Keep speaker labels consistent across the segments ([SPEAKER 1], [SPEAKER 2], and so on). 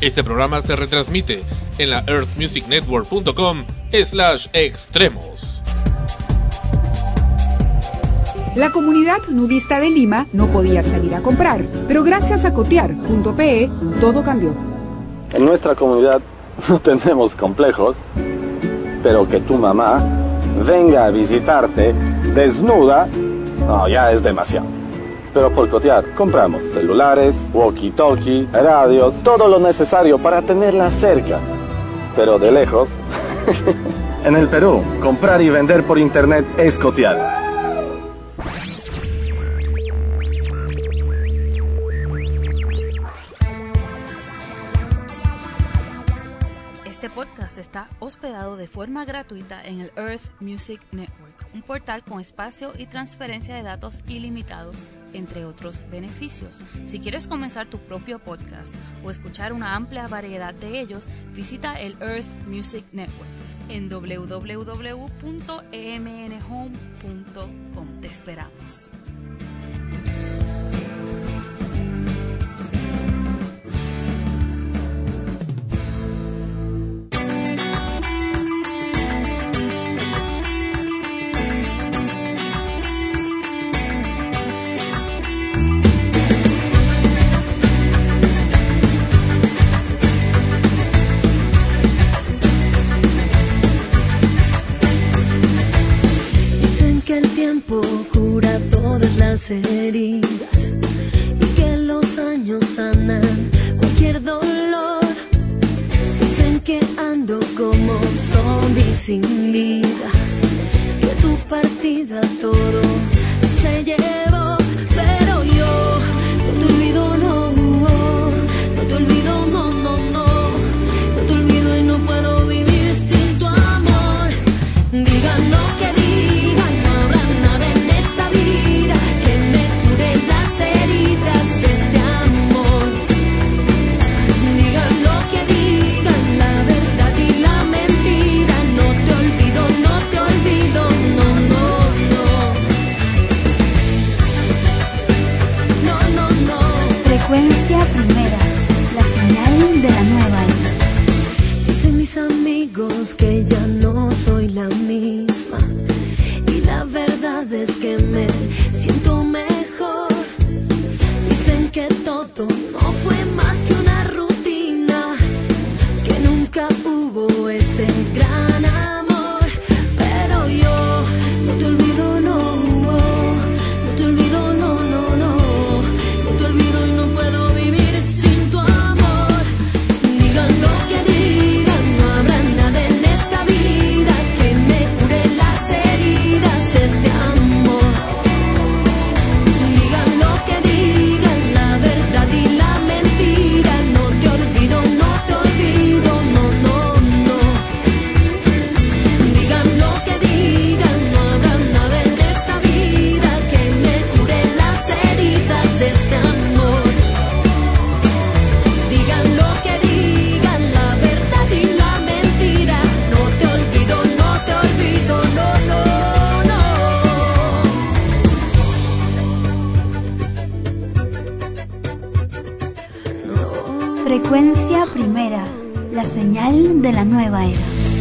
[SPEAKER 1] Este programa se retransmite en la earthmusicnetwork.com slash extremos.
[SPEAKER 2] La comunidad nudista de Lima no podía salir a comprar, pero gracias a cotear.pe todo cambió.
[SPEAKER 3] En nuestra comunidad no tenemos complejos, pero que tu mamá venga a visitarte desnuda, no, ya es demasiado. Pero por cotear, compramos celulares, walkie-talkie, radios, todo lo necesario para tenerla cerca. Pero de lejos. en el Perú, comprar y vender por internet es cotear.
[SPEAKER 4] Este podcast está hospedado de forma gratuita en el Earth Music Network, un portal con espacio y transferencia de datos ilimitados, entre otros beneficios. Si quieres comenzar tu propio podcast o escuchar una amplia variedad de ellos, visita el Earth Music Network en www.emnhome.com. Te esperamos.
[SPEAKER 5] Cura todas las heridas y que los años sanan cualquier dolor. Dicen que ando como zombie sin vida, que tu partida todo se llevó,
[SPEAKER 6] Primera, la señal de la nueva era.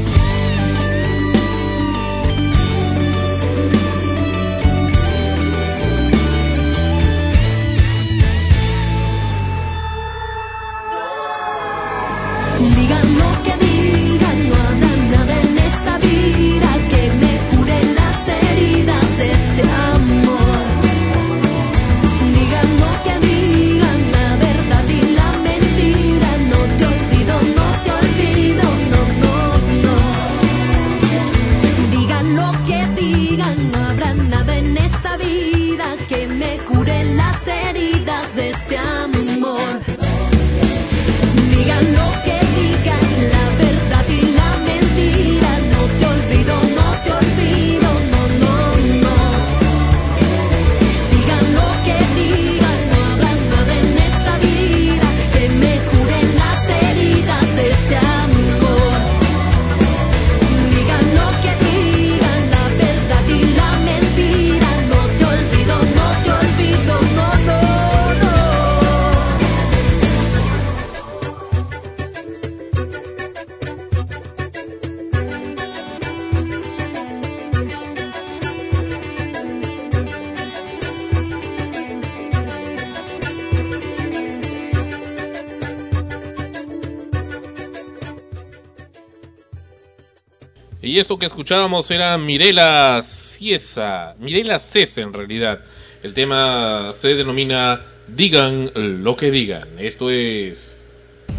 [SPEAKER 5] Y
[SPEAKER 1] eso que escuchábamos era Mirela Ciesa, Mirela Cesa en realidad. El tema se denomina Digan lo que digan. Esto es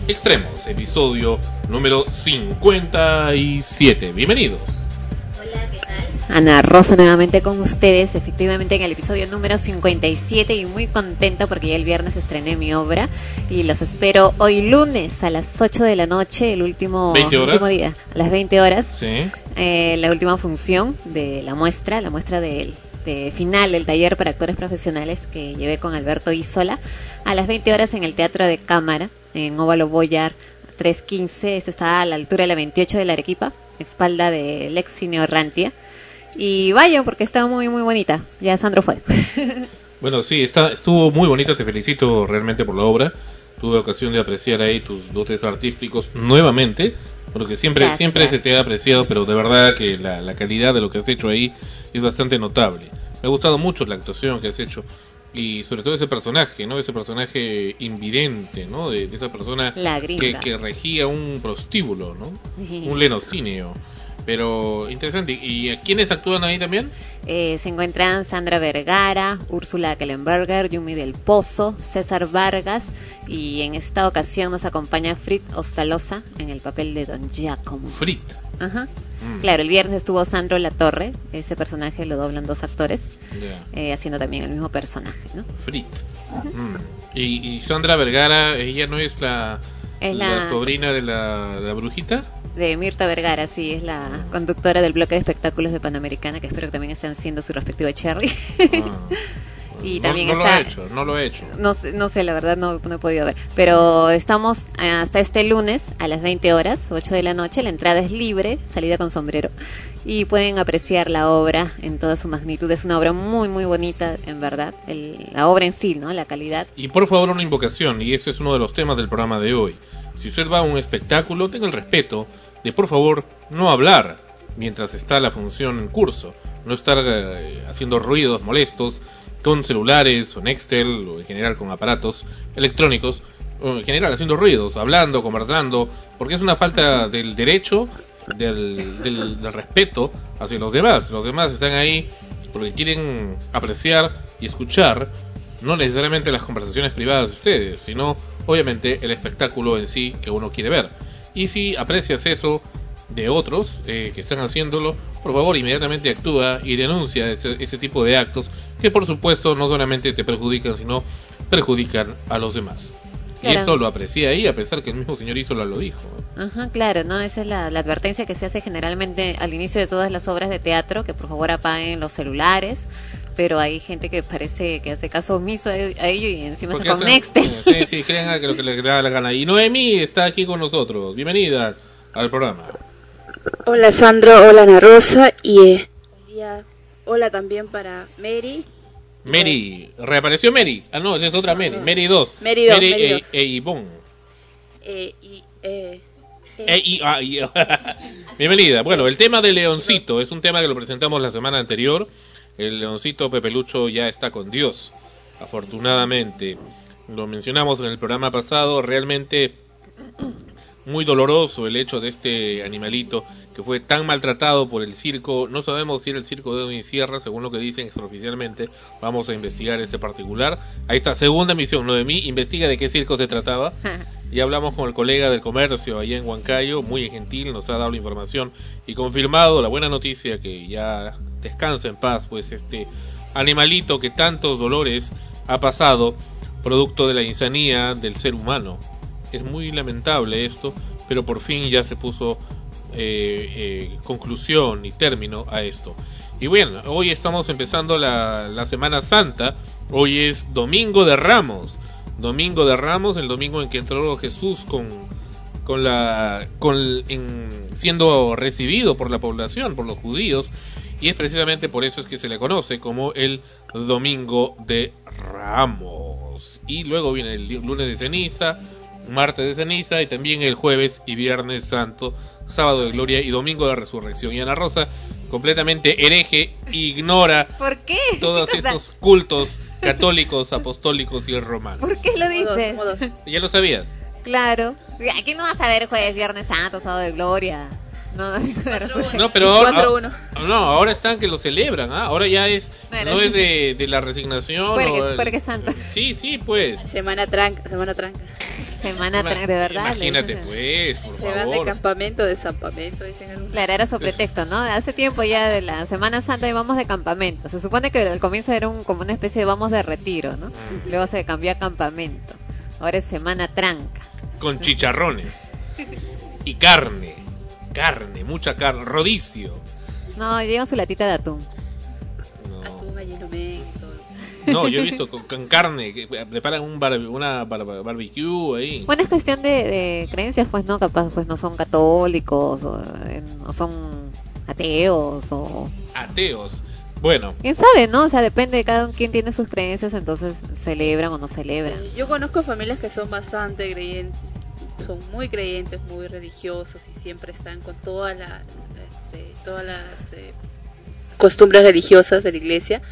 [SPEAKER 1] Extremos, episodio número 57. Bienvenidos.
[SPEAKER 7] Ana Rosa nuevamente con ustedes, efectivamente en el episodio número 57 y muy contenta porque ya el viernes estrené mi obra y los espero hoy lunes a las 8 de la noche, el último,
[SPEAKER 1] 20 horas.
[SPEAKER 7] último día, a las 20 horas,
[SPEAKER 1] Sí.
[SPEAKER 7] Eh, la última función de la muestra, la muestra del de final del taller para actores profesionales que llevé con Alberto Isola a las 20 horas en el Teatro de Cámara, en Óvalo Boyar 315, esto está a la altura de la 28 de la Arequipa, espalda del ex cine. Y vayan porque está muy muy bonita. Ya Sandro fue.
[SPEAKER 1] Bueno, sí, está, estuvo muy bonito, te felicito realmente por la obra. Tuve ocasión de apreciar ahí tus dotes artísticos nuevamente, porque siempre,
[SPEAKER 7] Gracias,
[SPEAKER 1] siempre
[SPEAKER 7] gracias.
[SPEAKER 1] se te ha apreciado, pero de verdad que la, la calidad de lo que has hecho ahí es bastante notable. Me ha gustado mucho la actuación que has hecho y sobre todo ese personaje, ¿no? Ese personaje invidente, ¿no? De, de esa persona que, que regía un prostíbulo, ¿no? Un lenocinio. Pero interesante. ¿Y a quiénes actúan ahí también?
[SPEAKER 7] Eh, se encuentran Sandra Vergara, Úrsula Kellenberger, Yumi del Pozo, César Vargas y en esta ocasión nos acompaña Frit Ostalosa en el papel de Don Giacomo.
[SPEAKER 1] Frit.
[SPEAKER 7] Ajá.
[SPEAKER 1] Mm.
[SPEAKER 7] Claro, el viernes estuvo Sandro Latorre, ese personaje lo doblan dos actores, eh, haciendo también el mismo personaje, ¿no?
[SPEAKER 1] Frit. Mm. Y, y Sandra Vergara, ella no es la,
[SPEAKER 7] Es
[SPEAKER 1] la
[SPEAKER 7] la-
[SPEAKER 1] sobrina de la, la brujita.
[SPEAKER 7] De Mirta Vergara, sí, es la conductora del bloque de espectáculos de Panamericana, que espero que también estén haciendo su respectivo cherry.
[SPEAKER 1] Ah.
[SPEAKER 7] Y
[SPEAKER 1] No-
[SPEAKER 7] también
[SPEAKER 1] no, lo
[SPEAKER 7] está-
[SPEAKER 1] ha hecho, no lo he hecho.
[SPEAKER 7] No no sé, la verdad no, no he podido ver. Pero estamos hasta este lunes a las 20 horas, 8 de la noche. La entrada es libre, salida con sombrero. Y pueden apreciar la obra en toda su magnitud. Es una obra muy, muy bonita, en verdad. El- la obra en sí, ¿no? La calidad.
[SPEAKER 1] Y por favor una invocación, y ese es uno de los temas del programa de hoy. Si usted va a un espectáculo, tenga el respeto de por favor no hablar mientras está la función en curso. No estar eh, haciendo ruidos molestos con celulares o Nextel o en general con aparatos electrónicos. En general haciendo ruidos, hablando, conversando, porque es una falta del derecho, del, del, del respeto hacia los demás. Los demás están ahí porque quieren apreciar y escuchar no necesariamente las conversaciones privadas de ustedes, sino obviamente el espectáculo en sí que uno quiere ver. Y si aprecias eso de otros eh, que están haciéndolo, por favor inmediatamente actúa y denuncia ese, ese tipo de actos que por supuesto no solamente te perjudican, sino perjudican a los demás. Y eso lo aprecié ahí, a pesar que el mismo señor Isola lo dijo.
[SPEAKER 7] Ajá, claro, ¿no? Esa es la, la advertencia que se hace generalmente al inicio de todas las obras de teatro, que por favor apaguen los celulares. Pero hay gente que parece que hace caso omiso a, ello y encima
[SPEAKER 1] Porque
[SPEAKER 7] se con
[SPEAKER 1] hacen-
[SPEAKER 7] Nextel.
[SPEAKER 1] Sí, sí, crean que lo que le da la gana. Y Noemí está aquí con nosotros. Bienvenida al programa.
[SPEAKER 8] Hola Sandro, hola Ana Rosa y eh, hola también para Mary.
[SPEAKER 1] Mary, reapareció Mary. Ah, no, es otra Mary. Mary 2.
[SPEAKER 8] Mary dos, Mary
[SPEAKER 1] e,
[SPEAKER 8] dos.
[SPEAKER 1] e Ivonne.
[SPEAKER 8] eh, y, eh.
[SPEAKER 1] Bienvenida. Bueno, el tema de Leoncito es un tema que lo presentamos la semana anterior. El Leoncito Pepelucho ya está con Dios, afortunadamente. Lo mencionamos en el programa pasado. Realmente muy doloroso el hecho de este animalito que fue tan maltratado por el circo. No sabemos si era el circo de Edwin Sierra, según lo que dicen extraoficialmente. Vamos a investigar ese particular. Ahí está, segunda misión, no de mí. Investiga de qué circo se trataba. Ya hablamos con el colega del comercio allá en Huancayo, muy gentil, nos ha dado la información y confirmado la buena noticia que ya descansa en paz, pues este animalito que tantos dolores ha pasado, producto de la insanía del ser humano. Es muy lamentable esto, pero por fin ya se puso eh, eh, conclusión y término a esto. Y bueno, hoy estamos empezando la, la Semana Santa, hoy es Domingo de Ramos. Domingo de Ramos, el domingo en que entró Jesús con, con la con en- siendo recibido por la población, por los judíos, y es precisamente por eso es que se le conoce como el Domingo de Ramos. Y luego viene el lunes de ceniza, martes de ceniza y también el jueves y viernes santo, sábado de gloria y domingo de resurrección. Y Ana Rosa, completamente hereje, ignora
[SPEAKER 7] ¿Por qué?
[SPEAKER 1] todos
[SPEAKER 7] O sea,
[SPEAKER 1] estos cultos católicos, apostólicos y romanos.
[SPEAKER 7] ¿Por qué lo dices?
[SPEAKER 8] modos, modos.
[SPEAKER 1] ¿Ya lo sabías?
[SPEAKER 7] Claro. Aquí no vas a ver jueves, viernes santo, sábado de gloria. No,
[SPEAKER 1] no pero ahora, no, ahora están que lo celebran, ¿ah? ahora ya es, no es de, de la resignación.
[SPEAKER 7] Puerque, Santa.
[SPEAKER 1] Sí, sí, pues.
[SPEAKER 8] Semana tranca, semana tranca.
[SPEAKER 7] Semana tranca, de verdad.
[SPEAKER 1] Imagínate, pues, por
[SPEAKER 8] Se van de campamento, de campamento, dicen
[SPEAKER 7] Claro, era su pretexto, ¿no? Hace tiempo ya de la Semana Santa íbamos de campamento. Se supone que al comienzo era un, como una especie de vamos de retiro, ¿no? Luego se cambió a campamento. Ahora es Semana Tranca.
[SPEAKER 1] Con chicharrones. y carne. Carne, mucha carne. Rodicio.
[SPEAKER 7] No, llevan su latita de atún.
[SPEAKER 8] No. Atún, gallino
[SPEAKER 1] no, yo he visto con, carne, que preparan un una barbecue ahí.
[SPEAKER 7] Bueno, es cuestión de, creencias, pues no, capaz pues no son católicos, o, eh, no son ateos o...
[SPEAKER 1] Ateos. Bueno.
[SPEAKER 7] ¿Quién sabe, no? O sea, depende de cada quien tiene sus creencias, entonces celebran o no celebran.
[SPEAKER 8] Eh, yo conozco familias que son bastante creyentes, son muy creyentes, muy religiosos y siempre están con toda la, este, todas las eh, costumbres religiosas de la iglesia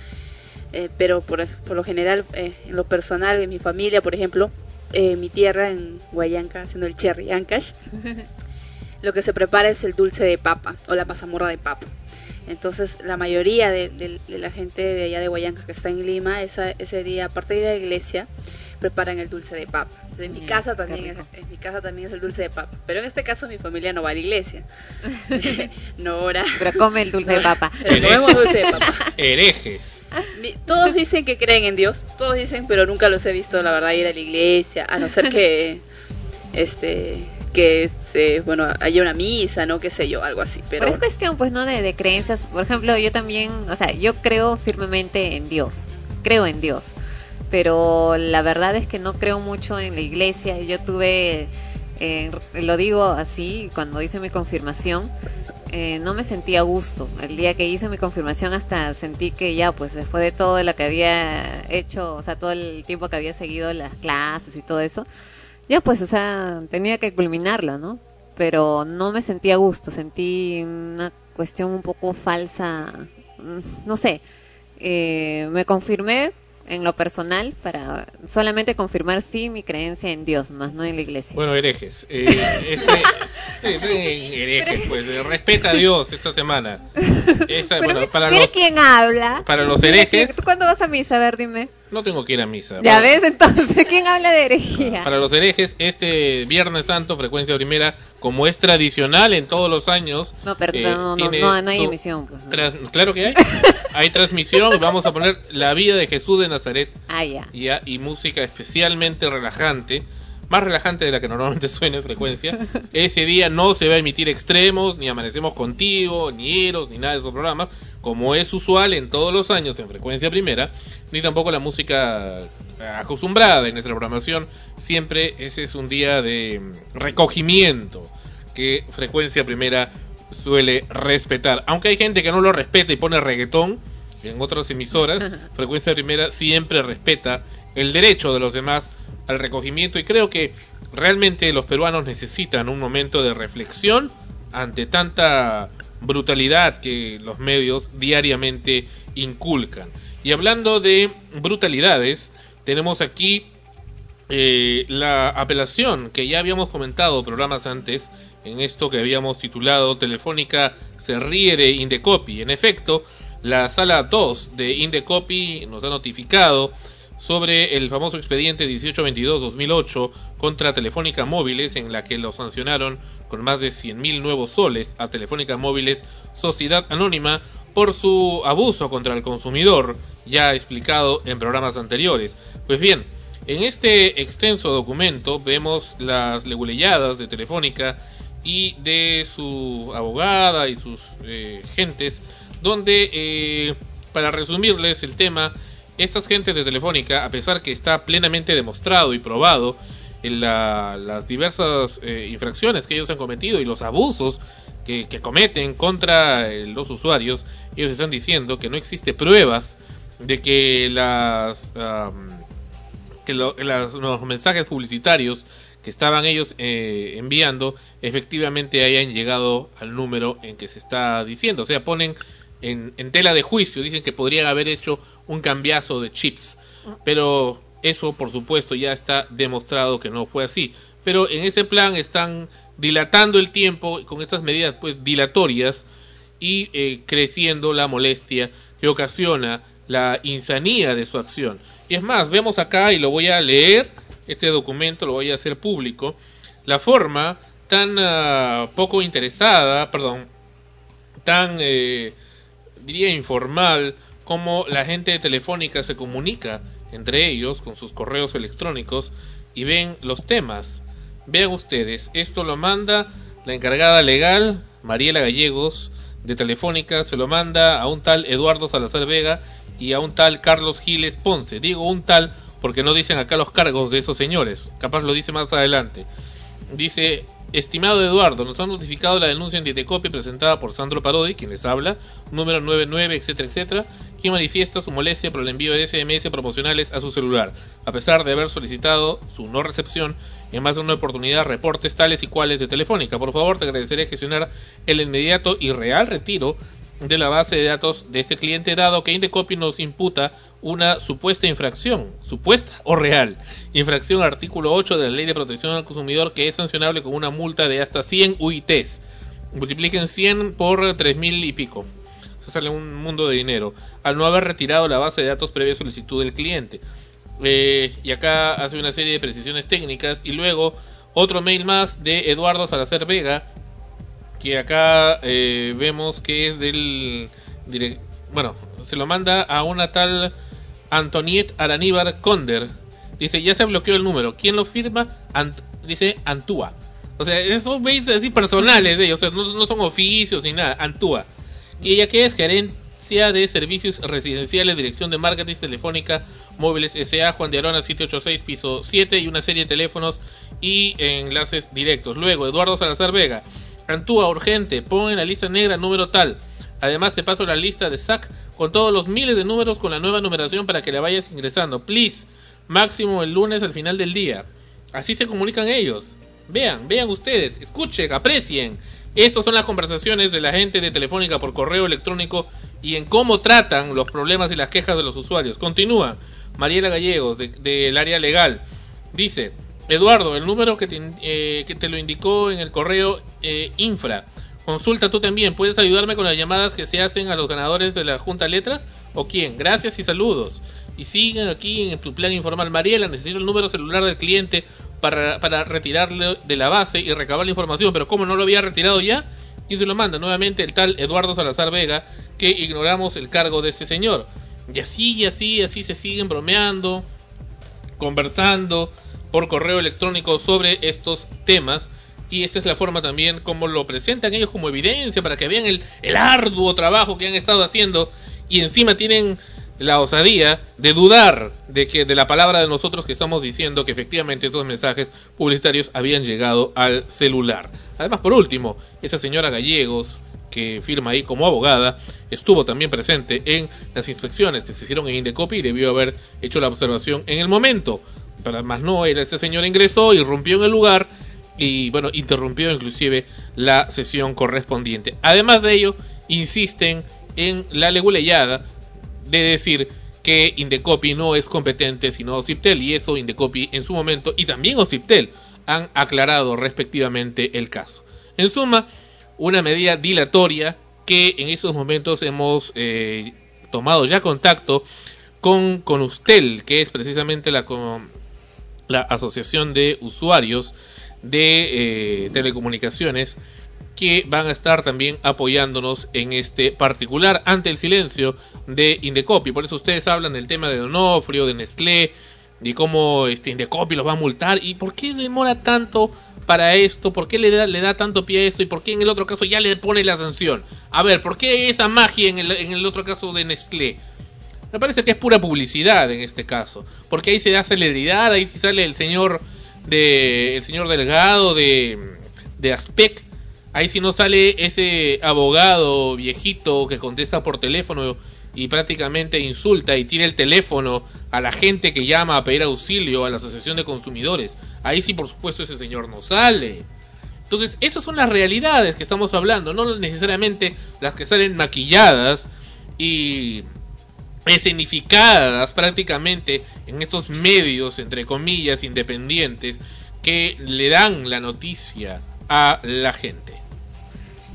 [SPEAKER 8] eh, pero por, por, lo general, eh, en lo personal, en mi familia, por ejemplo, eh, mi tierra en Guayanca, haciendo el cherry ancash, lo que se prepara es el dulce de papa o la pasamorra de papa. Entonces, la mayoría de, la gente de allá de Guayanca que está en Lima, esa, ese día, aparte de ir a la iglesia, preparan el dulce de papa. en mi casa también es, en mi casa también es el dulce de papa, pero en este caso mi familia no va a la iglesia. no ora.
[SPEAKER 7] Pero come el dulce de papa.
[SPEAKER 8] comemos dulce de papa.
[SPEAKER 1] Herejes
[SPEAKER 8] todos dicen que creen en Dios, todos dicen, pero nunca los he visto, la verdad, ir a la iglesia, a no ser que, este, que se, bueno, haya una misa, no, qué sé yo, algo así. Pero,
[SPEAKER 7] es cuestión, pues, no, de, de creencias. Por ejemplo, yo también, o sea, yo creo firmemente en Dios, creo en Dios, pero la verdad es que no creo mucho en la iglesia. Yo tuve, eh, lo digo así, cuando hice mi confirmación, eh, no me sentía a gusto. El día que hice mi confirmación hasta sentí que ya, pues después de todo lo que había hecho, o sea, todo el tiempo que había seguido las clases y todo eso, ya pues, o sea, tenía que culminarlo, ¿no? Pero no me sentía a gusto, sentí una cuestión un poco falsa, no sé. Eh, me confirmé en lo personal para solamente confirmar sí mi creencia en Dios, más no en la iglesia.
[SPEAKER 1] Bueno, herejes. Eh, este, eh, eh, herejes, pues respeta a Dios esta semana.
[SPEAKER 7] bueno, para los, quién habla?
[SPEAKER 1] Para los herejes.
[SPEAKER 7] ¿Cuándo vas a misa? A ver, dime.
[SPEAKER 1] No tengo que ir a misa.
[SPEAKER 7] Ya ves, entonces, ¿quién habla de herejía?
[SPEAKER 1] Para los herejes, este Viernes Santo, frecuencia primera, como es tradicional en todos los años.
[SPEAKER 7] No, perdón, no, no, no, hay emisión. Pues,
[SPEAKER 1] claro que hay. hay transmisión. Vamos a poner la vida de Jesús de Nazaret.
[SPEAKER 7] Ah, ya.
[SPEAKER 1] Y, música especialmente relajante. Más relajante de la que normalmente suena en frecuencia. Ese día no se va a emitir extremos, ni amanecemos contigo, ni eros, ni nada de esos programas, como es usual en todos los años en frecuencia primera, ni tampoco la música acostumbrada en nuestra programación. Siempre ese es un día de recogimiento que frecuencia primera suele respetar. Aunque hay gente que no lo respeta y pone reggaetón en otras emisoras, Frecuencia Primera siempre respeta el derecho de los demás al recogimiento y creo que realmente los peruanos necesitan un momento de reflexión ante tanta brutalidad que los medios diariamente inculcan. Y hablando de brutalidades, tenemos aquí eh, la apelación que ya habíamos comentado programas antes en esto que habíamos titulado Telefónica se ríe de Indecopi. En efecto, la sala 2 de Indecopi nos ha notificado sobre el famoso expediente 1822-2008 contra Telefónica Móviles, en la que lo sancionaron con más de 100.000 nuevos soles a Telefónica Móviles Sociedad Anónima por su abuso contra el consumidor, ya explicado en programas anteriores. Pues bien, en este extenso documento vemos las leguleyadas de Telefónica y de su abogada y sus eh, gentes, donde, eh, para resumirles el tema, estas gentes de Telefónica, a pesar que está plenamente demostrado y probado en las diversas eh, infracciones que ellos han cometido y los abusos que, cometen contra los usuarios, ellos están diciendo que no existe pruebas de que las que los mensajes publicitarios que estaban ellos eh, enviando efectivamente hayan llegado al número en que se está diciendo. O sea, ponen en, tela de juicio, dicen que podrían haber hecho un cambiazo de chips. Pero eso, por supuesto, ya está demostrado que no fue así. Pero en ese plan están dilatando el tiempo con estas medidas pues dilatorias y eh, creciendo la molestia que ocasiona la insanía de su acción. Y es más, vemos acá y lo voy a leer, este documento lo voy a hacer público, la forma tan ah, poco interesada, perdón, tan, eh, diría, informal como la gente de Telefónica se comunica entre ellos con sus correos electrónicos y ven los temas. Vean ustedes, esto lo manda la encargada legal, Mariela Gallegos, de Telefónica, se lo manda a un tal Eduardo Salazar Vega y a un tal Carlos Giles Ponce. Digo un tal porque no dicen acá los cargos de esos señores, capaz lo dice más adelante. Dice, estimado Eduardo, nos han notificado la denuncia en Dietecopia presentada por Sandro Parodi, quien les habla, número 99, etcétera, etcétera, quien manifiesta su molestia por el envío de SMS promocionales a su celular, a pesar de haber solicitado su no recepción en más de una oportunidad reportes tales y cuales de Telefónica. Por favor, te agradeceré gestionar el inmediato y real retiro de la base de datos de este cliente dado que Indecopy nos imputa una supuesta infracción, supuesta o real, infracción artículo 8 de la Ley de Protección al Consumidor que es sancionable con una multa de hasta 100 UITs. Multipliquen 100 por 3.000 y pico. Se sale un mundo de dinero. Al no haber retirado la base de datos previa solicitud del cliente. Eh, y acá hace una serie de precisiones técnicas. Y luego otro mail más de Eduardo Salazar Vega. Que acá eh, vemos que es del... bueno, se lo manda a una tal Antoniette Araníbar Conder. Dice, ya se bloqueó el número. ¿Quién lo firma? dice Antúa. O sea, esos mails así personales de ellos. O sea, no, no son oficios ni nada. Antúa. Y ella que es gerencia de servicios residenciales, dirección de marketing telefónica móviles SA, Juan de Arona 786, piso 7 y una serie de teléfonos y enlaces directos. Luego, Eduardo Salazar Vega. Antúa, urgente, pon en la lista negra número tal. Además, te paso la lista de SAC con todos los miles de números con la nueva numeración para que la vayas ingresando. Please, máximo el lunes al final del día. Así se comunican ellos. Vean, vean ustedes, escuchen, aprecien. Estas son las conversaciones de la gente de Telefónica por correo electrónico y en cómo tratan los problemas y las quejas de los usuarios. Continúa. Mariela Gallegos, del área legal, dice, Eduardo, el número que te, eh, que te lo indicó en el correo eh, infra Consulta tú también. ¿Puedes ayudarme con las llamadas que se hacen a los ganadores de la Junta Letras? ¿O quién? Gracias y saludos. Y siguen aquí en tu plan informal. Mariela, necesito el número celular del cliente para, retirarle de la base y recabar la información. Pero como no lo había retirado ya, y se lo manda nuevamente el tal Eduardo Salazar Vega, que ignoramos el cargo de ese señor. Y así, y así, así se siguen bromeando, conversando por correo electrónico sobre estos temas y esta es la forma también como lo presentan ellos como evidencia para que vean el, el arduo trabajo que han estado haciendo y encima tienen la osadía de dudar de que de la palabra de nosotros que estamos diciendo que efectivamente esos mensajes publicitarios habían llegado al celular. Además, por último, esa señora Gallegos que firma ahí como abogada, estuvo también presente en las inspecciones que se hicieron en Indecopy y debió haber hecho la observación en el momento. Pero más no, era este señor ingresó, y rompió en el lugar y bueno, interrumpió inclusive la sesión correspondiente. Además de ello, insisten en la leguleyada de decir que Indecopi no es competente sino Ociptel y eso Indecopi en su momento y también Ociptel han aclarado respectivamente el caso. En suma, una medida dilatoria que en esos momentos hemos eh, tomado ya contacto con Conustel, que es precisamente la, la asociación de usuarios de eh, telecomunicaciones que van a estar también apoyándonos en este particular ante el silencio de Indecopi. Por eso ustedes hablan del tema de Donofrio, de Nestlé, de cómo este Indecopi los va a multar y por qué demora tanto para esto, por qué le da, le da tanto pie a esto y por qué en el otro caso ya le pone la sanción. A ver, ¿por qué esa magia en el, en el otro caso de Nestlé? Me parece que es pura publicidad en este caso, porque ahí se da celeridad, ahí sale el señor de el señor Delgado de, de Aspec. Ahí si no sale ese abogado viejito que contesta por teléfono y prácticamente insulta y tira el teléfono a la gente que llama a pedir auxilio a la Asociación de Consumidores. Ahí sí, por supuesto, ese señor no sale. Entonces, esas son las realidades que estamos hablando, no necesariamente las que salen maquilladas y escenificadas prácticamente en estos medios, entre comillas, independientes, que le dan la noticia a la gente.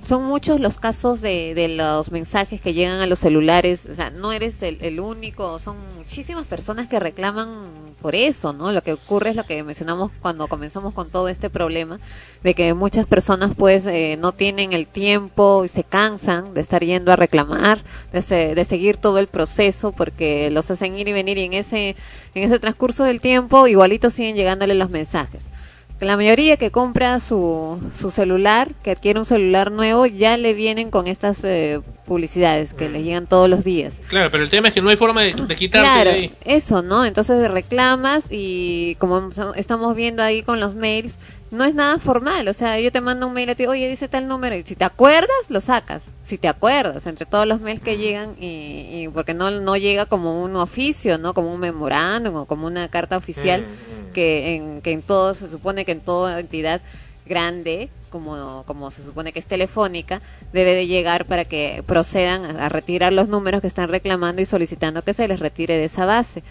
[SPEAKER 7] Son muchos los casos de, de los mensajes que llegan a los celulares, o sea, no eres el, el único, son muchísimas personas que reclaman por eso, ¿no? Lo que ocurre es lo que mencionamos cuando comenzamos con todo este problema, de que muchas personas pues eh, no tienen el tiempo y se cansan de estar yendo a reclamar, de, se- de seguir todo el proceso, porque los hacen ir y venir y en ese, en ese transcurso del tiempo igualito siguen llegándole los mensajes. La mayoría que compra su, su celular, que adquiere un celular nuevo, ya le vienen con estas eh, publicidades que les llegan todos los días.
[SPEAKER 1] Claro, pero el tema es que no hay forma de, de quitarse
[SPEAKER 7] Claro,
[SPEAKER 1] de ahí.
[SPEAKER 7] eso, ¿no? Entonces reclamas y como estamos viendo ahí con los mails, no es nada formal, o sea, yo te mando un mail a ti, oye, dice tal número, y si te acuerdas, lo sacas, si te acuerdas, entre todos los mails que llegan, y, y porque no, no llega como un oficio, ¿no? Como un memorándum o como una carta oficial,
[SPEAKER 1] Mm,
[SPEAKER 7] que en, que en todo, se supone que en toda entidad grande, como, como se supone que es telefónica, debe de llegar para que procedan a, a retirar los números que están reclamando y solicitando que se les retire de esa base.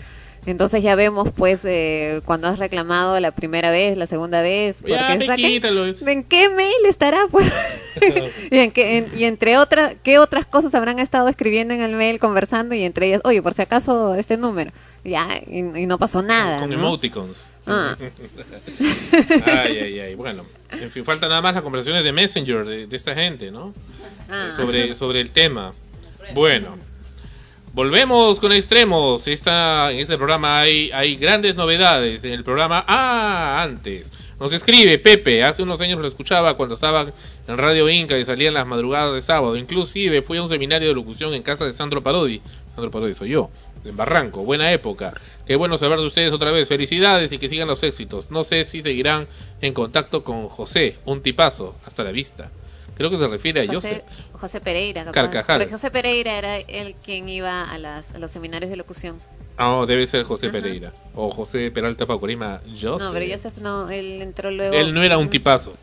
[SPEAKER 7] Entonces ya vemos, pues, eh, cuando has reclamado la primera vez, la segunda vez,
[SPEAKER 1] Ya,
[SPEAKER 7] porque
[SPEAKER 1] me quítalo.
[SPEAKER 7] ¿en qué mail estará? Pues? y, en qué- en- y entre otras, ¿qué otras cosas habrán estado escribiendo en el mail, conversando? Y entre ellas, oye, por si acaso este número. Ya, y, y no pasó nada.
[SPEAKER 1] Con
[SPEAKER 7] ¿no?
[SPEAKER 1] emoticons.
[SPEAKER 7] Ah.
[SPEAKER 1] ay, ay, ay. Bueno, en fin, falta nada más las conversaciones de Messenger de, de esta gente, ¿no?
[SPEAKER 7] Ah.
[SPEAKER 1] Sobre, sobre el tema. Bueno, volvemos con extremos. Esta, en este programa hay, hay grandes novedades. En el programa, ah, antes. Nos escribe Pepe, hace unos años lo escuchaba cuando estaba en Radio Inca y salía en las madrugadas de sábado. Inclusive fui a un seminario de locución en casa de Sandro Parodi. Sandro Parodi soy yo, en Barranco. Buena época. Qué bueno saber de ustedes otra vez. Felicidades y que sigan los éxitos. No sé si seguirán en contacto con José, un tipazo. Hasta la vista. Creo que se refiere a
[SPEAKER 7] José,
[SPEAKER 1] Joseph.
[SPEAKER 7] José Pereira, capaz.
[SPEAKER 1] Carcajal.
[SPEAKER 7] Porque José Pereira era el quien iba a, las, a los seminarios de locución.
[SPEAKER 1] Ah, no, debe ser José Pereira. O José Peralta Pacorima. Joseph.
[SPEAKER 7] No, pero Joseph no, él entró luego.
[SPEAKER 1] Él no era un tipazo.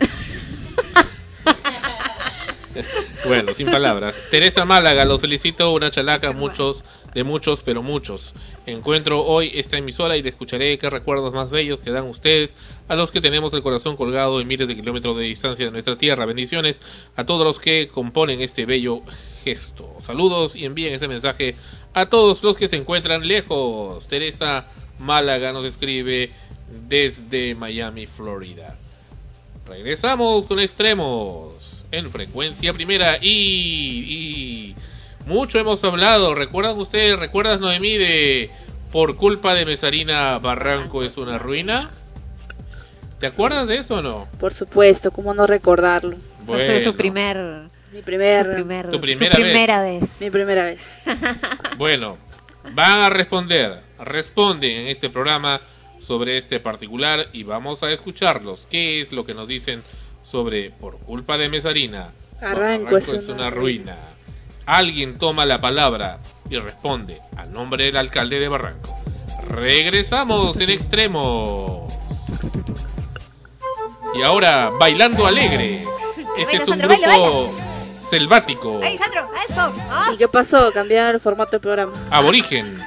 [SPEAKER 1] bueno, sin palabras. Teresa Málaga, los felicito, una chalaca, muchos, de muchos, pero muchos. Encuentro hoy esta emisora y le escucharé qué recuerdos más bellos que dan ustedes a los que tenemos el corazón colgado en miles de kilómetros de distancia de nuestra tierra. Bendiciones a todos los que componen este bello gesto. Saludos y envíen ese mensaje a todos los que se encuentran lejos. Teresa Málaga nos escribe desde Miami, Florida. Regresamos con extremos en frecuencia primera y, y mucho hemos hablado. ¿Recuerdan ustedes, recuerdas Noemí de por culpa de Mesarina Barranco es una ruina? ¿Te acuerdas de eso o no?
[SPEAKER 8] Por supuesto, ¿cómo no recordarlo?
[SPEAKER 7] Fue su- su
[SPEAKER 1] Bueno.
[SPEAKER 7] primer.
[SPEAKER 8] Mi primer,
[SPEAKER 7] su primer-
[SPEAKER 1] Tu
[SPEAKER 7] su
[SPEAKER 1] primera vez.
[SPEAKER 7] primera vez.
[SPEAKER 8] mi primera vez.
[SPEAKER 1] Bueno, van a responder, responden en este programa sobre este particular y vamos a escucharlos. ¿Qué es lo que nos dicen sobre por culpa de Mesarina?
[SPEAKER 8] Arranco es una
[SPEAKER 1] ruina. Alguien toma la palabra y responde al nombre del alcalde de Barranco. Regresamos en extremo. Y ahora, bailando alegre. Este es un grupo selvático.
[SPEAKER 7] ¡Ah!
[SPEAKER 8] ¿Y qué pasó? Cambiaron el formato del programa.
[SPEAKER 1] Aborigen.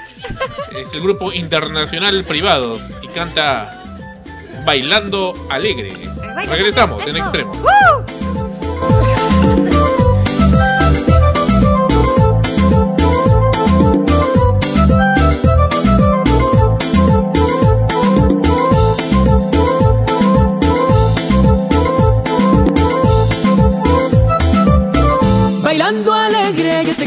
[SPEAKER 1] Es el grupo internacional Privados y canta Bailando Alegre. Regresamos en extremo.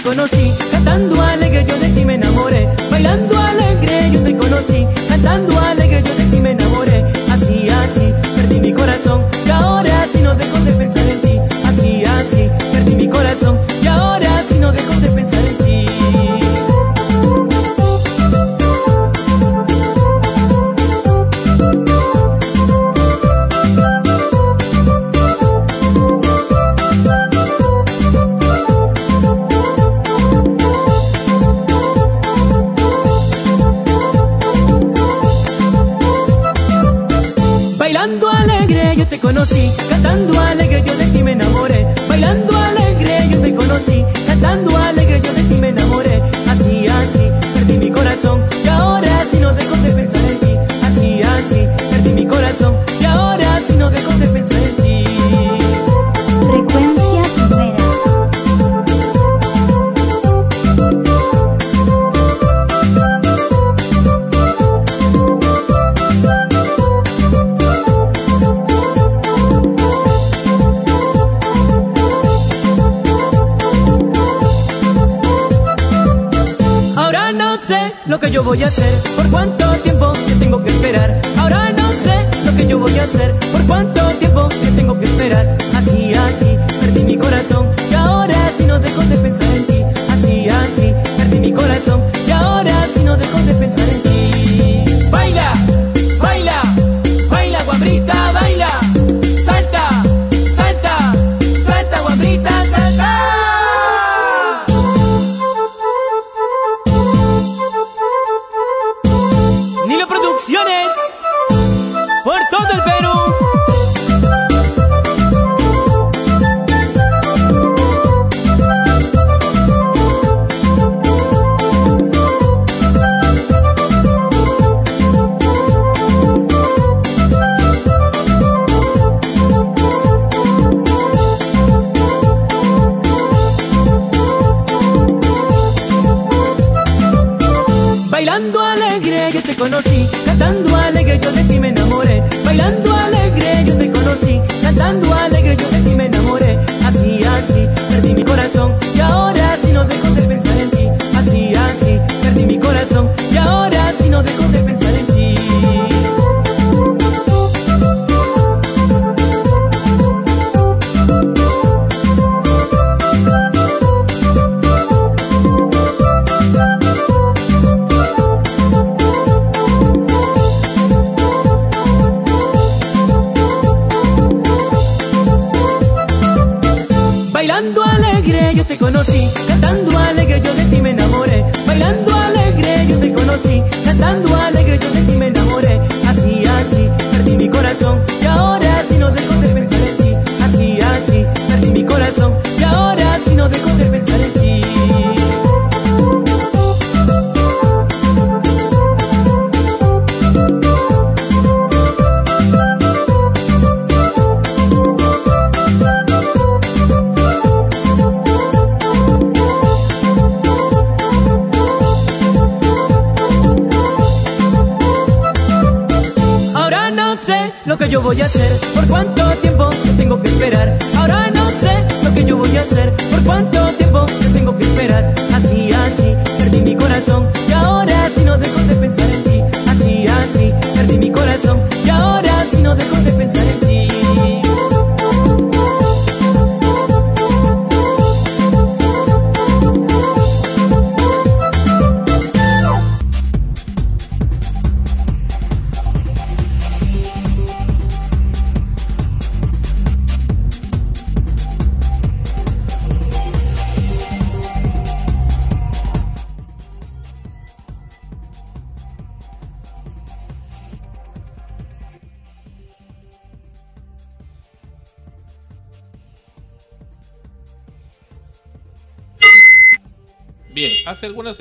[SPEAKER 9] Conocí, cantando alegre yo de ti me enamoré. Bailando alegre yo te conocí, cantando alegre yo de ti me enamoré. Así, así, perdí mi corazón conocí, cantando alegre yo de ti me enamoré. Bailando alegre yo te conocí, cantando alegre yo de ti me enamoré. Así, así, perdí mi corazón y hacer, por cuánto tiempo que tengo que esperar. Ahora no sé lo que yo voy a hacer, por cuánto tiempo que tengo que esperar. Así,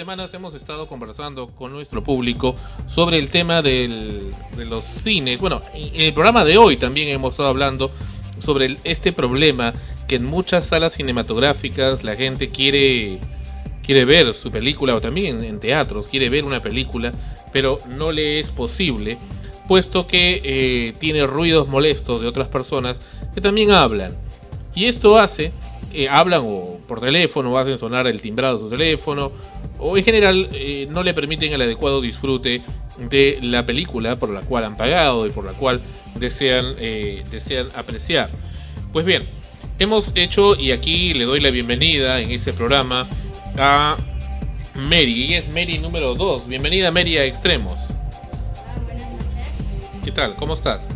[SPEAKER 1] semanas hemos estado conversando con nuestro público sobre el tema del- de los cines. Bueno, en el programa de hoy también hemos estado hablando sobre este problema que en muchas salas cinematográficas la gente quiere quiere ver su película o también en, teatros quiere ver una película, pero no le es posible puesto que eh, tiene ruidos molestos de otras personas que también hablan. Y esto hace, eh, hablan o por teléfono, hacen sonar el timbrado de su teléfono, en general eh, no le permiten el adecuado disfrute de la película por la cual han pagado y por la cual desean, eh, desean apreciar. Pues bien, hemos hecho, y aquí le doy la bienvenida en este programa a Mary, y es Mary número 2. Bienvenida Mary a Extremos. ¿Qué tal? ¿Cómo estás?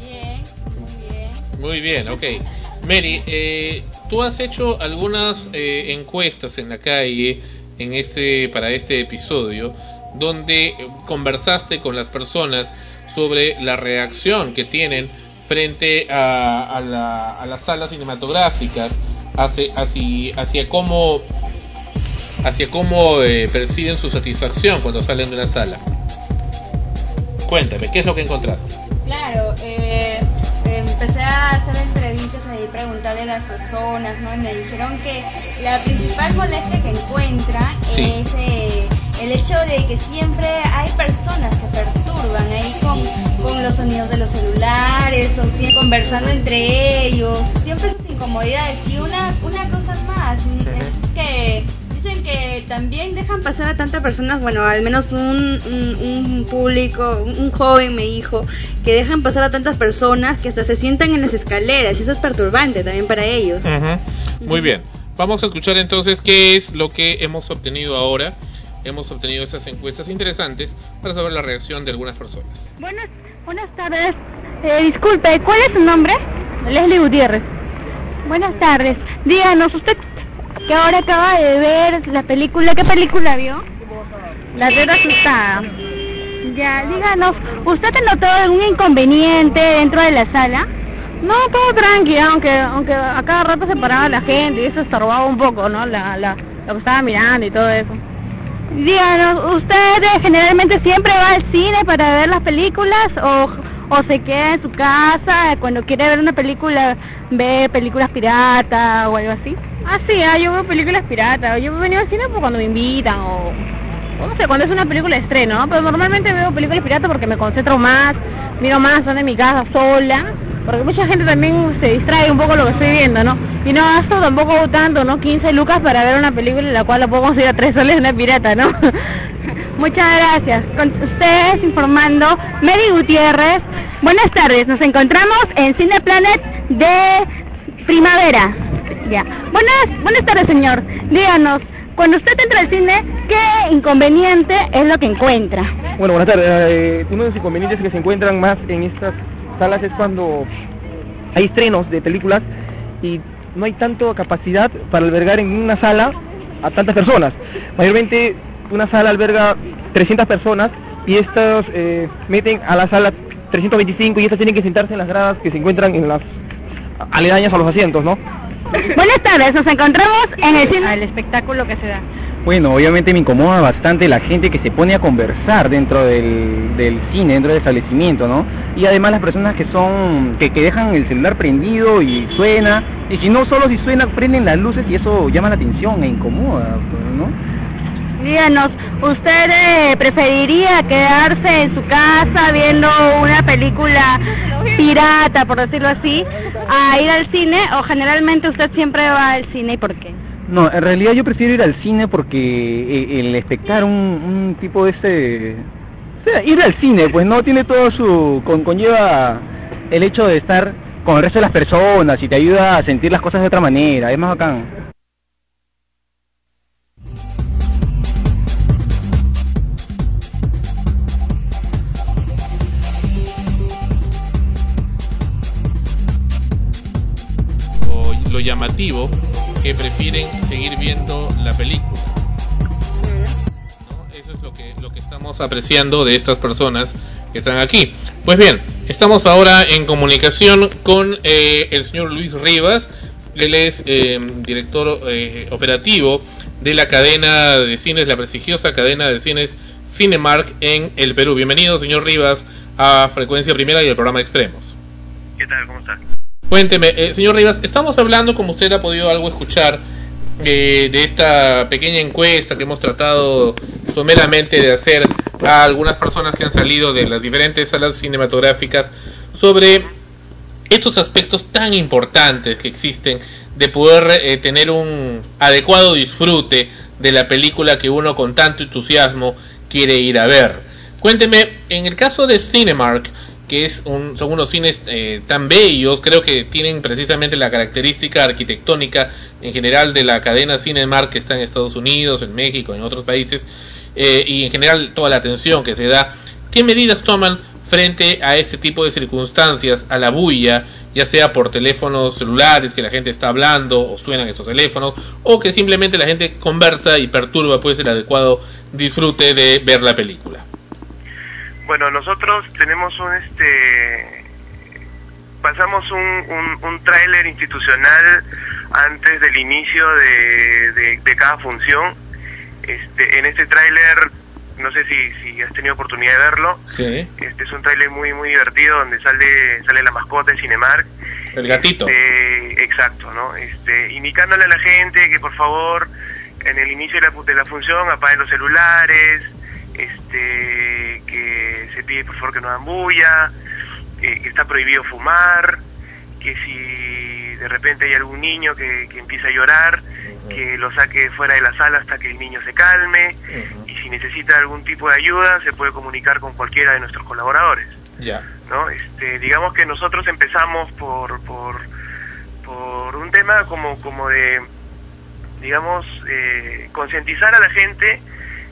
[SPEAKER 10] Bien, muy bien.
[SPEAKER 1] Muy bien, ok. Mary, eh, tú has hecho algunas encuestas en la calle en este para este episodio donde conversaste con las personas sobre la reacción que tienen frente a, a, la- a las salas cinematográficas hacia, hacia, hacia cómo hacia cómo eh, perciben su satisfacción cuando salen de una sala. Cuéntame, ¿qué es lo que encontraste?
[SPEAKER 10] Claro, eh, empecé a hacer entrevistas ahí, preguntarle a las personas, ¿no? Y me dijeron que la principal molestia que encuentran
[SPEAKER 1] Sí.
[SPEAKER 10] es eh, el hecho de que siempre hay personas que perturban ahí con, con los sonidos de los celulares o siempre conversando entre ellos, siempre esas incomodidades. Y una, una cosa más, es que dicen que también dejan pasar a tantas personas, bueno, al menos un, un, un público, un, un joven me dijo, que dejan pasar a tantas personas que hasta se sientan en las escaleras y eso es perturbante también para ellos.
[SPEAKER 1] Muy bien. Vamos a escuchar entonces qué es lo que hemos obtenido ahora. Hemos obtenido estas encuestas interesantes para saber la reacción de algunas personas.
[SPEAKER 11] Buenas, buenas tardes. Eh, disculpe, ¿cuál es su nombre? Leslie Gutiérrez. Buenas tardes. Díganos, usted que ahora acaba de ver la película, ¿qué película vio? La Tierra Asustada. Ya, díganos, ¿usted ha notado algún inconveniente dentro de la sala? No, todo tranqui, aunque aunque a cada rato se paraba la gente y eso estorbaba un poco, ¿no? La, la, lo que estaba mirando y todo eso. Díganos, ¿usted eh, generalmente siempre va al cine para ver las películas o, o se queda en su casa eh, cuando quiere ver una película, ve películas piratas o algo así? Ah, sí, ah, yo veo películas piratas. Yo he venido al cine pues, cuando me invitan o, no sé, cuando es una película de estreno, ¿no? Pero normalmente veo películas piratas porque me concentro más, miro más, son en mi casa sola. Porque mucha gente también se distrae un poco lo que estoy viendo, ¿no? Y no gasto tampoco tanto, ¿no? 15 lucas para ver una película en la cual la puedo conseguir a 3 soles una pirata, ¿no? Muchas gracias. Con ustedes informando, Mary Gutiérrez. Buenas tardes, nos encontramos en Cine Planet de Primavera. Ya. Buenas, buenas tardes, señor. Díganos, cuando usted entra al cine, ¿qué inconveniente es lo que encuentra?
[SPEAKER 12] Bueno, buenas tardes. Eh, uno de los inconvenientes que se encuentran más en estas salas es cuando hay estrenos de películas y no hay tanto capacidad para albergar en una sala a tantas personas. Mayormente una sala alberga 300 personas y estos eh, meten a la sala 325 y estas tienen que sentarse en las gradas que se encuentran en las aledañas a los asientos, ¿no?
[SPEAKER 11] Buenas tardes, nos encontramos en el cine. El espectáculo que se da.
[SPEAKER 13] Bueno, obviamente me incomoda bastante la gente que se pone a conversar dentro del, del cine, dentro del establecimiento, ¿no? Y además las personas que son, que, que dejan el celular prendido y suena, y si no solo si suena, prenden las luces y eso llama la atención e incomoda, pues, ¿no?
[SPEAKER 11] Díganos, ¿usted eh, preferiría quedarse en su casa viendo una película pirata, por decirlo así, a ir al cine o generalmente usted siempre va al cine y por qué?
[SPEAKER 13] No, en realidad yo prefiero ir al cine porque eh, el espectar un, un tipo de este... O sea, ir al cine, pues no tiene todo su... Con, conlleva el hecho de estar con el resto de las personas y te ayuda a sentir las cosas de otra manera, es más bacán.
[SPEAKER 1] Lo llamativo que prefieren seguir viendo la película. ¿No? Eso es lo que, lo que estamos apreciando de estas personas que están aquí. Pues bien, estamos ahora en comunicación con eh, el señor Luis Rivas. Él es eh, director eh, operativo de la cadena de cines, la prestigiosa cadena de cines Cinemark en el Perú. Bienvenido, señor Rivas, a Frecuencia Primera y el programa Extremos.
[SPEAKER 14] ¿Qué tal? ¿Cómo está?
[SPEAKER 1] Cuénteme, eh, señor Rivas, estamos hablando, como usted ha podido algo escuchar, eh, de esta pequeña encuesta que hemos tratado someramente de hacer a algunas personas que han salido de las diferentes salas cinematográficas sobre estos aspectos tan importantes que existen de poder eh, tener un adecuado disfrute de la película que uno con tanto entusiasmo quiere ir a ver. Cuénteme, en el caso de Cinemark, que es un, son unos cines eh, tan bellos, creo que tienen precisamente la característica arquitectónica en general de la cadena Cinemark que está en Estados Unidos, en México, en otros países, eh, y en general toda la atención que se da. ¿Qué medidas toman frente a ese tipo de circunstancias, a la bulla, ya sea por teléfonos celulares que la gente está hablando o suenan esos teléfonos, o que simplemente la gente conversa y perturba pues el adecuado disfrute de ver la película?
[SPEAKER 14] Bueno, nosotros tenemos un este pasamos un, un, un tráiler institucional antes del inicio de, de, de cada función. Este, en este tráiler, no sé si, si has tenido oportunidad de verlo.
[SPEAKER 1] Sí.
[SPEAKER 14] Este es un tráiler muy muy divertido donde sale sale la mascota de Cinemark.
[SPEAKER 1] El gatito.
[SPEAKER 14] Este, exacto, ¿no? Este, indicándole a la gente que por favor en el inicio de la, de la función apaguen los celulares, este, que se pide por favor que no hagan bulla, que está prohibido fumar, que si de repente hay algún niño que, que empieza a llorar, que lo saque fuera de la sala hasta que el niño se calme y si necesita algún tipo de ayuda se puede comunicar con cualquiera de nuestros colaboradores.
[SPEAKER 1] Ya.
[SPEAKER 14] ¿no? Este, digamos que nosotros empezamos por, por, por un tema como, como de, digamos, eh, concientizar a la gente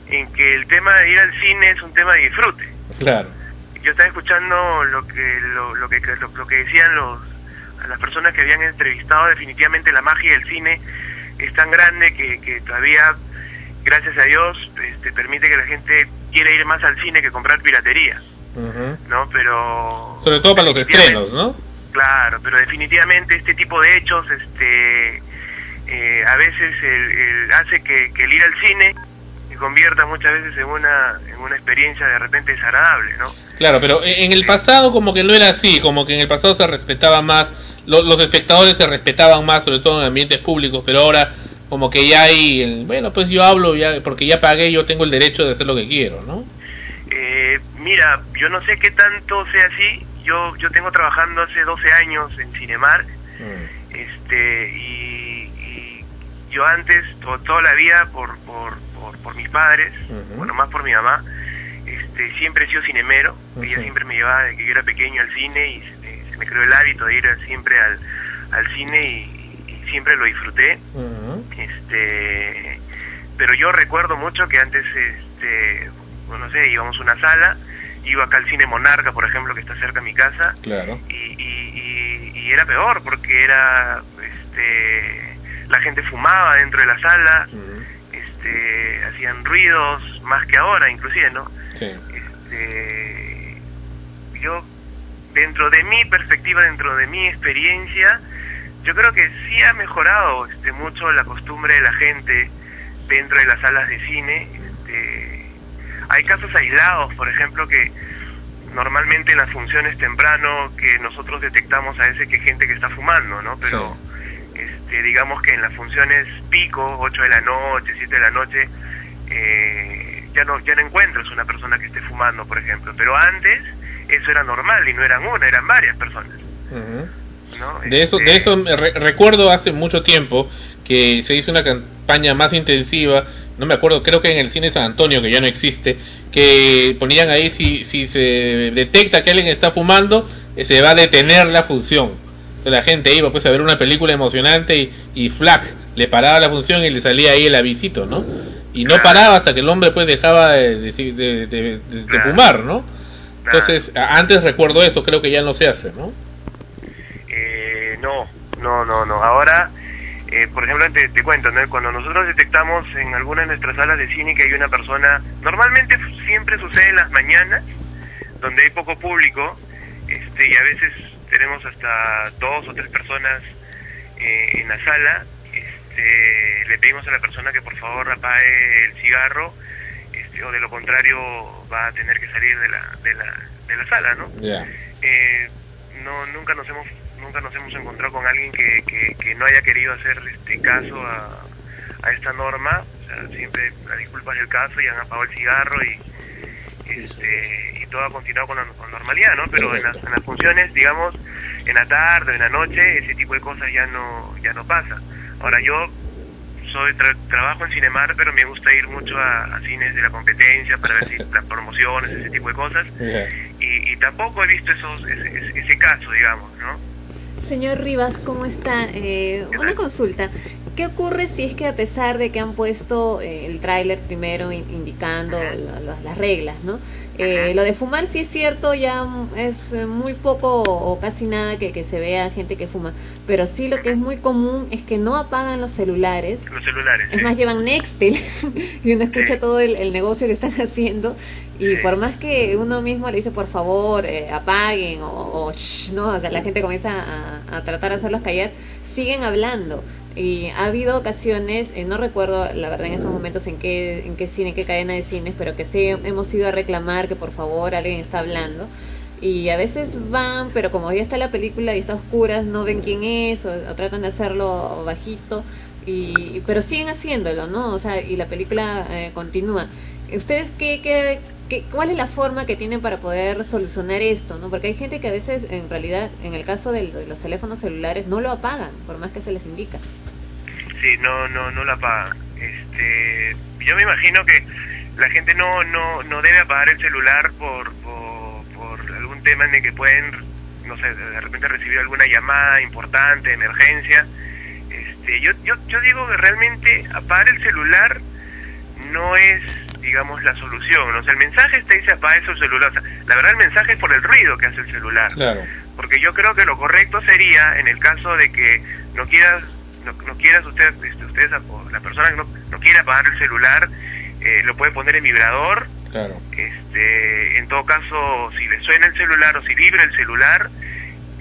[SPEAKER 14] en que el tema de ir al cine es un tema de disfrute.
[SPEAKER 1] Claro.
[SPEAKER 14] Yo estaba escuchando lo que lo, lo que lo, lo que decían los a las personas que habían entrevistado, definitivamente la magia del cine es tan grande que, que todavía, gracias a Dios, este, permite que la gente quiera ir más al cine que comprar piratería, ¿no? Pero...
[SPEAKER 1] Sobre todo para los estrenos, ¿no?
[SPEAKER 14] Claro, pero definitivamente este tipo de hechos este, eh, a veces el- el- hace que, que el ir al cine se convierta muchas veces en una, en una experiencia de repente desagradable, ¿no?
[SPEAKER 1] Claro, pero en el pasado como que no era así, como que en el pasado se respetaba más, lo- los espectadores se respetaban más, sobre todo en ambientes públicos, pero ahora como que ya hay, el, bueno, pues yo hablo ya porque ya pagué, yo tengo el derecho de hacer lo que quiero, ¿no?
[SPEAKER 14] Eh, mira, yo no sé qué tanto sea así. Yo yo tengo trabajando hace 12 años en Cinemark, este y, y yo antes to- toda la vida por por, por, por mis padres, bueno más por mi mamá, este siempre he sido cinemero. Ella
[SPEAKER 15] Ujú.
[SPEAKER 14] siempre me llevaba desde que yo era pequeño al cine y se me, se me creó el hábito de ir siempre al, al cine y, y siempre lo disfruté. este pero yo recuerdo mucho que antes este bueno, no sé íbamos a una sala iba acá al cine Monarca por ejemplo que está cerca de mi casa
[SPEAKER 1] Claro.
[SPEAKER 14] y, y, y, y era peor porque era este la gente fumaba dentro de la sala este hacían ruidos más que ahora inclusive no
[SPEAKER 1] Sí.
[SPEAKER 14] este, yo dentro de mi perspectiva dentro de mi experiencia yo creo que sí ha mejorado este mucho la costumbre de la gente dentro de las salas de cine este, hay casos aislados por ejemplo que normalmente en las funciones temprano que nosotros detectamos a veces que gente que está fumando no pero este, digamos que en las funciones pico 8 de la noche 7 de la noche eh, ya no ya no encuentras una persona que esté fumando por ejemplo pero antes eso era normal y no eran una eran varias personas ¿no?
[SPEAKER 1] De eso, de eso me re- recuerdo hace mucho tiempo que se hizo una campaña más intensiva, no me acuerdo, creo que en el cine San Antonio, que ya no existe, que ponían ahí si, si se detecta que alguien está fumando, eh, se va a detener la función. La gente iba pues a ver una película emocionante y, y flac, le paraba la función y le salía ahí el avisito, ¿no? Y no paraba hasta que el hombre pues dejaba de, de, fumar, ¿no? Entonces, antes recuerdo eso, creo que ya no se hace, ¿no?
[SPEAKER 14] Eh, no, no, no, no. Ahora, eh, por ejemplo, te, te cuento, ¿no? cuando nosotros detectamos en alguna de nuestras salas de cine que hay una persona, normalmente siempre sucede en las mañanas, donde hay poco público, este, y a veces tenemos hasta dos o tres personas eh, en la sala, este, le pedimos a la persona que por favor apague el cigarro, este, o de lo contrario va a tener que salir de la, de la, de la sala, ¿no? Eh, no nunca nos hemos nunca nos hemos encontrado con alguien que, que, que no haya querido hacer este caso a, a esta norma. O sea, siempre las disculpas del caso y han apagado el cigarro y este y todo ha continuado con, la, con normalidad no pero en las, en las funciones digamos en la tarde o en la noche ese tipo de cosas ya no ya no pasa. Ahora yo soy tra- trabajo en Cinemar pero me gusta ir mucho a, a cines de la competencia para ver si las promociones ese tipo de cosas. Y, y tampoco he visto esos, ese- ese caso, digamos, ¿no?
[SPEAKER 7] Señor Rivas, ¿cómo está? Eh, una consulta. ¿Qué ocurre si es que a pesar de que han puesto eh, el tráiler primero in- indicando la- la- las reglas, ¿no? Eh, lo de fumar sí es cierto, ya es eh, muy poco o casi nada que, que se vea gente que fuma, pero sí lo que es muy común es que no apagan los celulares,
[SPEAKER 14] Los celulares.
[SPEAKER 7] es
[SPEAKER 14] sí.
[SPEAKER 7] más llevan Nextel y uno escucha todo el, el negocio que están haciendo y por más que uno mismo le dice por favor eh, apaguen o, o shh, no, o sea, la gente comienza a, a tratar de hacerlos callar, siguen hablando. Y ha habido ocasiones, eh, no recuerdo la verdad en estos momentos en qué, en qué cine, en qué cadena de cines, pero que sí hemos ido a reclamar que por favor alguien está hablando. Y a veces van, pero como ya está la película y está a oscuras, no ven quién es o, o tratan de hacerlo bajito. Y, pero siguen haciéndolo, ¿no? O sea, y la película eh, continúa. ¿Ustedes qué, qué, qué- cuál es la forma que tienen para poder solucionar esto, no? Porque hay gente que a veces, en realidad, en el caso de los teléfonos celulares, no lo apagan, por más que se les indica.
[SPEAKER 14] sí, no, no, no la apagan. Este, yo me imagino que la gente no, no, no debe apagar el celular por, por, por algún tema en el que pueden, no sé, de repente recibir alguna llamada importante, emergencia. Este, yo, yo, yo digo que realmente apagar el celular no es, digamos, la solución. O sea, el mensaje te dice apaga el celular. O sea, la verdad el mensaje es por el ruido que hace el celular.
[SPEAKER 1] Claro.
[SPEAKER 14] Porque yo creo que lo correcto sería, en el caso de que no quieras, no, no quieras usted, este, ustedes, o la persona que no, no quiera apagar el celular, eh, lo puede poner en vibrador.
[SPEAKER 1] Claro.
[SPEAKER 14] Este, en todo caso, si le suena el celular o si vibra el celular,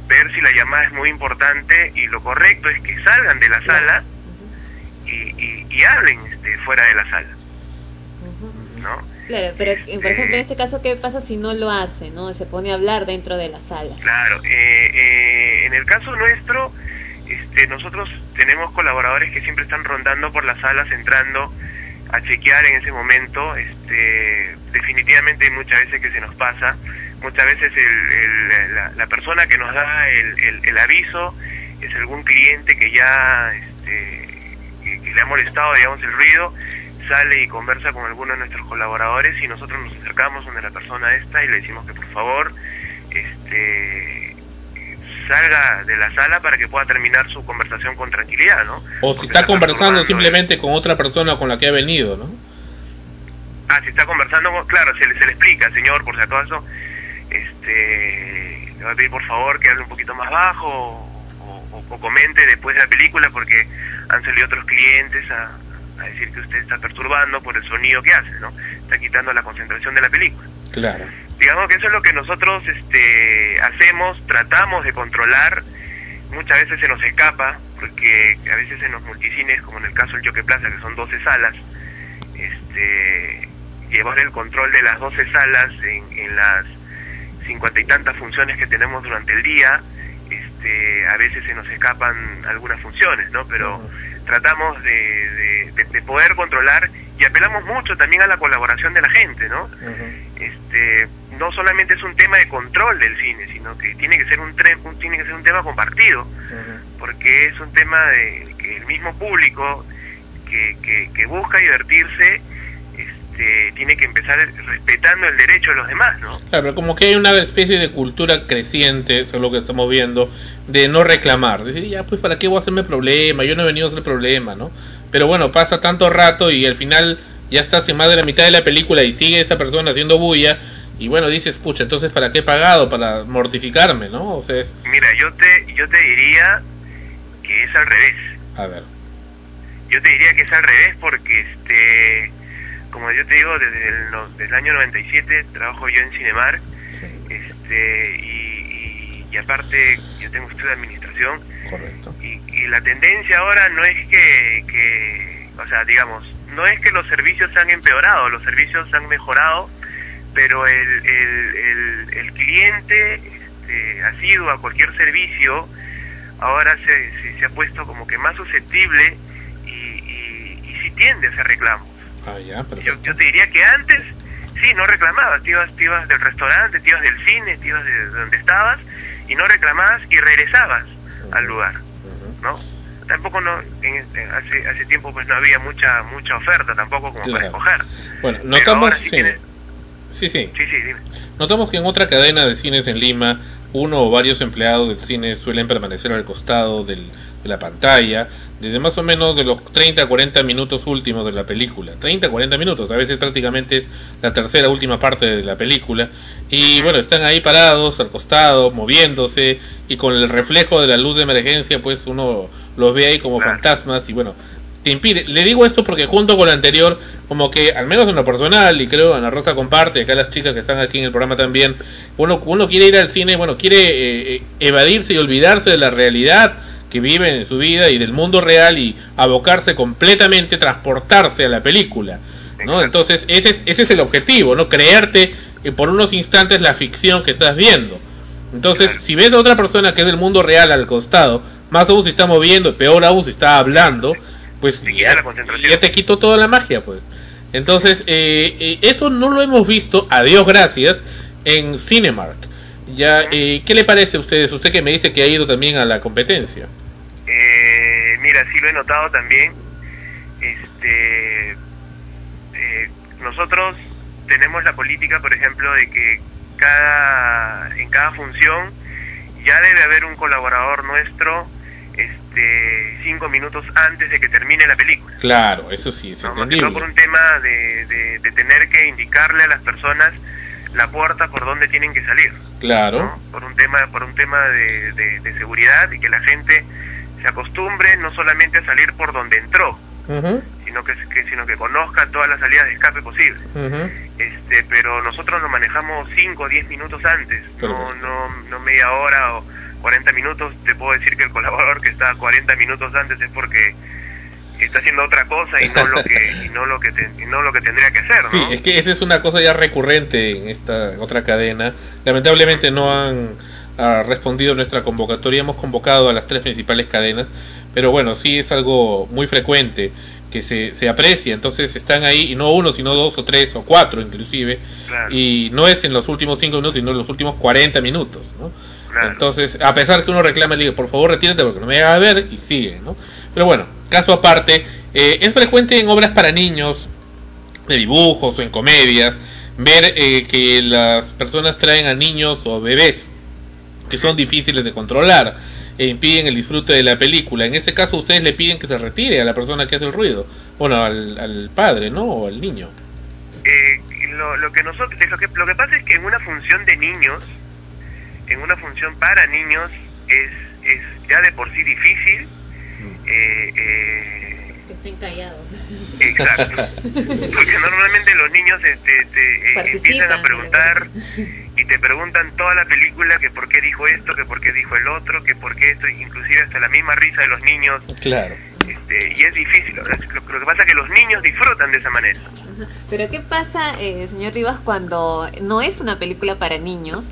[SPEAKER 14] ver si la llamada es muy importante y lo correcto es que salgan de la sala y, y, y hablen este, fuera de la sala. ¿No?
[SPEAKER 7] Claro, pero eh, por ejemplo en este caso, ¿qué pasa si no lo hace, no? Se pone a hablar dentro de la sala.
[SPEAKER 14] Claro, eh, eh, en el caso nuestro, este, nosotros tenemos colaboradores que siempre están rondando por las salas, entrando a chequear en ese momento. Este, definitivamente hay muchas veces que se nos pasa, muchas veces el, el- la, la persona que nos da el, el- el aviso es algún cliente que ya este, que, que le ha molestado, digamos, el ruido, sale y conversa con alguno de nuestros colaboradores y nosotros nos acercamos donde la persona esta y le decimos que por favor este salga de la sala para que pueda terminar su conversación con tranquilidad, ¿no?
[SPEAKER 1] O si
[SPEAKER 14] Porque
[SPEAKER 1] está
[SPEAKER 14] está
[SPEAKER 1] conversando simplemente con otra persona con la que ha venido, ¿no?
[SPEAKER 14] Ah, si está conversando, con- claro, se le, se le explica, señor, por si acaso, este, le va a pedir por favor que hable un poquito más bajo o, o- o comente después de la película porque han salido otros clientes a, a decir que usted está perturbando por el sonido que hace, ¿no? Está quitando la concentración de la película.
[SPEAKER 1] Claro.
[SPEAKER 14] Digamos que eso es lo que nosotros este, hacemos, tratamos de controlar, muchas veces se nos escapa, porque a veces en los multicines, como en el caso del Jockey Plaza, que son 12 salas, este, llevar el control de las 12 salas en, en las cincuenta y tantas funciones que tenemos durante el día, este, a veces se nos escapan algunas funciones, ¿no? Pero tratamos de, de- de- de poder controlar y apelamos mucho también a la colaboración de la gente, ¿no? Este, no solamente es un tema de control del cine, sino que tiene que ser un, un- tiene que ser un tema compartido, porque es un tema de que el mismo público que, que, que busca divertirse este, tiene que empezar respetando el derecho de los demás, ¿no?
[SPEAKER 1] Claro, pero como que hay una especie de cultura creciente, eso es lo que estamos viendo, de no reclamar. Decir, ya, pues, ¿para qué voy a hacerme problema? Yo no he venido a hacer problema, ¿no? Pero bueno, pasa tanto rato y al final ya estás en más de la mitad de la película y sigue esa persona haciendo bulla. Y bueno, dices, pucha, entonces, ¿para qué he pagado? Para mortificarme, ¿no? O sea, es.
[SPEAKER 14] Mira, yo te, yo te diría que es al revés.
[SPEAKER 1] A ver.
[SPEAKER 14] Yo te diría que es al revés porque, este, como yo te digo, desde el, no- desde el año 97 trabajo yo en Cinemar, este, y, y, y aparte yo tengo estudio de administración.
[SPEAKER 1] Correcto.
[SPEAKER 14] Y, y la tendencia ahora no es que, que, o sea, digamos, no es que los servicios se han empeorado, los servicios se han mejorado, pero el, el, el, el cliente este, asiduo a cualquier servicio ahora se, se, se ha puesto como que más susceptible y, y, y sí tiende a hacer reclamos.
[SPEAKER 1] Ah, ya,
[SPEAKER 14] Yo, yo te diría que antes sí, no reclamabas, te ibas, te ibas del restaurante, te ibas del cine, te ibas de donde estabas y no reclamabas y regresabas al lugar, ¿no? Tampoco no, en este- hace, hace tiempo pues no había mucha mucha oferta tampoco como para escoger.
[SPEAKER 1] Bueno, notamos.
[SPEAKER 14] sí
[SPEAKER 1] sí.
[SPEAKER 14] tienes-
[SPEAKER 1] sí, sí.
[SPEAKER 14] Sí, sí, dime.
[SPEAKER 1] Notamos que en otra cadena de cines en Lima, uno o varios empleados del cine suelen permanecer al costado del- de la pantalla desde más o menos de los 30 a 40 minutos últimos de la película. 30 a 40 minutos, a veces prácticamente es la tercera última parte de la película. Y bueno, están ahí parados al costado, moviéndose y con el reflejo de la luz de emergencia, pues uno los ve ahí como fantasmas y bueno, te impide. Le digo esto porque junto con lo anterior, como que al menos en lo personal, y creo Ana Rosa comparte, acá las chicas que están aquí en el programa también, uno, uno quiere ir al cine, bueno, quiere eh, eh, evadirse y olvidarse de la realidad que vive en su vida y del mundo real y abocarse completamente, transportarse a la película. ¿no? Entonces, ese es, ese es el objetivo, ¿no? Creerte eh, por unos instantes la ficción que estás viendo. Entonces, si ves a otra persona que es del mundo real al costado, más aún si está moviendo, peor aún si está hablando, pues ya, ya te quitó toda la magia, pues. Entonces, eh, eh, eso no lo hemos visto, a Dios gracias, en Cinemark. Ya, eh, ¿Qué le parece a ustedes? Usted que me dice que ha ido también a la competencia.
[SPEAKER 14] Eh, mira, sí lo he notado también. Este, eh, nosotros tenemos la política, por ejemplo, de que cada en cada función ya debe haber un colaborador nuestro este cinco minutos antes de que termine la película.
[SPEAKER 1] Claro, eso sí, es
[SPEAKER 14] ¿no?
[SPEAKER 1] Entendible.
[SPEAKER 14] por un tema de, de, de tener que indicarle a las personas la puerta por donde tienen que salir.
[SPEAKER 1] Claro.
[SPEAKER 14] por un tema por un tema de- de seguridad y que la gente se acostumbre no solamente a salir por donde entró sino que, que- sino que conozca todas las salidas de escape posibles
[SPEAKER 1] ujú.
[SPEAKER 14] este pero nosotros lo manejamos 5 o 10 minutos antes no, no no media hora o 40 minutos te puedo decir que el colaborador que está 40 minutos antes es porque está haciendo otra cosa y no lo que y no lo que te- y no lo que tendría que hacer
[SPEAKER 1] Sí,
[SPEAKER 14] ¿no?
[SPEAKER 1] es que esa es una cosa ya recurrente en esta otra cadena. Lamentablemente no han ah, respondido a nuestra convocatoria. Hemos convocado a las tres principales cadenas, pero bueno, sí es algo muy frecuente que se, se aprecia. Entonces están ahí, y no uno, sino dos o tres o cuatro inclusive. Y no es en los últimos cinco minutos, sino en los últimos 40 minutos. ¿no? Entonces, a pesar que uno reclama, le digo, por favor retírate porque no me haga ver y sigue. ¿no? Pero bueno, caso aparte, eh, es frecuente en obras para niños, de dibujos o en comedias, ver eh, que las personas traen a niños o bebés que son difíciles de controlar e impiden el disfrute de la película. En ese caso, ustedes le piden que se retire a la persona que hace el ruido, bueno, al, al padre, ¿no? O al niño.
[SPEAKER 14] Eh, lo, lo que nosotros lo que lo que pasa es que en una función de niños en una función para niños es es ya de por sí difícil eh, eh,
[SPEAKER 7] Que estén callados.
[SPEAKER 14] exacto. Porque normalmente los niños este, te, eh, empiezan a preguntar y te preguntan toda la película que por qué dijo esto que por qué dijo el otro que por qué esto inclusive hasta la misma risa de los niños.
[SPEAKER 1] Claro.
[SPEAKER 14] este, y es difícil lo, lo que pasa es que los niños disfrutan de esa manera.
[SPEAKER 7] Pero ¿qué pasa, eh, señor Rivas, cuando no es una película para niños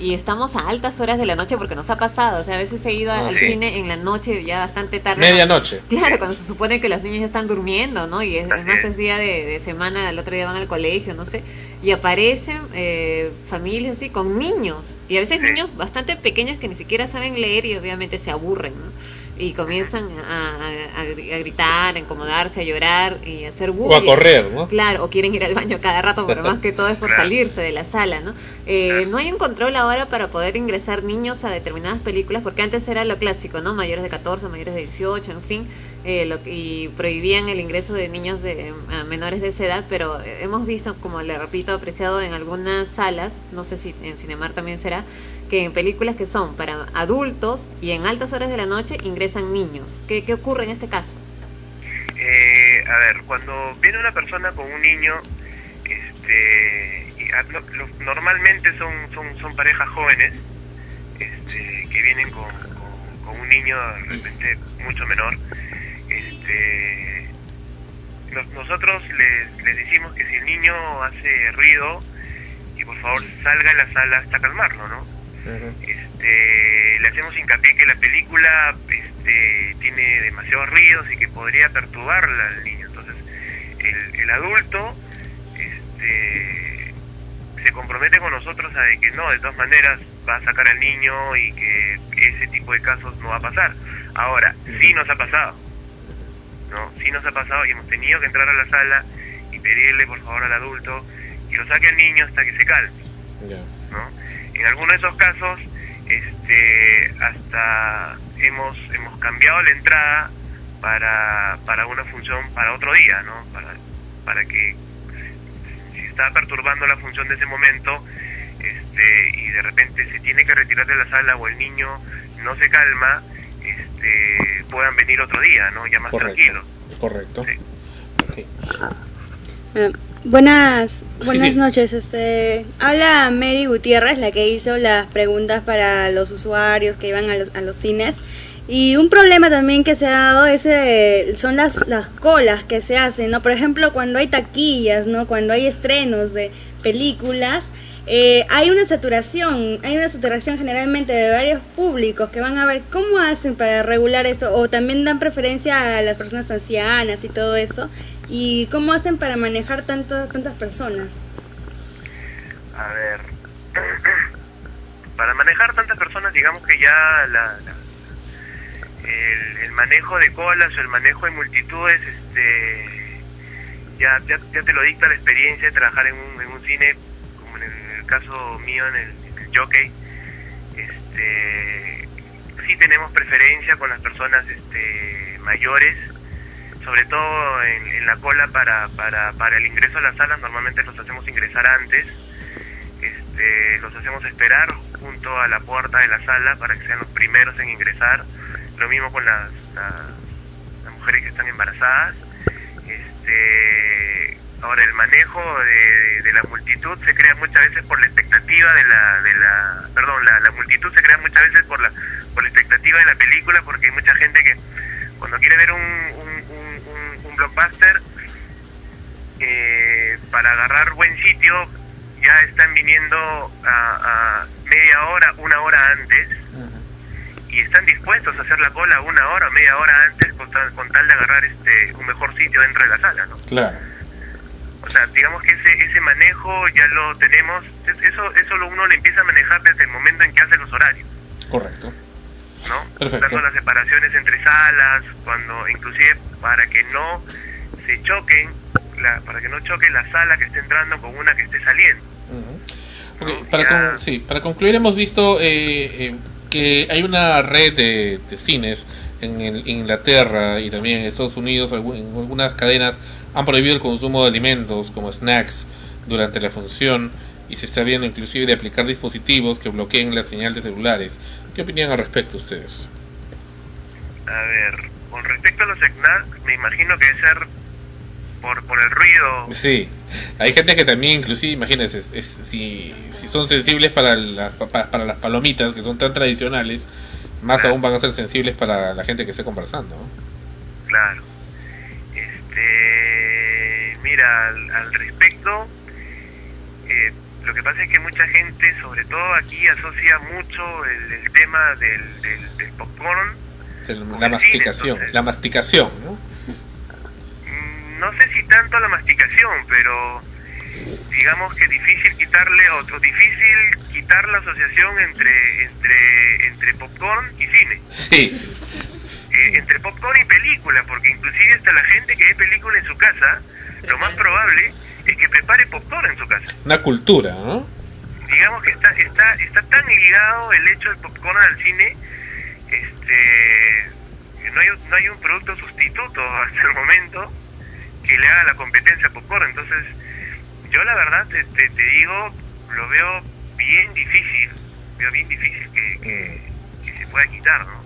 [SPEAKER 7] y estamos a altas horas de la noche porque nos ha pasado? O sea, a veces he ido
[SPEAKER 1] Ah,
[SPEAKER 7] al
[SPEAKER 1] sí.
[SPEAKER 7] cine en la noche ya bastante tarde.
[SPEAKER 1] Medianoche.
[SPEAKER 7] Claro, cuando se supone que los niños ya están durmiendo, ¿no? Y es, es más es día de, de semana, el otro día van al colegio, no sé. Y aparecen eh, familias así con niños. Y a veces niños bastante pequeños que ni siquiera saben leer y obviamente se aburren, ¿no? Y comienzan a, a- a gri- a gritar, a incomodarse, a llorar y a hacer bullying.
[SPEAKER 1] O a correr, ¿no?
[SPEAKER 7] Claro, o quieren ir al baño cada rato, pero más que todo es por salirse de la sala, ¿no? Eh, no hay un control ahora para poder ingresar niños a determinadas películas, porque antes era lo clásico, ¿no? Mayores de 14, mayores de 18, en fin, eh, lo, y prohibían el ingreso de niños de a menores de esa edad, pero hemos visto, como le repito, apreciado en algunas salas, no sé si en Cinemar también será, que en películas que son para adultos y en altas horas de la noche ingresan niños. ¿Qué, qué ocurre en este caso?
[SPEAKER 14] Eh, a ver, cuando viene una persona con un niño, este, ah, normalmente son, son, son parejas jóvenes este, que vienen con, con, un niño de repente mucho menor. Este, nos- nosotros les, les decimos que si el niño hace ruido, y por favor salga de la sala hasta calmarlo, ¿no? Este, le hacemos hincapié que la película este, tiene demasiados ruidos y que podría perturbar al niño. Entonces, el, el adulto este, se compromete con nosotros a de que no, de todas maneras va a sacar al niño y que ese tipo de casos no va a pasar. Ahora, sí nos ha pasado, ¿no? Sí nos ha pasado y hemos tenido que entrar a la sala y pedirle por favor al adulto que lo saque al niño hasta que se calme. En algunos de esos casos, este, hasta hemos hemos cambiado la entrada para, para una función para otro día, ¿no? Para, para que si está perturbando la función de ese momento este, y de repente se tiene que retirar de la sala o el niño no se calma, este, puedan venir otro día, ¿no? Ya más
[SPEAKER 1] Correcto.
[SPEAKER 14] tranquilos.
[SPEAKER 1] Correcto.
[SPEAKER 10] Buenas buenas
[SPEAKER 1] sí.
[SPEAKER 10] noches. Este, habla Mary Gutiérrez, la que hizo las preguntas para los usuarios que iban a los, a los cines. Y un problema también que se ha dado es, eh, son las, las colas que se hacen, ¿no? Por ejemplo, cuando hay taquillas, ¿no? Cuando hay estrenos de películas, eh, hay una saturación, hay una saturación generalmente de varios públicos que van a ver cómo hacen para regular esto, o también dan preferencia a las personas ancianas y todo eso, y cómo hacen para manejar tantas tantas personas.
[SPEAKER 14] A ver, para manejar tantas personas, digamos que ya la, el, manejo de colas o el manejo de multitudes, este, ya, ya, ya te lo dicta la experiencia de trabajar en un, en un cine, como en el, caso mío en el, en Jockey, este, sí tenemos preferencia con las personas este, mayores, sobre todo en, la cola para, para, para el ingreso a las salas, normalmente los hacemos ingresar antes, este, los hacemos esperar junto a la puerta de la sala para que sean los primeros en ingresar, lo mismo con las, las mujeres que están embarazadas, este, ahora el manejo de, la multitud se crea muchas veces por la expectativa de la, de la perdón, la, multitud se crea muchas veces por la, por la expectativa de la película porque hay mucha gente que cuando quiere ver un, blockbuster eh, para agarrar buen sitio ya están viniendo a, media hora, una hora antes y están dispuestos a hacer la cola una hora, media hora antes con tal, con tal de agarrar este un mejor sitio dentro de la sala, ¿no?
[SPEAKER 1] Claro.
[SPEAKER 14] O sea, digamos que ese ese manejo ya lo tenemos, es- eso eso lo uno lo empieza a manejar desde el momento en que hace los horarios,
[SPEAKER 1] Correcto.
[SPEAKER 14] ¿no?
[SPEAKER 1] Perfecto.
[SPEAKER 14] Dando las separaciones entre salas, cuando inclusive para que no se choquen, la, para que no choque la sala que esté entrando con una que esté saliendo.
[SPEAKER 1] Para, con- sí, para concluir hemos visto eh, eh, que hay una red de, de cines en, el- Inglaterra y también en Estados Unidos, en algunas cadenas han prohibido el consumo de alimentos como snacks durante la función y se está viendo inclusive de aplicar dispositivos que bloqueen la señal de celulares. ¿Qué opinan al respecto ustedes?
[SPEAKER 14] A ver, con respecto a los snacks, me imagino que debe ser por, por el ruido.
[SPEAKER 1] Sí, hay gente que también, inclusive, imagínense, es- es- si, si son sensibles para, la- pa- para las palomitas, que son tan tradicionales, más aún van a ser sensibles para la gente que esté conversando.
[SPEAKER 14] Claro. Este, mira, al, al respecto, eh, lo que pasa es que mucha gente, sobre todo aquí, asocia mucho el, el tema del, del, del popcorn.
[SPEAKER 1] La masticación, la masticación, ¿no?
[SPEAKER 14] Mm, No sé si tanto la masticación, pero digamos que difícil quitarle otro, difícil quitar la asociación entre entre entre popcorn y cine.
[SPEAKER 1] Sí,
[SPEAKER 14] Eh, entre popcorn y película, porque inclusive hasta la gente que ve película en su casa, lo más probable es que prepare popcorn en su casa.
[SPEAKER 1] una cultura, ¿no?
[SPEAKER 14] Digamos que está está está tan ligado el hecho del popcorn al cine, este que no hay no hay un producto sustituto hasta el momento que le haga la competencia a popcorn, entonces yo la verdad te, te, te digo lo veo bien difícil, veo bien difícil que, que, que se pueda quitar, ¿no?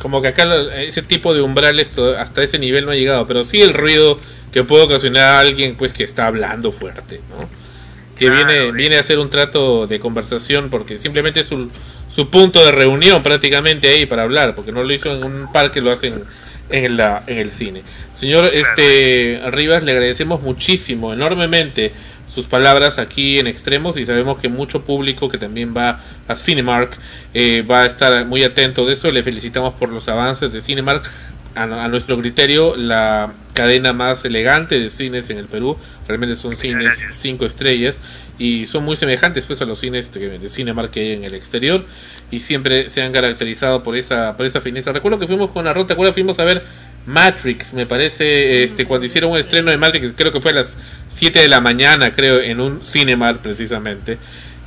[SPEAKER 1] Como que acá ese tipo de umbrales hasta ese nivel no ha llegado, pero sí el ruido que puede ocasionar a alguien pues que está hablando fuerte, ¿no? Que viene viene a hacer un trato de conversación porque simplemente es su, su punto de reunión prácticamente ahí para hablar, porque no lo hizo en un parque, lo hacen en la en el cine. Señor este Rivas, le agradecemos muchísimo, enormemente sus palabras aquí en extremos y sabemos que mucho público que también va a Cinemark eh, va a estar muy atento de eso. Le felicitamos por los avances de Cinemark. A, a nuestro criterio, la cadena más elegante de cines en el Perú. Realmente son cines cinco estrellas y son muy semejantes pues a los cines de, de Cinemark que hay en el exterior y siempre se han caracterizado por esa por esa fineza. Recuerdo que fuimos con Arroz, ¿te acuerdas? Fuimos a ver Matrix, me parece, este cuando hicieron un estreno de Matrix, creo que fue a las 7 de la mañana, creo, en un Cinemark precisamente.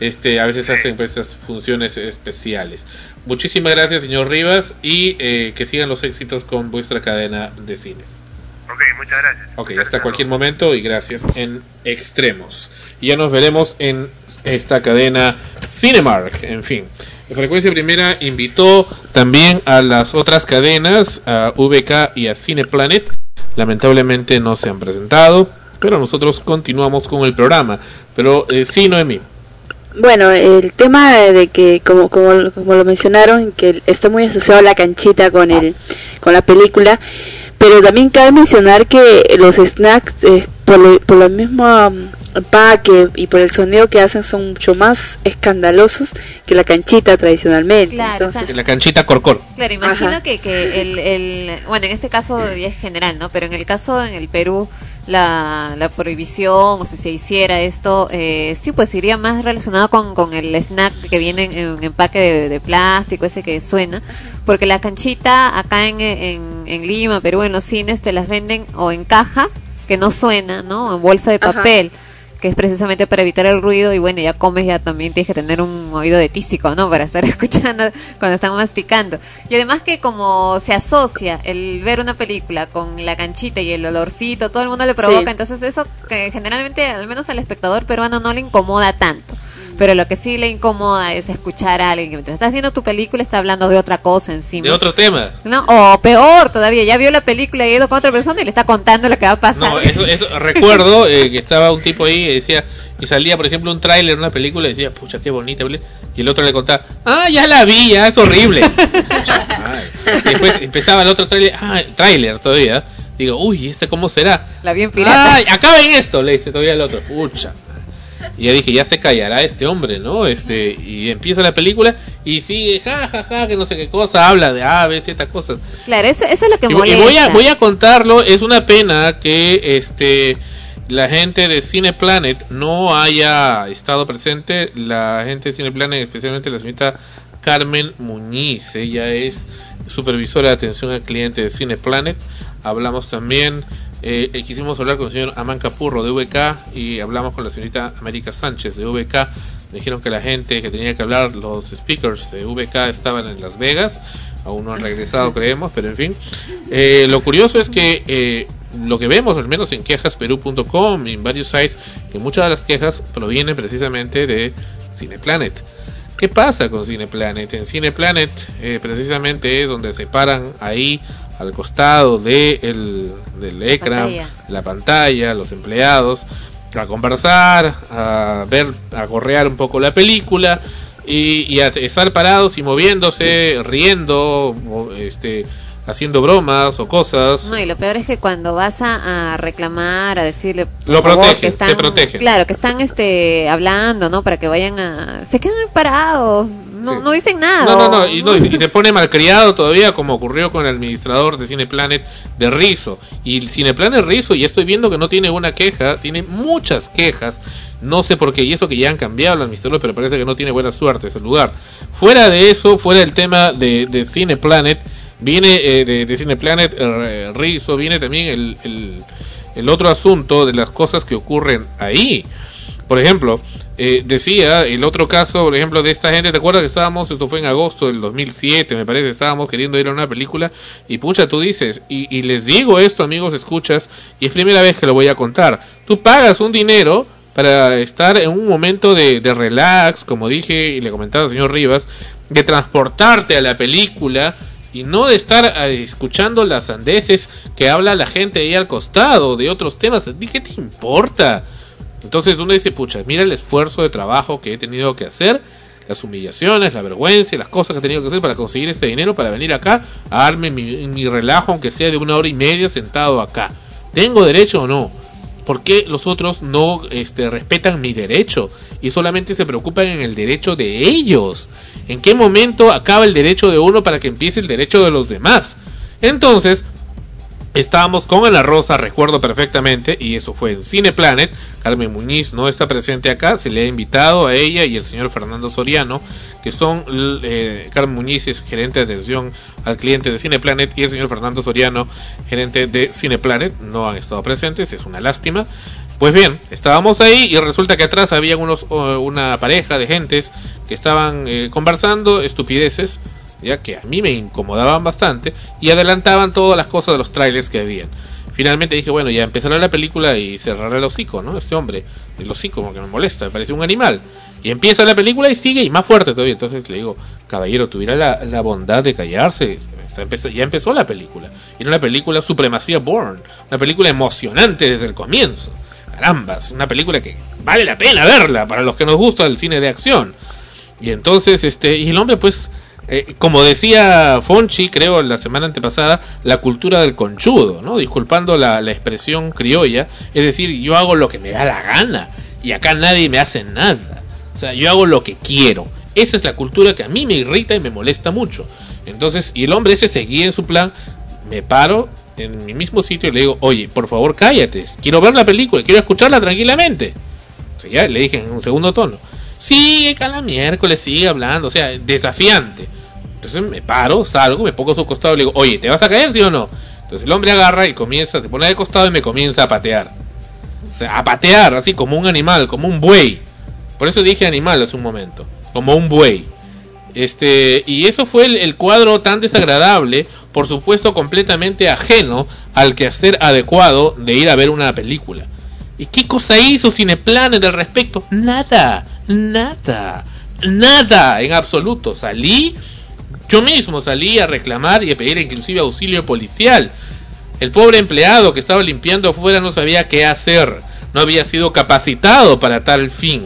[SPEAKER 1] Este, a veces hacen pues, estas funciones especiales. Muchísimas gracias, señor Rivas, y eh, que sigan los éxitos con vuestra cadena de cines.
[SPEAKER 14] Ok, muchas gracias.
[SPEAKER 1] Ok, hasta cualquier momento y gracias en extremos. Y ya nos veremos en esta cadena Cinemark, en fin. Frecuencia Primera invitó también a las otras cadenas, a VK y a Cineplanet. Lamentablemente no se han presentado, pero nosotros continuamos con el programa. Pero eh, sí, Noemí.
[SPEAKER 8] Bueno, el tema de que, como, como, como lo mencionaron, que está muy asociado a la canchita con el, con la película, pero también cabe mencionar que los snacks, eh, por, lo- por el mismo empaque y por el sonido que hacen, son mucho más escandalosos que la canchita tradicionalmente.
[SPEAKER 7] Claro, o sea,
[SPEAKER 8] Entonces,
[SPEAKER 1] La canchita Corcor.
[SPEAKER 7] Claro, imagino
[SPEAKER 8] Ajá.
[SPEAKER 7] que, que el, el, bueno, en este caso es general, ¿no? Pero en el caso en el Perú la, la prohibición o si se hiciera esto, eh, sí, pues iría más relacionado con, con el snack que viene en un empaque de, de plástico, ese que suena, porque la canchita acá en, en, en Lima, Perú, en los cines, te las venden o en caja, que no suena, ¿no? En bolsa de
[SPEAKER 8] Ajá.
[SPEAKER 7] Que es precisamente para evitar el ruido y bueno, ya comes, ya también tienes que tener un oído de tísico, ¿no? Para estar escuchando cuando están masticando. Y además que como se asocia el ver una película con la canchita y el olorcito, todo el mundo le provoca,
[SPEAKER 8] Sí.
[SPEAKER 7] entonces eso que generalmente, al menos al espectador peruano, no le incomoda tanto. Pero lo que sí le incomoda es escuchar a alguien que mientras estás viendo tu película está hablando de otra cosa encima.
[SPEAKER 1] De otro tema.
[SPEAKER 7] ¿no? O peor todavía, ya vio la película y ha ido con otra persona y le está contando lo que va a pasar.
[SPEAKER 1] No, eso, eso recuerdo eh, que estaba un tipo ahí y decía, y salía, por ejemplo, un tráiler, una película, y decía, pucha, qué bonita, y el otro le contaba, ah, ya la vi, ya es horrible. Y después empezaba el otro tráiler, ah, el tráiler todavía. Digo, uy, ¿este cómo será?
[SPEAKER 7] La bien pirata.
[SPEAKER 1] Ay, acaben esto, le dice todavía el otro, pucha. Y ya dije, ya se callará este hombre, ¿no? Este, y empieza la película y sigue, ja, ja, ja, que no sé qué cosa, habla de A, B, Z cosas.
[SPEAKER 7] Claro, eso, eso es lo que
[SPEAKER 1] Y, y
[SPEAKER 7] molesta.
[SPEAKER 1] voy a voy a contarlo, es una pena que este la gente de Cineplanet no haya estado presente, la gente de Cineplanet, especialmente la señorita Carmen Muñiz, ella es supervisora de atención al cliente de Cineplanet. Hablamos también eh, eh, quisimos hablar con el señor Amán Capurro de VK y hablamos con la señorita América Sánchez de VK. Dijeron que la gente que tenía que hablar, los speakers de VK estaban en Las Vegas. Aún no han regresado, creemos, pero en fin. Eh, lo curioso es que eh, lo que vemos, al menos en quejasperú.com y en varios sites, que muchas de las quejas provienen precisamente de Cineplanet. ¿Qué pasa con Cineplanet? En Cineplanet eh, precisamente es donde se paran ahí al costado de el, del ecran,
[SPEAKER 7] Pantalla.
[SPEAKER 1] la pantalla, los empleados, a conversar, a ver, a correar un poco la película y, y a estar parados y moviéndose, riendo, este, haciendo bromas o cosas.
[SPEAKER 7] No, y lo peor es que cuando vas a, a reclamar, a decirle...
[SPEAKER 1] Lo protegen,
[SPEAKER 7] que están,
[SPEAKER 1] se protegen.
[SPEAKER 7] Claro, que están este hablando, ¿no? Para que vayan a... Se quedan parados, no, no dicen nada.
[SPEAKER 1] No, no, no, y, no, y te pone malcriado todavía, como ocurrió con el administrador de Cineplanet de Rizo. Y Cineplanet Rizo, ya estoy viendo que no tiene una queja, tiene muchas quejas. No sé por qué, y eso que ya han cambiado el administrador, pero parece que no tiene buena suerte ese lugar. Fuera de eso, fuera del tema de, de Cineplanet, viene eh, de, de Cineplanet eh, Rizo, viene también el, el, otro asunto de las cosas que ocurren ahí. Por ejemplo, eh, decía el otro caso, por ejemplo, de esta gente, ¿te acuerdas que estábamos, esto fue en agosto del 2007, me parece, estábamos queriendo ir a una película y pucha, tú dices, y, y les digo esto, amigos, escuchas, y es primera vez que lo voy a contar, tú pagas un dinero para estar en un momento de, de relax, como dije y le comentaba al señor Rivas, de transportarte a la película y no de estar eh, escuchando las sandeces que habla la gente ahí al costado de otros temas. ¿Qué te importa? Entonces uno dice, pucha, mira el esfuerzo de trabajo que he tenido que hacer, las humillaciones, la vergüenza las cosas que he tenido que hacer para conseguir este dinero, para venir acá a darme mi, mi relajo, aunque sea de una hora y media sentado acá. ¿Tengo derecho o no? ¿Por qué los otros no este, respetan mi derecho y solamente se preocupan en el derecho de ellos? ¿En qué momento acaba el derecho de uno para que empiece el derecho de los demás? Entonces, Estábamos con Ana Rosa, recuerdo perfectamente, y eso fue en Cineplanet. Carmen Muñiz no está presente acá, se le ha invitado a ella y el señor Fernando Soriano, que son, eh, Carmen Muñiz es gerente de atención al cliente de Cineplanet y el señor Fernando Soriano, gerente de Cineplanet, no han estado presentes, es una lástima. Pues bien, estábamos ahí y resulta que atrás había unos, una pareja de gentes que estaban eh, conversando estupideces ya que a mí me incomodaban bastante y adelantaban todas las cosas de los trailers que habían. Finalmente dije, bueno, ya empezará la película y cerrará el hocico, ¿no? Este hombre, el hocico como que me molesta, me parece un animal. Y empieza la película y sigue y más fuerte todavía. Entonces le digo, caballero, tuviera la, bondad de callarse. Empezó- ya empezó la película. Era una película Supremacía Born. Una película emocionante desde el comienzo. Carambas, una película que vale la pena verla para los que nos gusta el cine de acción. Y entonces, este, y el hombre pues, eh, como decía Fonchi, creo, la semana antepasada, la cultura del conchudo, ¿no? Disculpando la, la expresión criolla, es decir, yo hago lo que me da la gana y acá nadie me hace nada. O sea, yo hago lo que quiero. Esa es la cultura que a mí me irrita y me molesta mucho. Entonces, y el hombre ese seguía en su plan, me paro en mi mismo sitio y le digo, oye, por favor cállate, quiero ver la película, quiero escucharla tranquilamente. Ya le dije en un segundo tono. Sigue cada miércoles, sigue hablando, o sea, desafiante. Entonces me paro, salgo, me pongo a su costado y le digo, oye, ¿te vas a caer, sí o no? Entonces el hombre agarra y comienza, se pone de costado y me comienza a patear. O sea, a patear, así como un animal, como un buey. Por eso dije animal hace un momento, como un buey. Este, y eso fue el, cuadro tan desagradable, por supuesto completamente ajeno al quehacer adecuado de ir a ver una película. ¿Y qué cosa hizo Cineplanet al respecto? Nada, nada, nada en absoluto. Salí, yo mismo salí a reclamar y a pedir inclusive auxilio policial. El pobre empleado que estaba limpiando afuera no sabía qué hacer, no había sido capacitado para tal fin.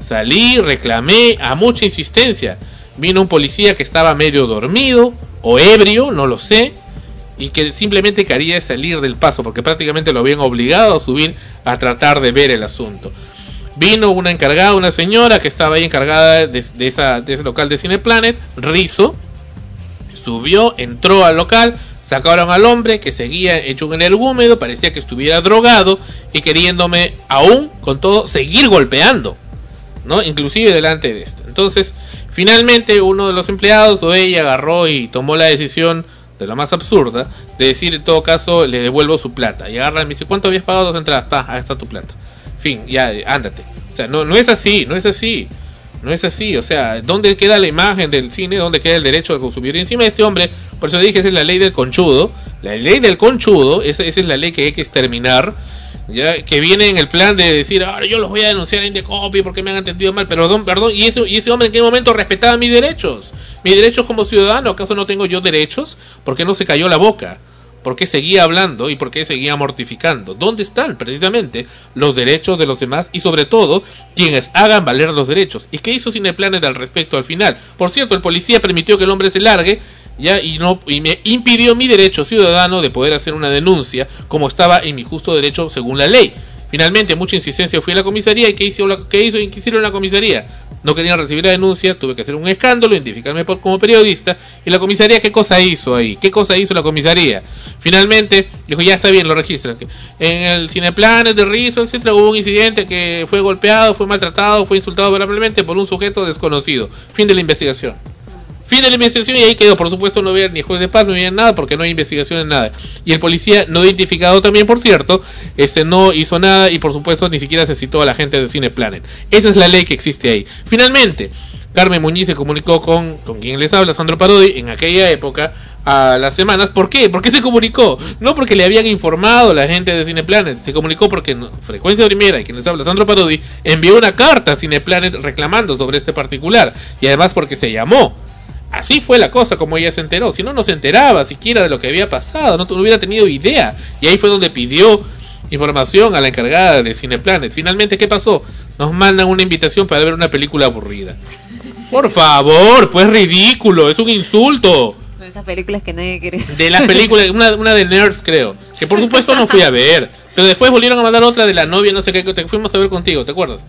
[SPEAKER 1] Salí, reclamé a mucha insistencia. Vino un policía que estaba medio dormido o ebrio, no lo sé, y que simplemente quería salir del paso porque prácticamente lo habían obligado a subir a tratar de ver el asunto. Vino una encargada, una señora que estaba ahí encargada de, ese local de Cineplanet, Rizo, subió, entró al local, sacaron al hombre que seguía hecho en el húmedo, parecía que estuviera drogado y queriéndome aún con todo seguir golpeando, ¿no? Inclusive delante de esto. Entonces, finalmente uno de los empleados o ella agarró y tomó la decisión de la más absurda de decir en todo caso le devuelvo su plata y agarra y me dice ¿cuánto habías pagado dos entradas? está, ahí está tu plata fin ya ándate. O sea no no es así no es así no es así. O sea ¿dónde queda la imagen del cine? ¿dónde queda el derecho de consumir? y encima de este hombre por eso dije esa es la ley del conchudo la ley del conchudo esa, esa es la ley que hay que exterminar ya que viene en el plan de decir ahora yo los voy a denunciar a Indecopy porque me han entendido mal perdón perdón y ese y ese hombre en qué momento respetaba mis derechos mis derechos como ciudadano acaso no tengo yo derechos ¿por qué no se cayó la boca? ¿Por qué seguía hablando y por qué seguía mortificando? ¿Dónde están precisamente los derechos de los demás y sobre todo quienes hagan valer los derechos? ¿Y qué hizo Cineplanet al respecto al final? Por cierto, el policía permitió que el hombre se largue ya y no y me impidió mi derecho ciudadano de poder hacer una denuncia como estaba en mi justo derecho según la ley. Finalmente, mucha insistencia fui a la comisaría y ¿qué hizo, la, hizo, qué la comisaría? No querían recibir la denuncia, tuve que hacer un escándalo, identificarme por, como periodista. ¿Y la comisaría qué cosa hizo ahí? ¿Qué cosa hizo la comisaría? Finalmente, dijo, ya está bien, lo registran. En el Cineplanet de Rizo, etcétera, hubo un incidente que fue golpeado, fue maltratado, fue insultado verbalmente por un sujeto desconocido. Fin de la investigación. Fin de la investigación y ahí quedó. Por supuesto, no había ni juez de paz, no había nada porque no hay investigación en nada. Y el policía no identificado también, por cierto, este no hizo nada y por supuesto ni siquiera se citó a la gente de Cineplanet. Esa es la ley que existe ahí. Finalmente, Carmen Muñiz se comunicó con, con quien les habla, Sandro Parodi, en aquella época, a las semanas. ¿Por qué? ¿Por qué se comunicó? No porque le habían informado la gente de Cineplanet, se comunicó porque Frecuencia Primera y quien les habla, Sandro Parodi, envió una carta a Cineplanet reclamando sobre este particular. Y además porque se llamó Así fue la cosa como ella se enteró. Si no, no se enteraba siquiera de lo que había pasado, no, no hubiera tenido idea. Y ahí fue donde pidió información a la encargada de Cineplanet. Finalmente, ¿qué pasó? Nos mandan una invitación para ver una película aburrida. Por favor, pues ridículo, es un insulto.
[SPEAKER 7] De esas películas que nadie quiere.
[SPEAKER 1] De las películas, una, una de Nerds creo, que por supuesto no fui a ver. Pero después volvieron a mandar otra de la novia, no sé qué, que te fuimos a ver contigo, ¿te acuerdas?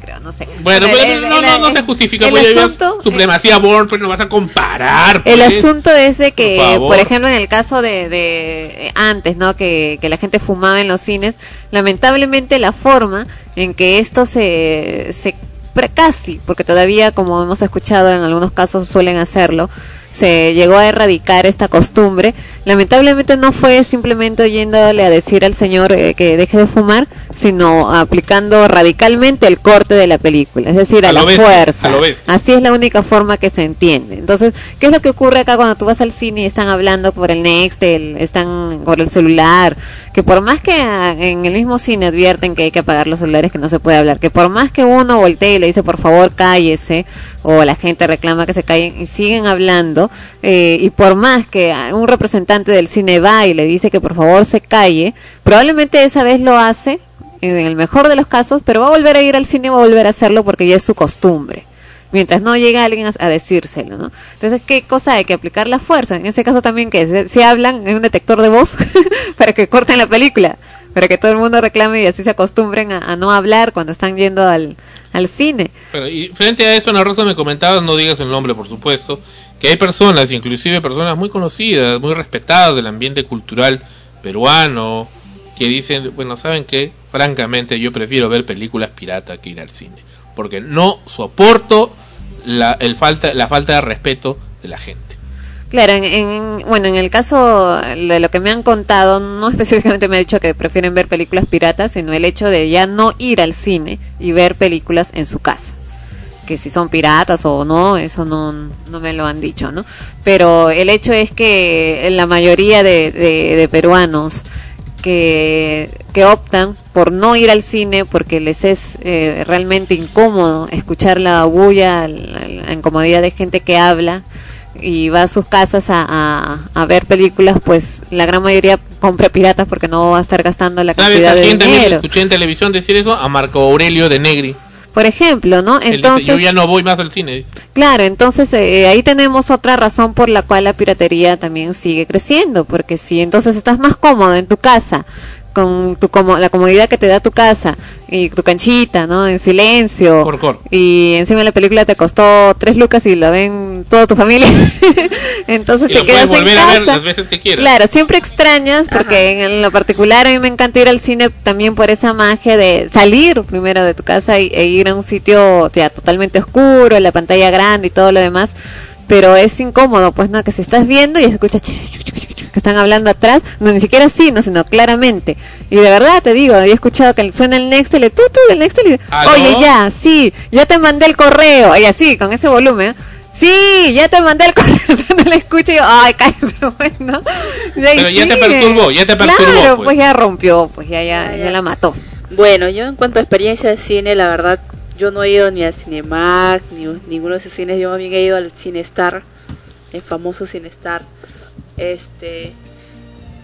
[SPEAKER 7] Creo, no sé.
[SPEAKER 1] Bueno, pero
[SPEAKER 7] el-
[SPEAKER 1] no,
[SPEAKER 7] el-
[SPEAKER 1] no, no
[SPEAKER 7] el-
[SPEAKER 1] se justifica,
[SPEAKER 7] el
[SPEAKER 1] pues,
[SPEAKER 7] asunto-
[SPEAKER 1] supremacía Born, pues no vas a comparar.
[SPEAKER 7] El
[SPEAKER 1] pues.
[SPEAKER 7] asunto es de que,
[SPEAKER 1] Por
[SPEAKER 7] ejemplo, en el caso de, de eh, antes, ¿no? Que, que la gente fumaba en los cines, lamentablemente la forma en que esto se, se casi, porque todavía, como hemos escuchado, en algunos casos suelen hacerlo, se llegó a erradicar esta costumbre. Lamentablemente no fue simplemente yéndole a decir al señor eh, que deje de fumar, sino aplicando radicalmente el corte de la película, es decir, a, la
[SPEAKER 1] bestia,
[SPEAKER 7] fuerza.
[SPEAKER 1] a.
[SPEAKER 7] Así es la única forma que se entiende. Entonces, ¿qué es lo que ocurre acá cuando tú vas al cine y están hablando por el Next, el- están por el celular? Que por más que en el mismo cine advierten que hay que apagar los celulares, que no se puede hablar, que por más que uno voltee y le dice por favor cállese, o la gente reclama que se callen y siguen hablando, eh, y por más que un representante del cine va y le dice que por favor se calle, probablemente esa vez lo hace, en el mejor de los casos, pero va a volver a ir al cine, va a volver a hacerlo porque ya es su costumbre mientras no llega alguien a, a decírselo, ¿no? Entonces, ¿qué cosa hay que aplicar la fuerza? En ese caso también que se, hablan en un detector de voz para que corten la película, para que todo el mundo reclame y así se acostumbren a, no hablar cuando están yendo al, al cine.
[SPEAKER 1] Pero, y frente a eso, Ana Rosa me comentaba, no digas el nombre por supuesto, que hay personas, inclusive personas muy conocidas, muy respetadas del ambiente cultural peruano, que dicen, bueno, ¿saben qué? Francamente yo prefiero ver películas pirata que ir al cine, porque no soporto la, falta, la falta de respeto de la gente.
[SPEAKER 7] Claro, en, en- bueno, en el caso de lo que me han contado, no específicamente me ha dicho que prefieren ver películas piratas, sino el hecho de ya no ir al cine y ver películas en su casa. Que si son piratas o no, eso no, no me lo han dicho, ¿no? Pero el hecho es que la mayoría de peruanos que, que optan por no ir al cine porque les es eh, realmente incómodo escuchar la bulla, la, la incomodidad de gente que habla y va a sus casas a, a, a ver películas, pues la gran mayoría compra piratas porque no va a estar gastando la
[SPEAKER 1] ¿Sabes
[SPEAKER 7] cantidad
[SPEAKER 1] a
[SPEAKER 7] de
[SPEAKER 1] quién también
[SPEAKER 7] dinero.
[SPEAKER 1] escuché en televisión decir eso? A Marco Aurelio de Negri.
[SPEAKER 7] Por ejemplo, ¿no?
[SPEAKER 1] Dice,
[SPEAKER 7] Entonces,
[SPEAKER 1] yo ya no voy más al cine. dice.
[SPEAKER 7] Claro, entonces eh, ahí tenemos otra razón por la cual la piratería también sigue creciendo, porque si entonces estás más cómodo en tu casa, con tu como la comodidad que te da tu casa y tu canchita, ¿no? En silencio.
[SPEAKER 1] Cor, cor.
[SPEAKER 7] Y encima la película te costó tres lucas y la ven toda tu familia. entonces
[SPEAKER 1] Y
[SPEAKER 7] te quedas en
[SPEAKER 1] volver a ver
[SPEAKER 7] casa.
[SPEAKER 1] las veces que quieras.
[SPEAKER 7] Claro, siempre extrañas, porque en lo particular a mí me encanta ir al cine también por esa magia de salir primero de tu casa y, e ir a un sitio ya totalmente oscuro, la pantalla grande y todo lo demás. Pero es incómodo, pues no, que si estás viendo y escuchas que están hablando atrás, no ni siquiera así, no, sino claramente. Y de verdad te digo, había escuchado que suena el Nextel, tú, tú, el Nextel, y, oye, ya, sí, ya te mandé el correo, y así, con ese volumen. Sí, ya te mandé el correo, no lo escucho y yo, ay, cállate, bueno. Y ahí
[SPEAKER 1] Pero ya te perturbó, ya te perturbó,
[SPEAKER 7] Claro,
[SPEAKER 1] pues.
[SPEAKER 7] pues. ya rompió, pues ya, ya, ya la mató.
[SPEAKER 8] Bueno, yo en cuanto a experiencia de cine, la verdad, yo no he ido ni al Cinemark, ni ninguno de esos cines, yo más bien he ido al Cinestar, el famoso Cinestar. Este,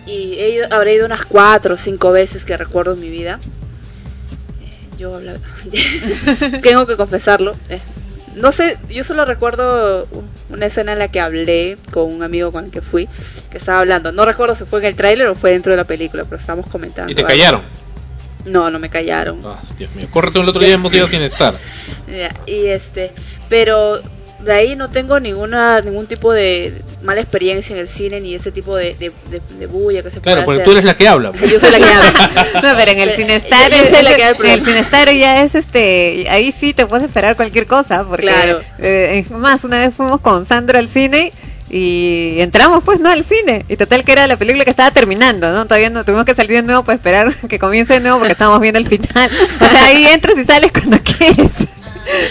[SPEAKER 8] y he ido, habré ido unas cuatro o cinco veces que recuerdo en mi vida. Eh, Yo hablaba, tengo que confesarlo. eh, no sé, yo solo recuerdo una escena en la que hablé con un amigo con el que fui, que estaba hablando. No recuerdo si fue en el tráiler o fue dentro de la película, pero estábamos comentando.
[SPEAKER 1] Y te
[SPEAKER 8] algo.
[SPEAKER 1] callaron.
[SPEAKER 8] No, no me callaron.
[SPEAKER 1] Ah, Dios mío. Córrete el otro día hemos ido sin estar.
[SPEAKER 8] Y este, pero de ahí no tengo ninguna ningún tipo de mala experiencia en el cine ni ese tipo de, de, de- de bulla que se
[SPEAKER 1] Claro,
[SPEAKER 8] puede
[SPEAKER 1] porque
[SPEAKER 8] hacer.
[SPEAKER 1] tú eres la que habla.
[SPEAKER 8] Yo soy la que habla.
[SPEAKER 7] No, pero en el Cinestar,
[SPEAKER 8] yo soy la que
[SPEAKER 7] en el. Cinestar ya es este, ahí sí te puedes esperar cualquier cosa, porque
[SPEAKER 8] Claro.
[SPEAKER 7] eh, más, una vez fuimos con Sandro al cine y entramos pues no al cine y total que era la película que estaba terminando, ¿no? Todavía no tuvimos que salir de nuevo para esperar que comience de nuevo porque estábamos viendo el final. O sea, ahí entras y sales cuando quieres.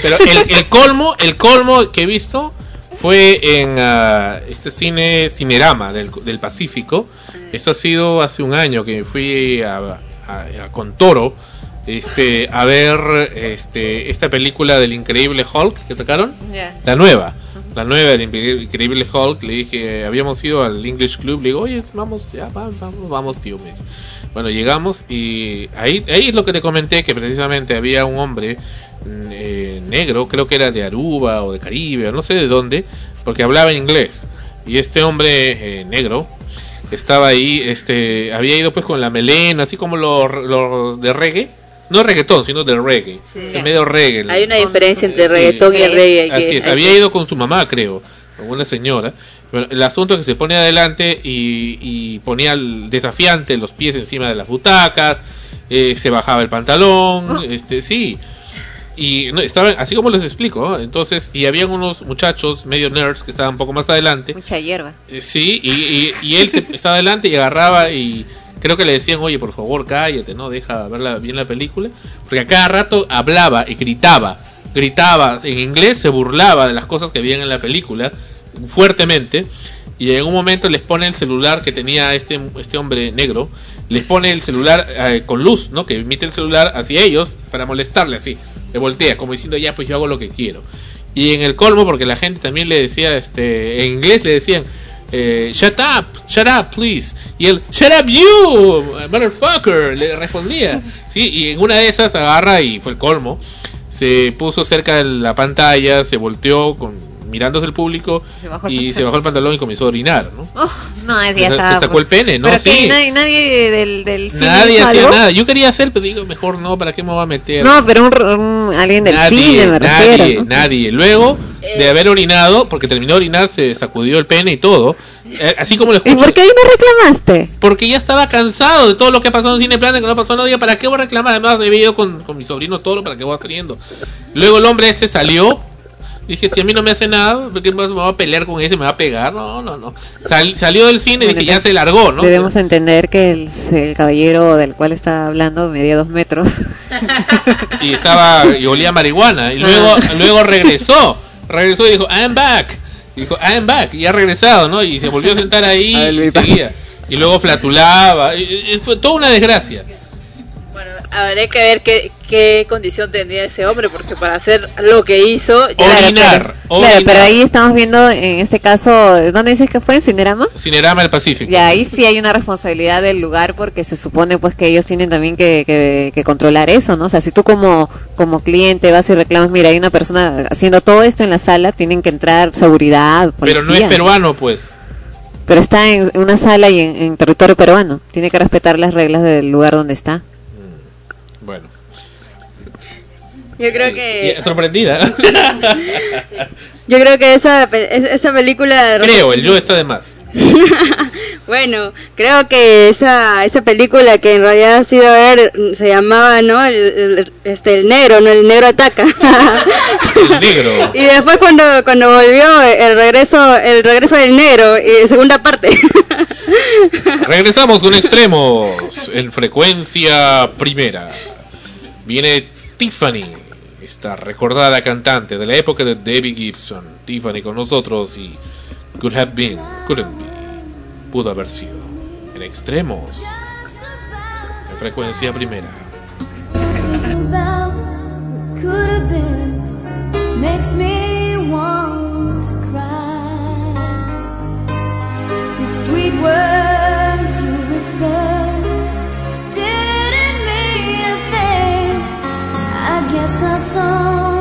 [SPEAKER 1] Pero el, el colmo, el colmo que he visto fue en ah, este cine Cinerama del, del Pacífico. Esto ha sido hace un año que fui a, a- a- con Toro este, a ver este, esta película del increíble Hulk que sacaron. La nueva. La nueva del Incre- Increíble Hulk. Le dije, habíamos ido al English Club. Le digo, oye, vamos, ya, va- vamos, vamos, tío. Bueno, llegamos y ahí, ahí es lo que te comenté, que precisamente había un hombre eh, negro, creo que era de Aruba o de Caribe, o no sé de dónde, porque hablaba inglés. Y este hombre eh, negro estaba ahí, este, había ido pues con la melena, así como los los de reggae. No reggaetón, sino de reggae.
[SPEAKER 8] Sí.
[SPEAKER 1] O sea, medio reggae.
[SPEAKER 8] Hay una diferencia entre
[SPEAKER 1] Sí.
[SPEAKER 8] reggaetón y el reggae.
[SPEAKER 1] Así
[SPEAKER 8] que-
[SPEAKER 1] es,
[SPEAKER 8] hay
[SPEAKER 1] había
[SPEAKER 8] que-
[SPEAKER 1] ido con su mamá, creo, con una señora. Bueno, el asunto es que se pone adelante y, y ponía el desafiante los pies encima de las butacas, eh, se bajaba el pantalón, este, sí. Y no, estaban, así como les explico, ¿no? entonces, y habían unos muchachos medio nerds que estaban un poco más adelante.
[SPEAKER 7] Mucha hierba.
[SPEAKER 1] Eh, Sí, y, y, y él se, estaba adelante y agarraba y creo que le decían, oye, por favor, cállate, ¿no? Deja ver la- bien la película. Porque a cada rato hablaba y gritaba, gritaba en inglés, se burlaba de las cosas que habían en la película fuertemente. Y en un momento les pone el celular que tenía este, este hombre negro, les pone el celular eh, con luz, ¿no? Que emite el celular hacia ellos para molestarle así. Le voltea, como diciendo, ya, pues yo hago lo que quiero. Y en el colmo, porque la gente también le decía, este, en inglés le decían, eh, shut up, shut up, please. Y él, shut up you, motherfucker, le respondía. Sí, y en una de esas agarra y fue el colmo. Se puso cerca de la pantalla, se volteó con mirándose el público
[SPEAKER 7] Se bajó el
[SPEAKER 1] y
[SPEAKER 7] pantalón.
[SPEAKER 1] se bajó el pantalón y comenzó a orinar, ¿no?
[SPEAKER 7] Oh, no, ya
[SPEAKER 1] Se-
[SPEAKER 7] estaba.
[SPEAKER 1] se sacó el pene, ¿no?
[SPEAKER 7] Pero que
[SPEAKER 1] Sí.
[SPEAKER 7] nadie, nadie del, del cine
[SPEAKER 1] Nadie hacía
[SPEAKER 7] algo.
[SPEAKER 1] nada. Yo quería hacer, pero digo, mejor no, ¿para qué me voy a meter?
[SPEAKER 7] No, pero un, un- alguien del
[SPEAKER 1] nadie,
[SPEAKER 7] cine me
[SPEAKER 1] nadie,
[SPEAKER 7] refiero. ¿no?
[SPEAKER 1] nadie. Luego de haber orinado, porque terminó de orinar, se sacudió el pene y todo. eh, así como lo
[SPEAKER 7] ¿Y
[SPEAKER 1] escucho.
[SPEAKER 7] por qué ahí no reclamaste?
[SPEAKER 1] Porque ya estaba cansado de todo lo que ha pasado en Cine Planet, que no pasó nada. Digo, ¿Para qué voy a reclamar? Además, he ido con, con mi sobrino todo, ¿para qué voy saliendo? Luego el hombre ese salió. Dije, si a mí no me hace nada, ¿por qué me va a pelear con ese? ¿Me va a pegar? No, no, no. Sal- salió del cine y dije, ya se largó, ¿no?
[SPEAKER 7] Debemos entender que el, el caballero del cual está hablando medía dos metros.
[SPEAKER 1] y estaba y olía marihuana y luego luego regresó regresó y dijo I'm back dijo I'm back y ha regresado no y se volvió a sentar ahí y seguía y luego flatulaba y- y fue toda una desgracia
[SPEAKER 8] Habrá que ver qué, qué condición tenía ese hombre, porque para hacer lo que hizo... ya-
[SPEAKER 1] Orinar,
[SPEAKER 7] Claro, pero ahí estamos viendo en este caso, ¿dónde dices que fue? ¿En Cinerama?
[SPEAKER 1] Cinerama del Pacífico
[SPEAKER 7] Ya, ahí sí hay una responsabilidad del lugar porque se supone pues que ellos tienen también que, que, que controlar eso, ¿no? O sea, si tú como, como cliente vas y reclamas, mira, hay una persona haciendo todo esto en la sala, tienen que entrar seguridad, policía.
[SPEAKER 1] pero no es peruano pues
[SPEAKER 7] Pero está en una sala y en, en territorio peruano. Tiene que respetar las reglas del lugar donde está.
[SPEAKER 1] Bueno.
[SPEAKER 10] Yo creo que
[SPEAKER 1] sorprendida.
[SPEAKER 10] Yo creo que esa esa película
[SPEAKER 1] creo el yo está de más.
[SPEAKER 10] Bueno, creo que esa esa película que en realidad ha sido ver se llamaba, ¿no? El, el- este el negro, no el negro ataca.
[SPEAKER 1] el negro.
[SPEAKER 10] Y después cuando cuando volvió el regreso el regreso del negro y segunda parte.
[SPEAKER 1] regresamos con extremos en frecuencia primera viene Tiffany esta recordada cantante de la época de Debbie Gibson. Tiffany con nosotros y could have been couldn't be pudo haber sido. En extremos en frecuencia primera.
[SPEAKER 5] Sweet words you whispered
[SPEAKER 2] Xa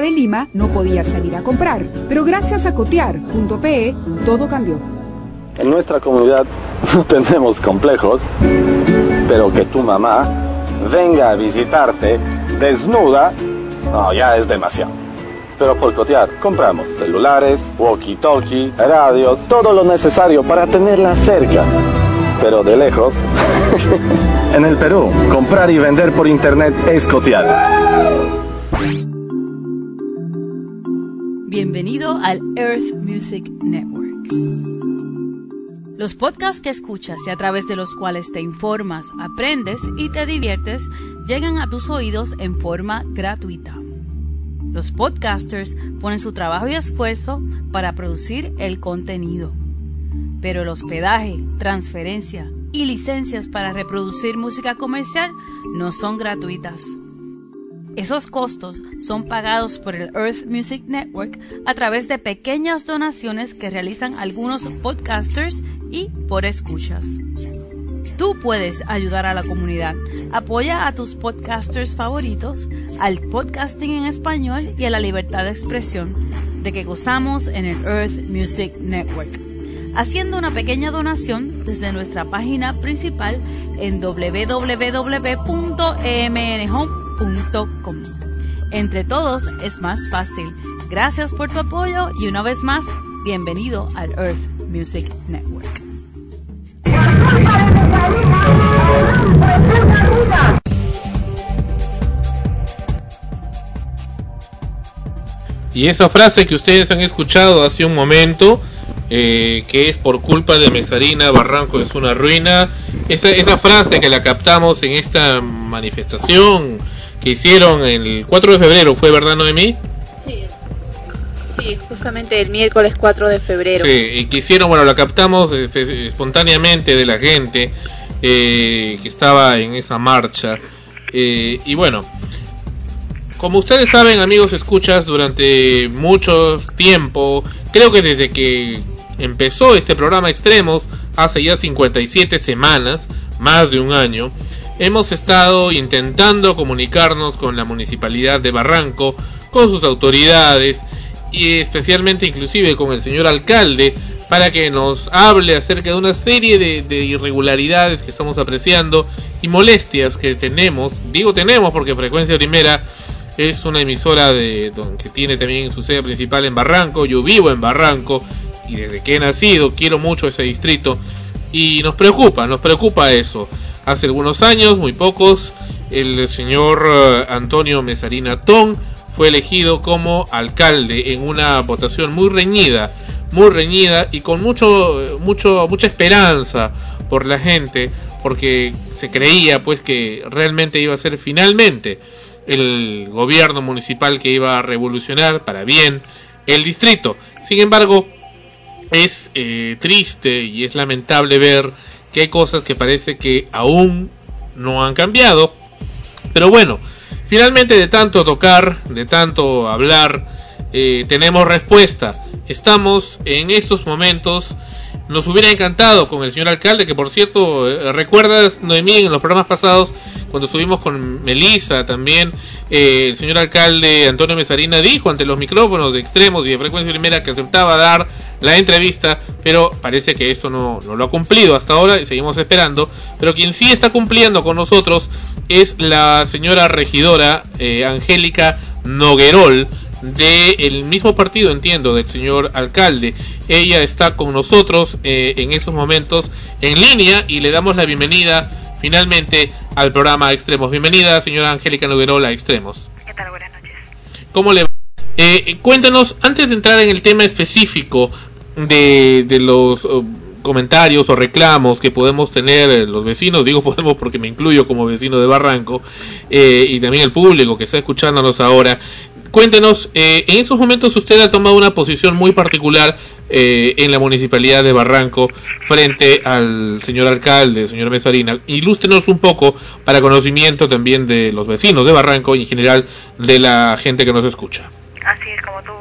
[SPEAKER 2] de Lima no podía salir a comprar, pero gracias a cotear.pe todo cambió.
[SPEAKER 3] En nuestra comunidad no tenemos complejos, pero que tu mamá venga a visitarte desnuda, no, ya es demasiado. Pero por cotear compramos celulares, walkie-talkie, radios, todo lo necesario para tenerla cerca. Pero de lejos, en el Perú, comprar y vender por internet es cotear.
[SPEAKER 4] Los podcasts que escuchas y a través de los cuales te informas, aprendes y te diviertes llegan a tus oídos en forma gratuita. Los podcasters ponen su trabajo y esfuerzo para producir el contenido. Pero el hospedaje, transferencia y licencias para reproducir música comercial no son gratuitas. Esos costos son pagados por el Earth Music Network a través de pequeñas donaciones que realizan algunos podcasters por escuchas. Tú puedes ayudar a la comunidad. Apoya a tus podcasters favoritos, al podcasting en español y a la libertad de expresión de que gozamos en el Earth Music Network. Haciendo una pequeña donación desde nuestra página principal en www.emnhome.com. Entre todos es más fácil. Gracias por tu apoyo y una vez más, bienvenido al Earth Music Network.
[SPEAKER 1] Y esa frase que ustedes han escuchado hace un momento, eh, que es por culpa de Mesarina, Barranco es una ruina, esa, esa frase que la captamos en esta manifestación que hicieron el 4 de febrero, ¿fue verdad Noemí?
[SPEAKER 8] Sí, sí, justamente el miércoles 4 de febrero.
[SPEAKER 1] Sí, y que hicieron, bueno, la captamos este, espontáneamente de la gente eh, que estaba en esa marcha. Eh, y bueno, como ustedes saben, amigos, escuchas durante mucho tiempo, creo que desde que empezó este programa Extremos, hace ya 57 semanas, más de un año, hemos estado intentando comunicarnos con la municipalidad de Barranco, con sus autoridades y especialmente inclusive con el señor alcalde para que nos hable acerca de una serie de, de, irregularidades que estamos apreciando y molestias que tenemos. Digo tenemos porque Frecuencia Primera es una emisora de, que tiene también su sede principal en Barranco. Yo vivo en Barranco y desde que he nacido quiero mucho ese distrito y nos preocupa, nos preocupa eso. Hace algunos años, muy pocos, el señor uh, Antonio Mesarina Ton fue elegido como alcalde en una votación muy reñida, muy reñida y con mucho, mucho, mucha esperanza por la gente, porque se creía pues que realmente iba a ser finalmente el gobierno municipal que iba a revolucionar para bien el distrito. Sin embargo, es eh, triste y es lamentable ver que hay cosas que parece que aún no han cambiado. Pero bueno, finalmente de tanto tocar, de tanto hablar, eh, tenemos respuesta. Estamos en estos momentos. Nos hubiera encantado con el señor alcalde, que por cierto, eh, recuerdas, Noemí, en los programas pasados, cuando estuvimos con Melissa también, eh, el señor alcalde Antonio Mesarina dijo ante los micrófonos de extremos y de frecuencia primera que aceptaba dar la entrevista, pero parece que eso no, no lo ha cumplido hasta ahora y seguimos esperando. Pero quien sí está cumpliendo con nosotros es la señora regidora eh, Angélica Noguerol del mismo partido, entiendo, del señor alcalde. Ella está con nosotros eh, en esos momentos en línea y le damos la bienvenida finalmente al programa Extremos. Bienvenida, señora Angélica Noguerola a Extremos.
[SPEAKER 15] ¿Qué tal? Buenas noches.
[SPEAKER 1] ¿Cómo le va? Eh, cuéntanos, antes de entrar en el tema específico de, de los uh, comentarios o reclamos que podemos tener eh, los vecinos, digo podemos porque me incluyo como vecino de Barranco, eh, y también el público que está escuchándonos ahora, cuéntenos, eh, en esos momentos usted ha tomado una posición muy particular eh, en la municipalidad de Barranco frente al señor alcalde, señor Mesarina. Ilústrenos un poco para conocimiento también de los vecinos de Barranco y en general de la gente que nos escucha.
[SPEAKER 15] Así es, como tú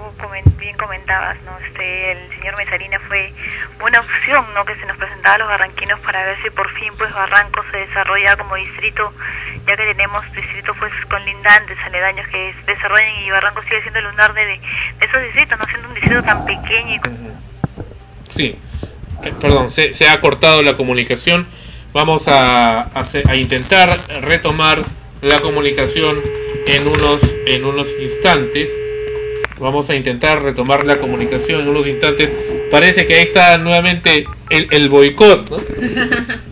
[SPEAKER 15] bien comentabas. Este, el señor Mesarina fue una opción ¿no? que se nos presentaba a los barranquinos para ver si por fin pues Barranco se desarrolla como distrito, ya que tenemos distritos pues colindantes, aledaños que desarrollan y Barranco sigue siendo el lunar de, esos distritos, no siendo un distrito tan pequeño. Y...
[SPEAKER 1] Sí, Eh, perdón, se, se ha cortado la comunicación. Vamos a, a, a intentar retomar la comunicación en unos, en unos instantes. Vamos a intentar retomar la comunicación en unos instantes. Parece que ahí está nuevamente el, el boicot, ¿no?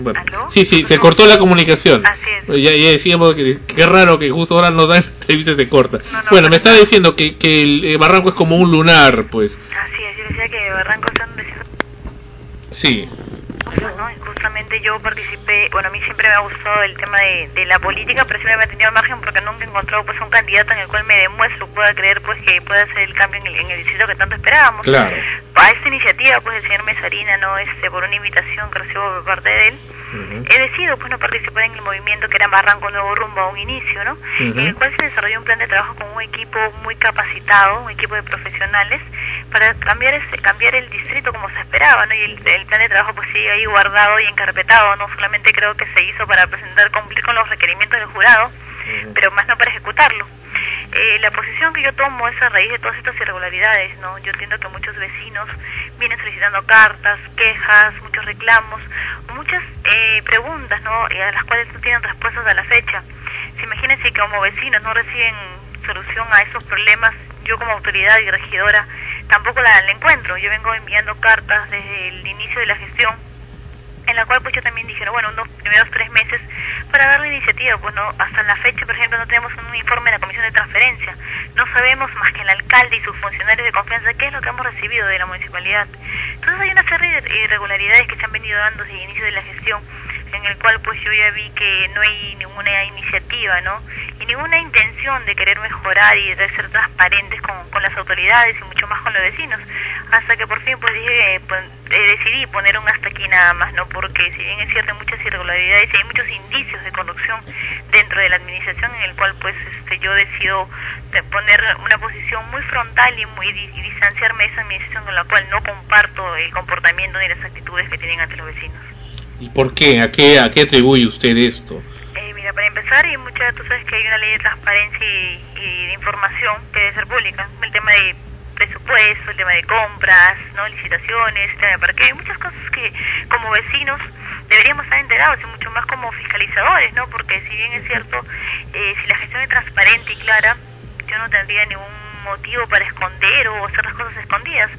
[SPEAKER 1] Bueno, sí, sí, se cortó la comunicación. Ya, ya decíamos que qué raro que justo ahora nos dan entrevista y se corta. bueno, me está diciendo que, que el eh, Barranco es como un lunar, pues.
[SPEAKER 15] Así es, yo decía que Barranco es un ¿no? Y Justamente yo participé, bueno, a mí siempre me ha gustado el tema de, de la política, pero siempre me he mantenido al margen porque nunca he encontrado pues un candidato en el cual me demuestre o pueda creer pues que pueda hacer el cambio en el, en el distrito que tanto esperábamos.
[SPEAKER 1] Claro.
[SPEAKER 15] A esta iniciativa pues del señor Mesarina, ¿no? Este, por una invitación que recibo por parte de él, he decidido pues no participar en el movimiento que era Barranco Nuevo Rumbo a un inicio, ¿no?
[SPEAKER 16] Ujú.
[SPEAKER 15] En el cual se desarrolló un plan de trabajo con un equipo muy capacitado, un equipo de profesionales, para cambiar ese, cambiar el distrito como se esperaba, ¿no? Y el, el plan de trabajo pues sigue ahí guardado y encarpetado, no solamente creo que se hizo para presentar, cumplir con los requerimientos del jurado, pero más no para ejecutarlo. Eh, la posición que yo tomo es a raíz de todas estas irregularidades, ¿no? Yo entiendo que muchos vecinos vienen solicitando cartas, quejas, muchos reclamos, muchas eh, preguntas, ¿no? Y a las cuales no tienen respuestas a la fecha. Si imagínense que como vecinos no reciben solución a esos problemas, yo como autoridad y regidora tampoco la, la encuentro. Yo vengo enviando cartas desde el inicio de la gestión en la cual pues yo también dije, no, bueno, unos primeros tres meses para dar la iniciativa, pues no, hasta la fecha, por ejemplo, no tenemos un informe de la Comisión de Transferencia, no sabemos más que el alcalde y sus funcionarios de confianza qué es lo que hemos recibido de la municipalidad. Entonces hay una serie de irregularidades que se han venido dando desde el inicio de la gestión, en el cual pues yo ya vi que no hay ninguna iniciativa, ¿no? Y ninguna intención de querer mejorar y de ser transparentes con, las autoridades y mucho más con los vecinos. Hasta que por fin pues dije, pues, decidí poner un hasta aquí nada más, ¿no? Porque si bien es cierto hay muchas irregularidades y hay muchos indicios de corrupción dentro de la administración en el cual pues este yo decido de poner una posición muy frontal y muy y distanciarme de esa administración con la cual no comparto el comportamiento ni las actitudes que tienen ante los vecinos.
[SPEAKER 1] ¿Y por qué? ¿A qué, a qué atribuye usted esto?
[SPEAKER 15] Eh, mira, para empezar, y muchas, tú sabes que hay una ley de transparencia y, de información que debe ser pública. El tema de presupuesto, el tema de compras, no licitaciones, el tema de parqueo, hay muchas cosas que como vecinos deberíamos estar enterados y mucho más como fiscalizadores, ¿no? Porque si bien es cierto, eh, si la gestión es transparente y clara, yo no tendría ningún motivo para esconder o hacer las cosas escondidas.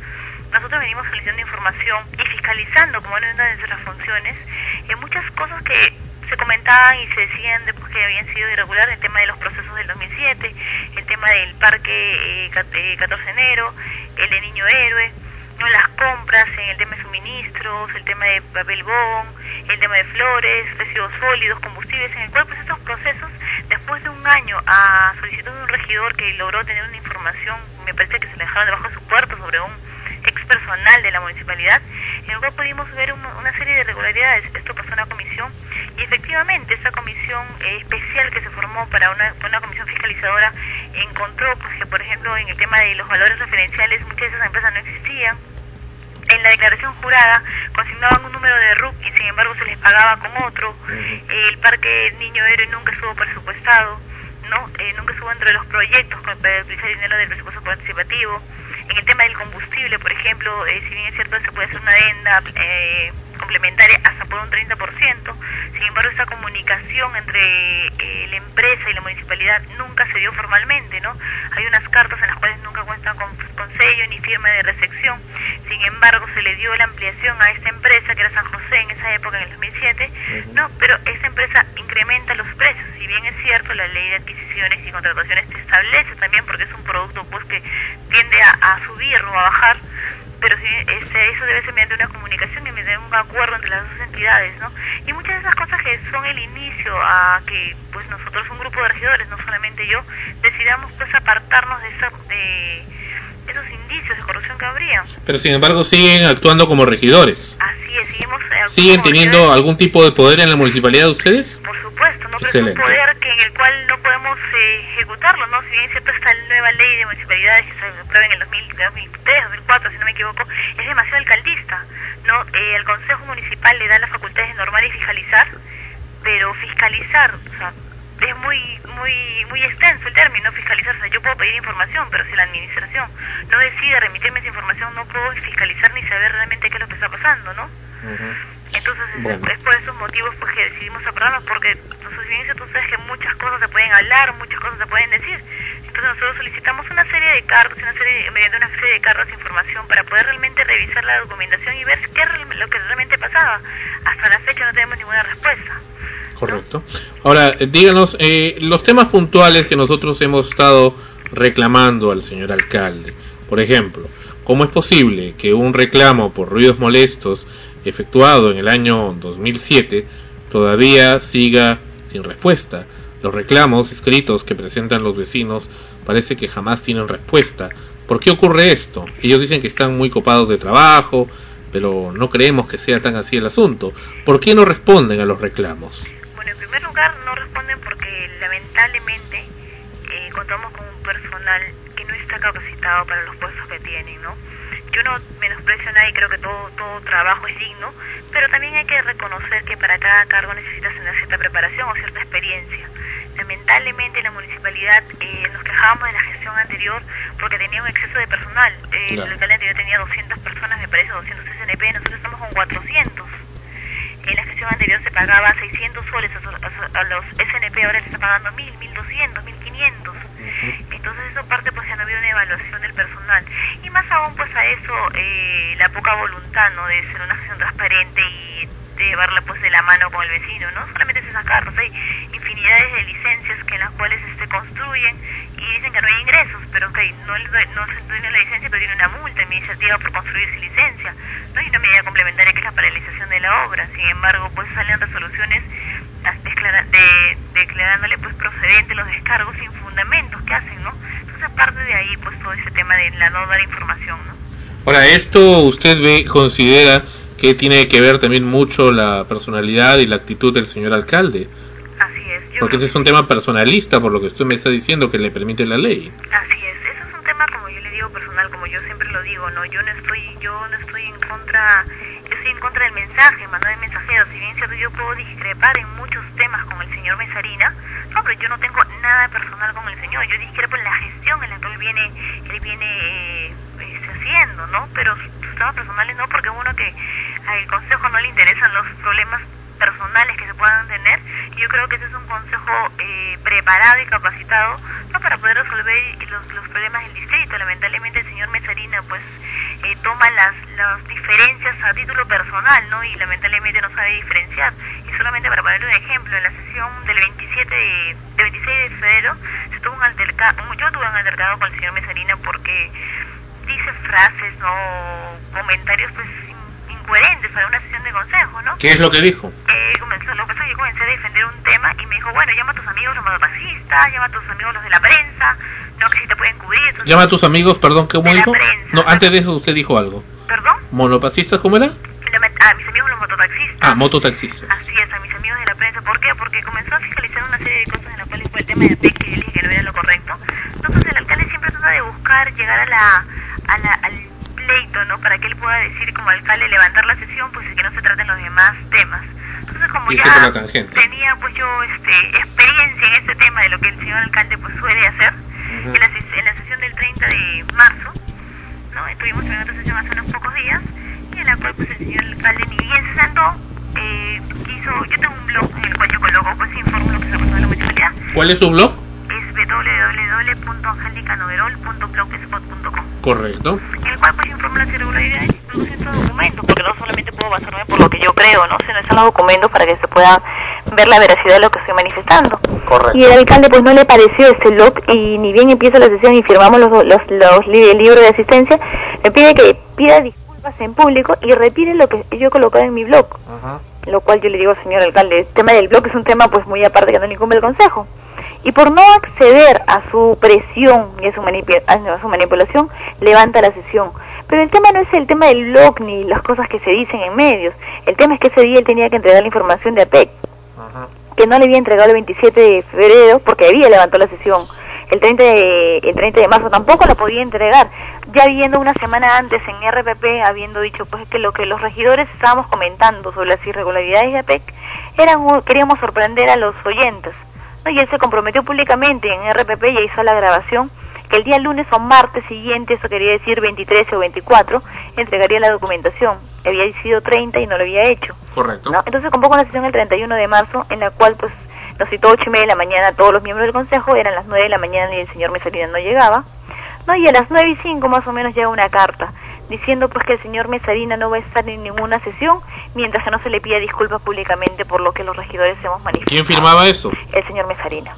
[SPEAKER 15] Nosotros venimos solicitando información y fiscalizando, como una de nuestras funciones, en muchas cosas que se comentaban y se decían después que habían sido irregulares, el tema de los procesos del 2007, el tema del parque eh, cat- eh, 14 de enero, el de Niño Héroe, ¿no? las compras en el tema de suministros, el tema de papel bond, el tema de flores, residuos sólidos, combustibles, en el cual pues estos procesos, después de un año a solicitud de un regidor que logró tener una información, me parece que se le dejaron debajo de su puerto sobre un ex personal de la municipalidad, en el cual pudimos ver un- una serie de irregularidades. Esto pasó en una comisión y efectivamente esa comisión eh, especial que se formó para una, una comisión fiscalizadora encontró pues, que, por ejemplo, en el tema de los valores referenciales, muchas de esas empresas no existían. En la declaración jurada consignaban un número de RUC y sin embargo se les pagaba con otro. El parque Niño Héroe nunca estuvo presupuestado, ¿no? Eh, nunca estuvo entre los proyectos para utilizar dinero del presupuesto participativo. En el tema del combustible, por ejemplo, eh, si bien es cierto se puede hacer una adenda eh, complementaria hasta por un 30%, sin embargo esa comunicación entre eh, la empresa y la municipalidad nunca se dio formalmente, ¿no? Hay unas cartas en las cuales nunca cuentan con, con sello ni firma de recepción, sin embargo se le dio la ampliación a esta empresa que era San José en esa época, en el 2007, no, pero esta empresa incrementa los precios, si bien es cierto la ley de adquisiciones y contrataciones te establece también porque es un producto pues que tiende a, a subir o a bajar, pero sí, este, eso debe ser mediante una comunicación y mediante un acuerdo entre las dos entidades, ¿no? Y muchas de esas cosas que son el inicio a que, pues nosotros, un grupo de regidores, no solamente yo, decidamos pues apartarnos de, esa, de esos indicios de corrupción que habría.
[SPEAKER 1] Pero sin embargo siguen actuando como regidores.
[SPEAKER 15] Así es, seguimos... eh,
[SPEAKER 1] ¿Siguen teniendo algún tipo de poder en la municipalidad de ustedes?
[SPEAKER 15] Por supuesto, ¿no? Pero es un poder que en el cual no podemos eh, ejecutar hacerlo, ¿no? Si bien es cierto esta nueva ley de municipalidades que se aprueba en el 2000, 2003, 2004, si no me equivoco, es demasiado alcaldista, ¿no? Eh, el Consejo Municipal le da las facultades de normar y fiscalizar, pero fiscalizar, o sea, es muy muy muy extenso el término fiscalizar, o sea, yo puedo pedir información, pero si la administración no decide remitirme esa información, no puedo fiscalizar ni saber realmente qué es lo que está pasando, ¿no? Entonces es-
[SPEAKER 1] Bueno.
[SPEAKER 15] es, por esos motivos pues que decidimos aprobarnos, porque nosotros bien tú sabes que muchas cosas se pueden hablar, muchas cosas se pueden decir. Entonces nosotros solicitamos una serie de cargos, una serie, mediante una serie de cargos de información para poder realmente revisar la documentación y ver qué lo que realmente pasaba. Hasta la fecha no tenemos ninguna respuesta.
[SPEAKER 1] Correcto. Ahora, eh, díganos, eh, los temas puntuales que nosotros hemos estado reclamando al señor alcalde. Por ejemplo, ¿cómo es posible que un reclamo por ruidos molestos efectuado en el año 2007 todavía siga sin respuesta? Los reclamos escritos que presentan los vecinos parece que jamás tienen respuesta. ¿Por qué ocurre esto? Ellos dicen que están muy copados de trabajo, pero no creemos que sea tan así el asunto. ¿Por qué no responden a los reclamos?
[SPEAKER 15] Primer lugar no responden porque lamentablemente eh, contamos con un personal que no está capacitado para los puestos que tienen, ¿no? Yo no menosprecio a nadie, creo que todo, todo trabajo es digno, pero también hay que reconocer que para cada cargo necesitas tener cierta preparación o cierta experiencia. Lamentablemente la municipalidad eh, nos quejábamos de la gestión anterior porque tenía un exceso de personal. Eh,
[SPEAKER 16] Claro.
[SPEAKER 15] El alcalde anterior tenía 200 personas, me parece 200 SNP, nosotros estamos con 400. En la gestión anterior se pagaba 600 soles a, a- a los SNP, ahora se está pagando 1000, 1200, 1500. Entonces eso parte pues ya no ha habido una evaluación del personal. Y más aún pues a eso eh, la poca voluntad no de ser una gestión transparente y de llevarla pues de la mano con el vecino, ¿no? Solamente es esas carros, hay infinidades de licencias que en las cuales se construyen y dicen que no hay ingresos, pero que no, el due- no se tiene la licencia pero tiene una multa administrativa por construir sin licencia, ¿no? Y una medida complementaria que es la paralización de la obra. Sin embargo, pues salen resoluciones ah, de, declarándole pues procedente los descargos sin fundamentos que hacen, ¿no? Entonces aparte de ahí pues todo ese tema de la no dar información, ¿no?
[SPEAKER 1] Ahora, esto usted ve, considera que tiene que ver también mucho la personalidad y la actitud del señor alcalde.
[SPEAKER 15] Así es. Yo
[SPEAKER 1] Porque este es un tema personalista, por lo que usted me está diciendo que le permite la ley.
[SPEAKER 15] Así es, eso es un tema como yo le digo personal, como yo siempre lo digo, no, yo no estoy, yo no estoy en contra, yo estoy en contra del mensaje, mandar el mensajero, si bien cierto yo puedo discrepar en muchos temas con el señor Mesarina, no, pero yo no tengo nada personal con el señor, yo discrepo en la gestión en la que él viene, él viene eh, este, haciendo, ¿no? Pero sus temas personales no, porque uno que al consejo no le interesan los problemas personales que se puedan tener y yo creo que ese es un consejo eh, preparado y capacitado no para poder resolver los, los problemas del distrito. Lamentablemente el señor Mesarina pues eh, toma las, las diferencias a título personal no y lamentablemente no sabe diferenciar. Y solamente para poner un ejemplo en la sesión del 27 de, del 26 de febrero se tuvo un altercado yo tuve un altercado con el señor Mesarina porque dice frases no comentarios pues para una sesión de consejo no
[SPEAKER 1] ¿Qué es lo que dijo?
[SPEAKER 15] eh, comenzó, lo que pasa es que yo comencé a defender un tema y me dijo, bueno, llama a tus amigos los mototaxistas, llama a tus amigos los de la prensa, no que si te pueden cubrir. Entonces,
[SPEAKER 1] Llama a tus amigos, perdón, ¿cómo
[SPEAKER 15] De la
[SPEAKER 1] dijo?
[SPEAKER 15] prensa.
[SPEAKER 1] No, antes de eso usted dijo algo.
[SPEAKER 15] ¿Perdón?
[SPEAKER 1] ¿Monopacistas cómo era?
[SPEAKER 15] a mis amigos los mototaxistas.
[SPEAKER 1] Ah, mototaxistas.
[SPEAKER 15] Así es, a mis amigos de la prensa. ¿Por qué? Porque comenzó a fiscalizar una serie de cosas en las cuales fue el tema de PEC que yo dije que no era lo correcto. Entonces el alcalde siempre trata de buscar llegar a la, a la, al pleito, ¿no? Para que él pueda decir como alcalde levantar la sesión, pues y que no se traten los demás temas. Entonces como
[SPEAKER 1] Irse
[SPEAKER 15] ya tenía pues yo este, experiencia en este tema de lo que el señor alcalde pues suele hacer, en, la, en la sesión del 30 de marzo, ¿no? Estuvimos en otra sesión hace unos pocos días y en la cual pues el señor alcalde ni bien se sentó, eh, quiso, yo tengo un blog en el cual yo coloco pues informo lo que está pasando en la municipalidad,
[SPEAKER 1] ¿Cuál es su blog?
[SPEAKER 15] Es www.angelicanoverol.blogspot.com
[SPEAKER 1] Correcto.
[SPEAKER 15] en el cual pues informo las irregularidades y produce estos documentos, porque no solamente puedo basarme por lo que yo creo, ¿no? Sino están los documentos para que se pueda ver la veracidad de lo que estoy manifestando.
[SPEAKER 3] Correcto.
[SPEAKER 15] Y el alcalde pues no le pareció este log y ni bien empieza la sesión y firmamos los, los, los li- el libro de asistencia, me pide que pida disculpas en público y retire lo que yo he colocado en mi blog. Lo cual yo le digo, señor alcalde, el tema del blog es un tema pues muy aparte que no le incumbe el consejo. Y por no acceder a su presión y a su, a su manipulación, levanta la sesión. Pero el tema no es el tema del blog ni las cosas que se dicen en medios. El tema es que ese día él tenía que entregar la información de APEC, que no le había entregado el 27 de febrero porque había levantado la sesión. el 30 de, el 30 de marzo tampoco lo podía entregar. Ya viendo una semana antes en RPP, habiendo dicho pues que lo que los regidores estábamos comentando sobre las irregularidades de APEC, eran, queríamos sorprender a los oyentes. ¿No? Y él se comprometió públicamente en RPP, ya hizo la grabación, que el día lunes o martes siguiente, eso quería decir 23 o 24, entregaría la documentación. Había sido 30 y no lo había hecho.
[SPEAKER 1] Correcto.
[SPEAKER 15] ¿no? Entonces convocó una sesión el 31 de marzo en la cual pues nos citó ocho y media de la mañana a todos los miembros del consejo, eran las 9 de la mañana y el señor Mesalina no llegaba, ¿no? Y a las 9 y 5 más o menos llega una carta diciendo pues que el señor Mesarina no va a estar en ninguna sesión mientras que no se le pida disculpas públicamente por lo que los regidores hemos manifestado.
[SPEAKER 1] ¿Quién firmaba eso?
[SPEAKER 15] El señor Mesarina.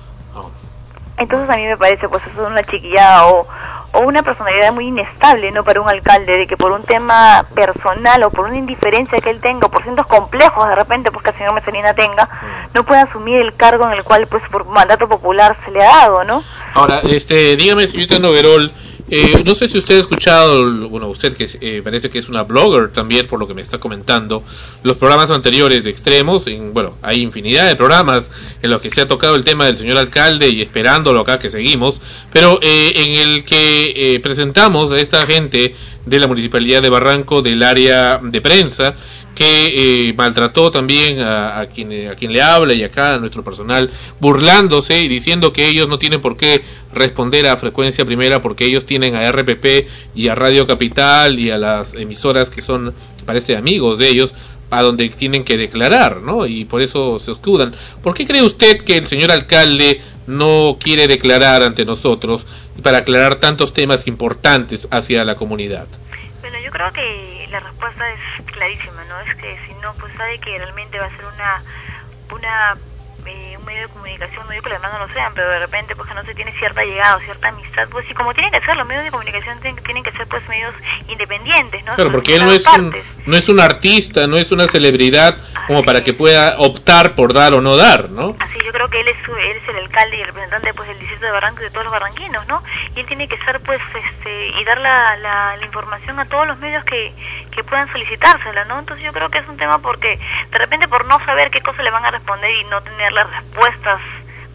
[SPEAKER 15] Entonces a mí me parece pues eso es una chiquillada o, o una personalidad muy inestable no para un alcalde de que por un tema personal o por una indiferencia que él tenga o por cientos complejos de repente pues que el señor Mesalina tenga no pueda asumir el cargo en el cual pues por mandato popular se le ha dado no
[SPEAKER 1] Ahora, este, dígame, señorita Noverol, eh, no sé si usted ha escuchado, bueno, usted que eh, parece que es una blogger también, por lo que me está comentando, los programas anteriores de Extremos, en, bueno, hay infinidad de programas en los que se ha tocado el tema del señor alcalde y esperándolo acá que seguimos, pero eh, en el que eh, presentamos a esta gente de la Municipalidad de Barranco del área de prensa, que eh, maltrató también a, quien a quien le habla y acá a nuestro personal burlándose y diciendo que ellos no tienen por qué responder a frecuencia primera porque ellos tienen a RPP y a Radio Capital y a las emisoras que son parece amigos de ellos a donde tienen que declarar, ¿no? Y por eso se escudan. ¿Por qué cree usted que el señor alcalde no quiere declarar ante nosotros para aclarar tantos temas importantes hacia la comunidad?
[SPEAKER 15] Bueno, yo creo que la respuesta es clarísima, ¿no? Es que si no, pues sabe que realmente va a ser una, una eh, un medio de comunicación, no digo que los demás no lo sean, pero de repente pues que no se tiene cierta llegada o cierta amistad, pues y como tienen que ser, los medios de comunicación tienen, tienen que ser pues medios independientes, ¿no?
[SPEAKER 1] Claro, porque él no es un, no es un artista, no es una celebridad como para que pueda optar por dar o no dar, ¿no?
[SPEAKER 15] Así, yo creo que él es, él es el alcalde y el representante pues del distrito de Barranco y de todos los barranquinos, ¿no? Y él tiene que ser pues este y dar la, la, la información a todos los medios que, que puedan solicitársela, ¿no? Entonces yo creo que es un tema porque de repente por no saber qué cosa le van a responder y no tener las respuestas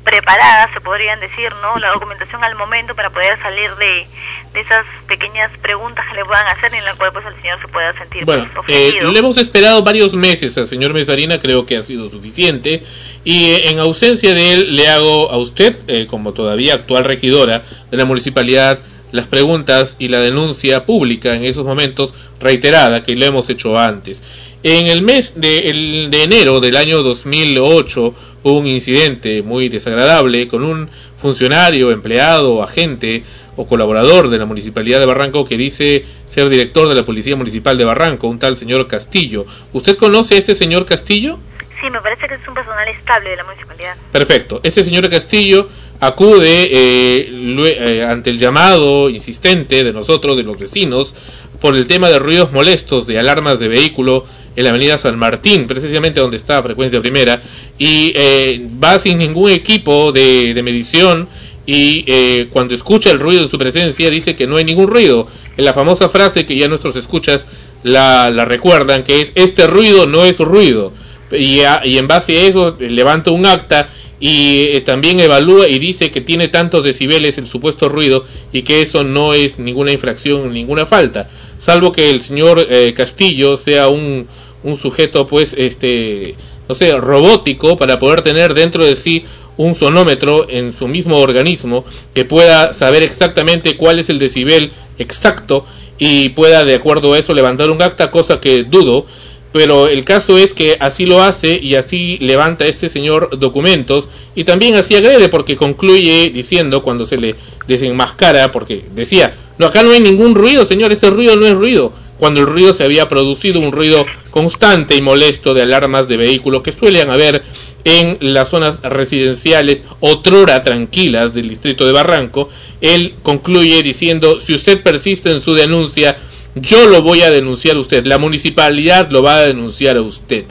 [SPEAKER 15] preparadas, se podrían decir, ¿no? La documentación al momento para poder salir de, de esas pequeñas preguntas que le puedan hacer y en la cual pues el señor se pueda sentir
[SPEAKER 1] Bueno,
[SPEAKER 15] pues,
[SPEAKER 1] eh, le hemos esperado varios meses al señor Mesarina, creo que ha sido suficiente. Y eh, en ausencia de él, le hago a usted, eh, como todavía actual regidora de la municipalidad, las preguntas y la denuncia pública en esos momentos reiterada que le hemos hecho antes. En el mes de, el- de enero del año 2008 hubo un incidente muy desagradable con un funcionario, empleado, agente o colaborador de la Municipalidad de Barranco que dice ser director de la Policía Municipal de Barranco, un tal señor Castillo. ¿Usted conoce a este señor Castillo?
[SPEAKER 15] Sí, me parece que es un personal estable de la municipalidad.
[SPEAKER 1] Perfecto. Este señor Castillo acude eh, eh, ante el llamado insistente de nosotros, de los vecinos, por el tema de ruidos molestos de alarmas de vehículo en la avenida San Martín, precisamente donde está frecuencia primera, y eh, va sin ningún equipo de, de medición y eh, cuando escucha el ruido en su presencia dice que no hay ningún ruido. En la famosa frase que ya nuestros escuchas la, la recuerdan, que es este ruido no es ruido. Y, a- y en base a eso eh, levanta un acta y eh, también evalúa y dice que tiene tantos decibeles el supuesto ruido y que eso no es ninguna infracción, ninguna falta, salvo que el señor eh, Castillo sea un, un sujeto pues este no sé, robótico para poder tener dentro de sí un sonómetro en su mismo organismo que pueda saber exactamente cuál es el decibel exacto y pueda de acuerdo a eso levantar un acta, cosa que dudo, pero el caso es que así lo hace y así levanta este señor documentos y también así agrede porque concluye diciendo cuando se le desenmascara porque decía, no, acá no hay ningún ruido, señor, ese ruido no es ruido, cuando el ruido se había producido un ruido constante y molesto de alarmas de vehículos que suelen haber en las zonas residenciales otrora tranquilas del distrito de Barranco, él concluye diciendo, si usted persiste en su denuncia, yo lo voy a denunciar a usted, la municipalidad lo va a denunciar a usted.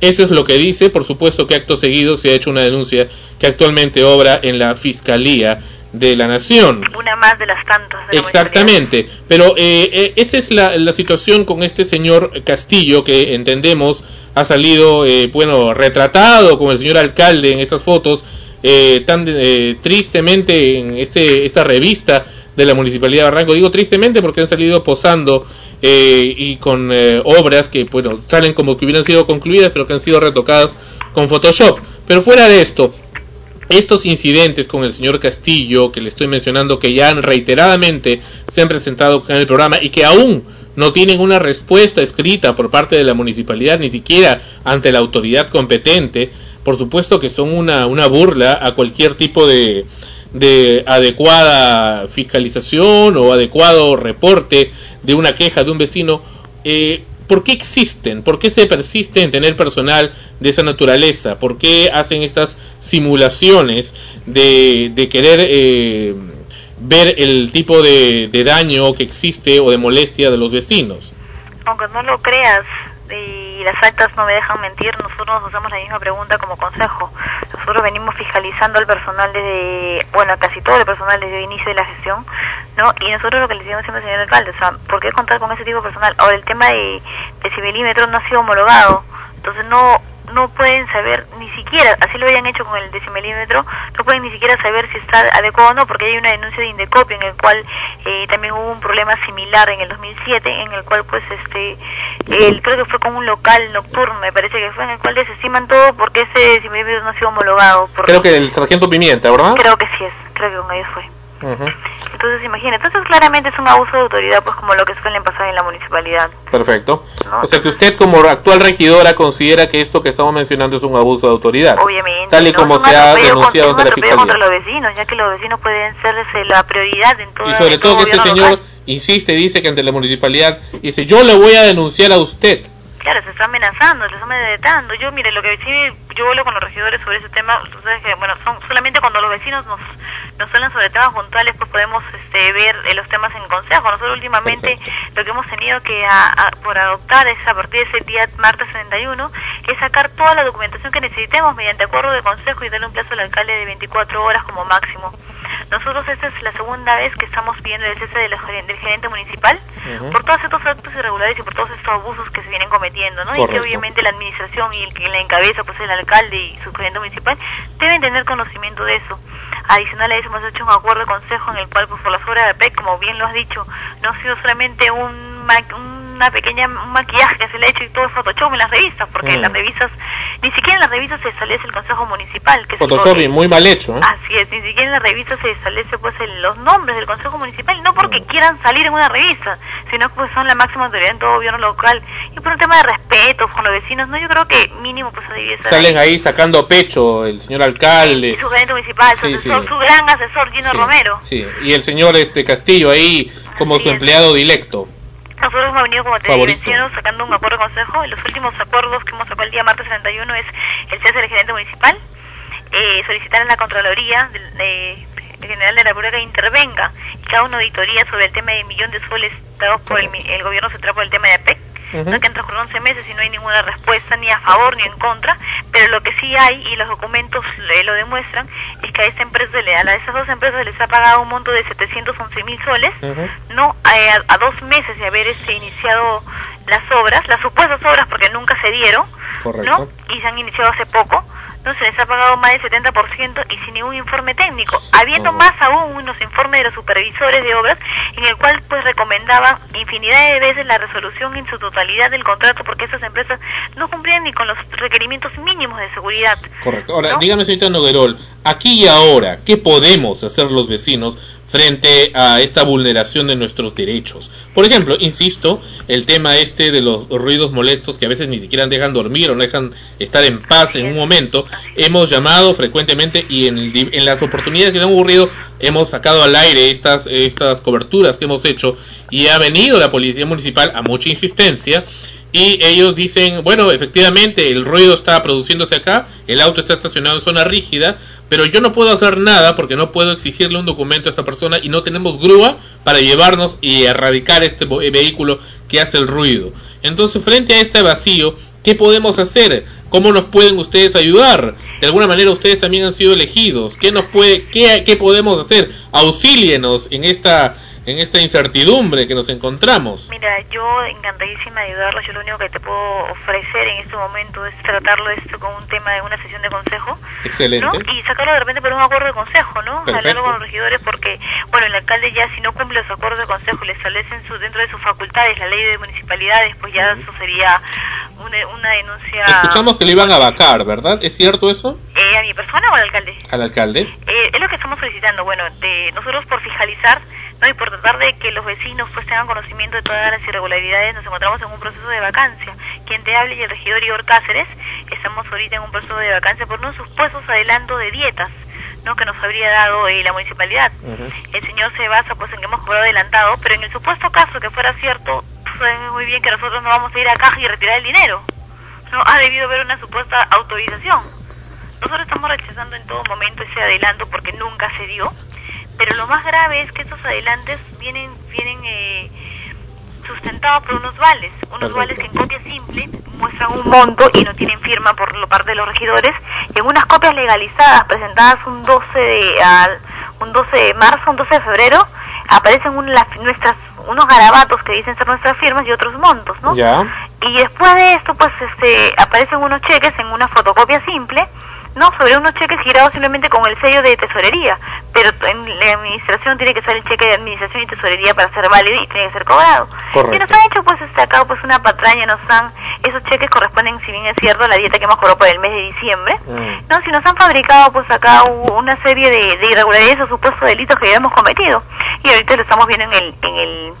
[SPEAKER 1] Eso es lo que dice, por supuesto que acto seguido se ha hecho una denuncia que actualmente obra en la Fiscalía de la Nación.
[SPEAKER 15] Una más de las tantas. De la
[SPEAKER 1] Exactamente, pero eh, eh, esa es la, la situación con este señor Castillo que entendemos ha salido, eh, bueno, retratado como el señor alcalde en esas fotos eh, tan eh, tristemente en ese, esa revista de la Municipalidad de Barranco. Digo tristemente porque han salido posando eh, y con eh, obras que bueno, salen como que hubieran sido concluidas, pero que han sido retocadas con Photoshop. Pero fuera de esto, estos incidentes con el señor Castillo, que le estoy mencionando, que ya han reiteradamente se han presentado en el programa y que aún no tienen una respuesta escrita por parte de la municipalidad, ni siquiera ante la autoridad competente, por supuesto que son una, una burla a cualquier tipo de, de adecuada fiscalización o adecuado reporte de una queja de un vecino. Eh, ¿Por qué existen? ¿Por qué se persiste en tener personal de esa naturaleza? ¿Por qué hacen estas simulaciones de, de querer eh, ver el tipo de, daño que existe o de molestia de los vecinos?
[SPEAKER 15] Aunque no lo creas y las actas no me dejan mentir, nosotros nos hacemos la misma pregunta como consejo. Nosotros venimos fiscalizando al personal desde, bueno, casi todo el personal desde el inicio de la gestión, ¿no? Y nosotros lo que le decimos siempre al señor alcalde, o sea, ¿por qué contar con ese tipo de personal? Ahora, el tema de decibelímetro no ha sido homologado, entonces no no pueden saber ni siquiera, así lo hayan hecho con el decimilímetro, no pueden ni siquiera saber si está adecuado o no, porque hay una denuncia de Indecopio en el cual eh, también hubo un problema similar en el 2007, en el cual pues este, el, creo que fue con un local nocturno, me parece que fue, en el cual desestiman todo porque ese decimilímetro no ha sido homologado. Por,
[SPEAKER 1] Creo que el sargento Pimienta, ¿verdad?
[SPEAKER 15] creo que sí es, creo que con ellos fue. Entonces imagínate, entonces claramente es un abuso de autoridad, pues como lo que suelen pasar en la municipalidad.
[SPEAKER 1] Perfecto. O sea que usted como actual regidora considera que esto que estamos mencionando es un abuso de autoridad.
[SPEAKER 15] Obviamente.
[SPEAKER 1] Tal y
[SPEAKER 15] ¿no?
[SPEAKER 1] como se ha denunciado ante la
[SPEAKER 15] atropello contra
[SPEAKER 1] Fiscalía.
[SPEAKER 15] los vecinos, ya que los vecinos pueden ser la prioridad en todo
[SPEAKER 1] Y sobre todo que este señor
[SPEAKER 15] local.
[SPEAKER 1] insiste, dice que ante la municipalidad, dice, yo le voy a denunciar a usted.
[SPEAKER 15] Claro, se está amenazando, se está amedrentando. Yo, mire, lo que sí, yo hablo con los regidores sobre ese tema, sabes que, bueno, son solamente cuando los vecinos nos, nos hablan sobre temas puntuales, pues podemos este, ver eh, los temas en consejo. Nosotros últimamente lo que hemos tenido que a- a- por adoptar es a partir de ese día martes 71, es sacar toda la documentación que necesitemos mediante acuerdo de consejo y darle un plazo al alcalde de 24 horas como máximo. Nosotros esta es la segunda vez que estamos pidiendo el cese de del gerente municipal por todos estos actos irregulares y por todos estos abusos que se vienen cometiendo, ¿no? Y que obviamente la administración y el que la encabeza, pues el alcalde y su gerente municipal, deben tener conocimiento de eso. Adicional a eso hemos hecho un acuerdo de consejo en el cual, pues por las obras de APEC, como bien lo has dicho, no ha sido solamente un ma- una pequeña un maquillaje que se le ha hecho y todo es Photoshop en las revistas, porque en
[SPEAKER 1] Mm.
[SPEAKER 15] las revistas, ni siquiera en las revistas se establece el consejo municipal, que es
[SPEAKER 1] Photoshop y muy mal hecho. ¿eh?
[SPEAKER 15] Así es, ni siquiera en la revista se establece pues el- los nombres del Consejo Municipal, no porque
[SPEAKER 1] Mm.
[SPEAKER 15] quieran salir en una revista, sino que pues son la máxima autoridad en todo gobierno local. Y por un tema de respeto con los vecinos, no yo creo que mínimo pues estar
[SPEAKER 1] Salen
[SPEAKER 15] ahí.
[SPEAKER 1] sacando pecho el señor alcalde.
[SPEAKER 15] su gerente municipal, su,
[SPEAKER 1] Sí,
[SPEAKER 15] asesor,
[SPEAKER 1] sí.
[SPEAKER 15] su gran asesor Gino
[SPEAKER 1] Sí,
[SPEAKER 15] Romero.
[SPEAKER 1] Sí, y el señor este Castillo ahí como su empleado directo.
[SPEAKER 15] Nosotros hemos venido, como te menciono, sacando un acuerdo de consejo. Los últimos acuerdos que hemos sacado el día martes 31 es el cese del gerente municipal, eh, solicitar en la Contraloría del de- General de la República que intervenga y que haga una auditoría sobre el tema de millón de soles dados por el, el gobierno central por el tema de APEC.
[SPEAKER 16] Ujú.
[SPEAKER 15] ¿no? que han transcurrido 11 meses y no hay ninguna respuesta ni a favor ni en contra, pero lo que sí hay, y los documentos eh, lo demuestran, es que a esta empresa, a esas dos empresas les ha pagado un monto de 711 mil soles, no eh, a, a dos meses de haber este, iniciado las obras, las supuestas obras porque nunca se dieron, ¿no? Y se han iniciado hace poco, no se les ha pagado más del 70% y sin ningún informe técnico, habiendo más aún unos informes de los supervisores de obras en el cual pues recomendaban infinidad de veces la resolución en su totalidad del contrato porque esas empresas no cumplían ni con los requerimientos mínimos de seguridad.
[SPEAKER 1] Correcto. Ahora, dígame, señorita Noguerol, aquí y ahora, ¿qué podemos hacer los vecinos frente a esta vulneración de nuestros derechos? Por ejemplo, insisto, el tema este de los ruidos molestos que a veces ni siquiera dejan dormir o no dejan estar en paz en un momento, hemos llamado frecuentemente y en, en las oportunidades que han ocurrido hemos sacado al aire estas, estas coberturas que hemos hecho y ha venido la policía municipal a mucha insistencia y ellos dicen, bueno, efectivamente el ruido está produciéndose acá, el auto está estacionado en zona rígida, pero yo no puedo hacer nada porque no puedo exigirle un documento a esta persona y no tenemos grúa para llevarnos y erradicar este vehículo que hace el ruido. Entonces, frente a este vacío, ¿qué podemos hacer? ¿Cómo nos pueden ustedes ayudar? De alguna manera ustedes también han sido elegidos. ¿Qué nos puede qué, qué podemos hacer? Auxílienos en esta en esta incertidumbre que nos encontramos?
[SPEAKER 15] Mira, yo encantadísima de ayudarlos. Yo lo único que te puedo ofrecer en este momento es tratarlo esto con un tema de una sesión de consejo.
[SPEAKER 1] Excelente.
[SPEAKER 15] ¿no? Y sacarlo de repente por un acuerdo de consejo, ¿no? Hablarlo con los regidores porque, bueno, el alcalde ya si no cumple los acuerdos de consejo le establecen su, dentro de sus facultades la ley de municipalidades, pues ya eso sería una, una denuncia
[SPEAKER 1] Escuchamos que le iban a vacar, ¿verdad? ¿Es cierto eso?
[SPEAKER 15] eh, a mi persona o al alcalde.
[SPEAKER 1] Al alcalde.
[SPEAKER 15] Eh, es lo que estamos solicitando, bueno, de nosotros por fiscalizar ¿no? y por tratar de que los vecinos pues tengan conocimiento de todas las irregularidades, nos encontramos en un proceso de vacancia. Quien te hable y el regidor Igor Cáceres, estamos ahorita en un proceso de vacancia por unos supuestos adelanto de dietas. ¿no? que nos habría dado eh, la municipalidad. El señor se basa pues en que hemos cobrado adelantado, pero en el supuesto caso que fuera cierto, tú sabes muy bien que nosotros no vamos a ir a caja y retirar el dinero. No, ha debido haber una supuesta autorización. Nosotros estamos rechazando en todo momento ese adelanto porque nunca se dio, pero lo más grave es que estos adelantes vienen vienen eh, sustentados por unos vales, unos vales que en copia simple muestran un monto y no tienen firma por lo parte de los regidores, y en unas copias legalizadas presentadas un 12 de al, un 12 de marzo, un 12 de febrero, aparecen un- las- nuestras unos garabatos que dicen ser nuestras firmas y otros montos, ¿no?
[SPEAKER 1] Ya.
[SPEAKER 15] Y después de esto, pues, este, aparecen unos cheques en una fotocopia simple, ¿no? Sobre unos cheques girados simplemente con el sello de tesorería. Pero en la administración tiene que ser el cheque de administración y tesorería para ser válido y tiene que ser cobrado.
[SPEAKER 1] Correcto.
[SPEAKER 15] Y nos han hecho, pues, acá, pues, una patraña, nos han, esos cheques corresponden, si bien es cierto, a la dieta que hemos cobrado por el mes de diciembre. No, si nos han fabricado, pues, acá una serie de, de irregularidades o supuestos delitos que ya hemos cometido. Y ahorita lo estamos viendo en el, en el